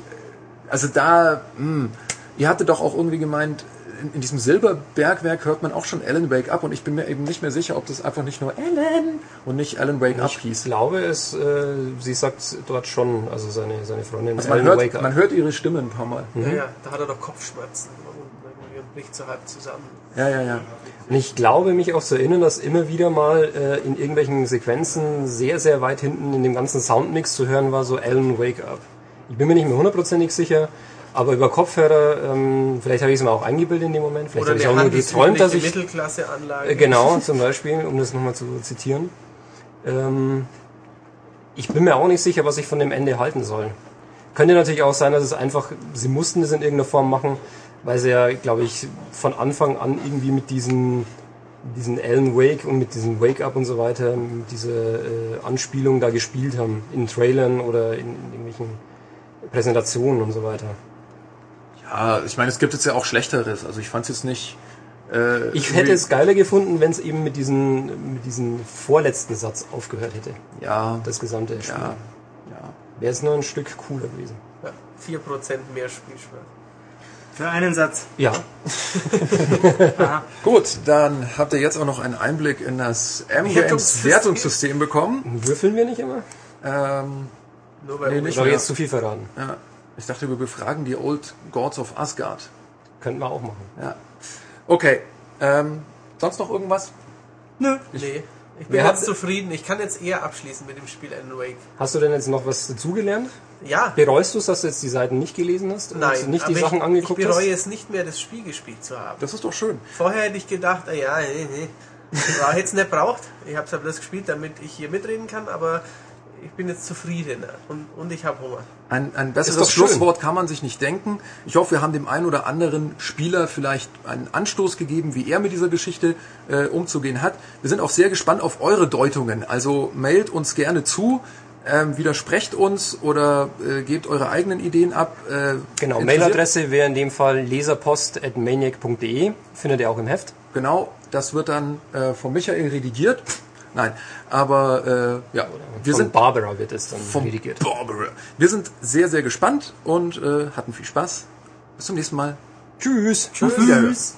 Also da, mh, ihr hattet doch auch irgendwie gemeint, in, in diesem Silberbergwerk hört man auch schon Alan Wake up und ich bin mir eben nicht mehr sicher, ob das einfach nicht nur Alan und nicht Alan Wake up Ich hieß. glaube, es, äh, sie sagt dort schon, also seine, seine Freundin Also man, Alan hört, Wake Up. man hört ihre Stimme ein paar Mal. Ja, ja, da hat er doch Kopfschmerzen und bricht so halb zusammen. Ja, ja, ja. Und ich glaube, mich auch zu erinnern, dass immer wieder mal äh, in irgendwelchen Sequenzen sehr, sehr weit hinten in dem ganzen Soundmix zu hören war, so Alan Wake Up. Ich bin mir nicht mehr hundertprozentig sicher, aber über Kopfhörer, ähm, vielleicht habe ich es mir auch eingebildet in dem Moment, vielleicht habe ich auch nur geträumt, dass ich... Mittelklasse-Anlage. Äh, genau, [LAUGHS] zum Beispiel, um das nochmal zu zitieren. Ähm, ich bin mir auch nicht sicher, was ich von dem Ende halten soll. Könnte natürlich auch sein, dass es einfach, sie mussten das in irgendeiner Form machen, weil sie ja, glaube ich, von Anfang an irgendwie mit diesen, diesen Alan Wake und mit diesem Wake Up und so weiter, mit dieser äh, Anspielung da gespielt haben, in Trailern oder in, in irgendwelchen Präsentationen und so weiter. Ja, ich meine, es gibt jetzt ja auch Schlechteres. Also ich fand es jetzt nicht. Äh, Ich hätte es geiler gefunden, wenn es eben mit diesem, mit diesem vorletzten Satz aufgehört hätte, Ja, das gesamte Spiel. ja, ja. Wäre es nur ein Stück cooler gewesen. Ja, 4% mehr Spielspaß. Für einen Satz. Ja, [LAUGHS] Gut, dann habt ihr jetzt auch noch einen Einblick in das M-Games Wertungssystem. Bekommen. würfeln wir nicht immer? Ähm, Nur bei Nee, nicht mehr. jetzt zu viel verraten? ja, ich dachte, wir befragen die Old Gods of Asgard. Könnten wir auch machen. Ja. Okay. Ähm, sonst noch irgendwas? Nö. Nee. Ich bin hat- zufrieden. Ich kann jetzt eher abschließen mit dem Spiel Alan Wake. Hast du denn jetzt noch was dazugelernt? Ja. Bereust du es, dass du jetzt die Seiten nicht gelesen hast und Nein, nicht die aber Sachen ich, angeguckt ich bereue hast? es nicht mehr, das Spiel gespielt zu haben. Das ist doch schön. Vorher hätte ich gedacht, ah ja, nee, nee. Ich habe jetzt nicht braucht. Ich habe es ja bloß gespielt, damit ich hier mitreden kann, aber ich bin jetzt zufrieden und, und ich habe Hunger. Ein, ein Ist besseres doch schön. Schlusswort kann man sich nicht denken. Ich hoffe, wir haben dem einen oder anderen Spieler vielleicht einen Anstoß gegeben, wie er mit dieser Geschichte äh, umzugehen hat. Wir sind auch sehr gespannt auf eure Deutungen. Also mailt uns gerne zu. Ähm, widersprecht uns oder äh, gebt eure eigenen Ideen ab. Äh, Genau, Mailadresse wäre in dem Fall leserpost.maniac.de, findet ihr auch im Heft. Genau, das wird dann äh, von Michael redigiert. Nein, aber äh, ja, wir Von sind Barbara wird es dann vom redigiert. Barbara. Wir sind sehr, sehr gespannt und äh, hatten viel Spaß. Bis zum nächsten Mal. Tschüss. Wiederhören. Tschüss.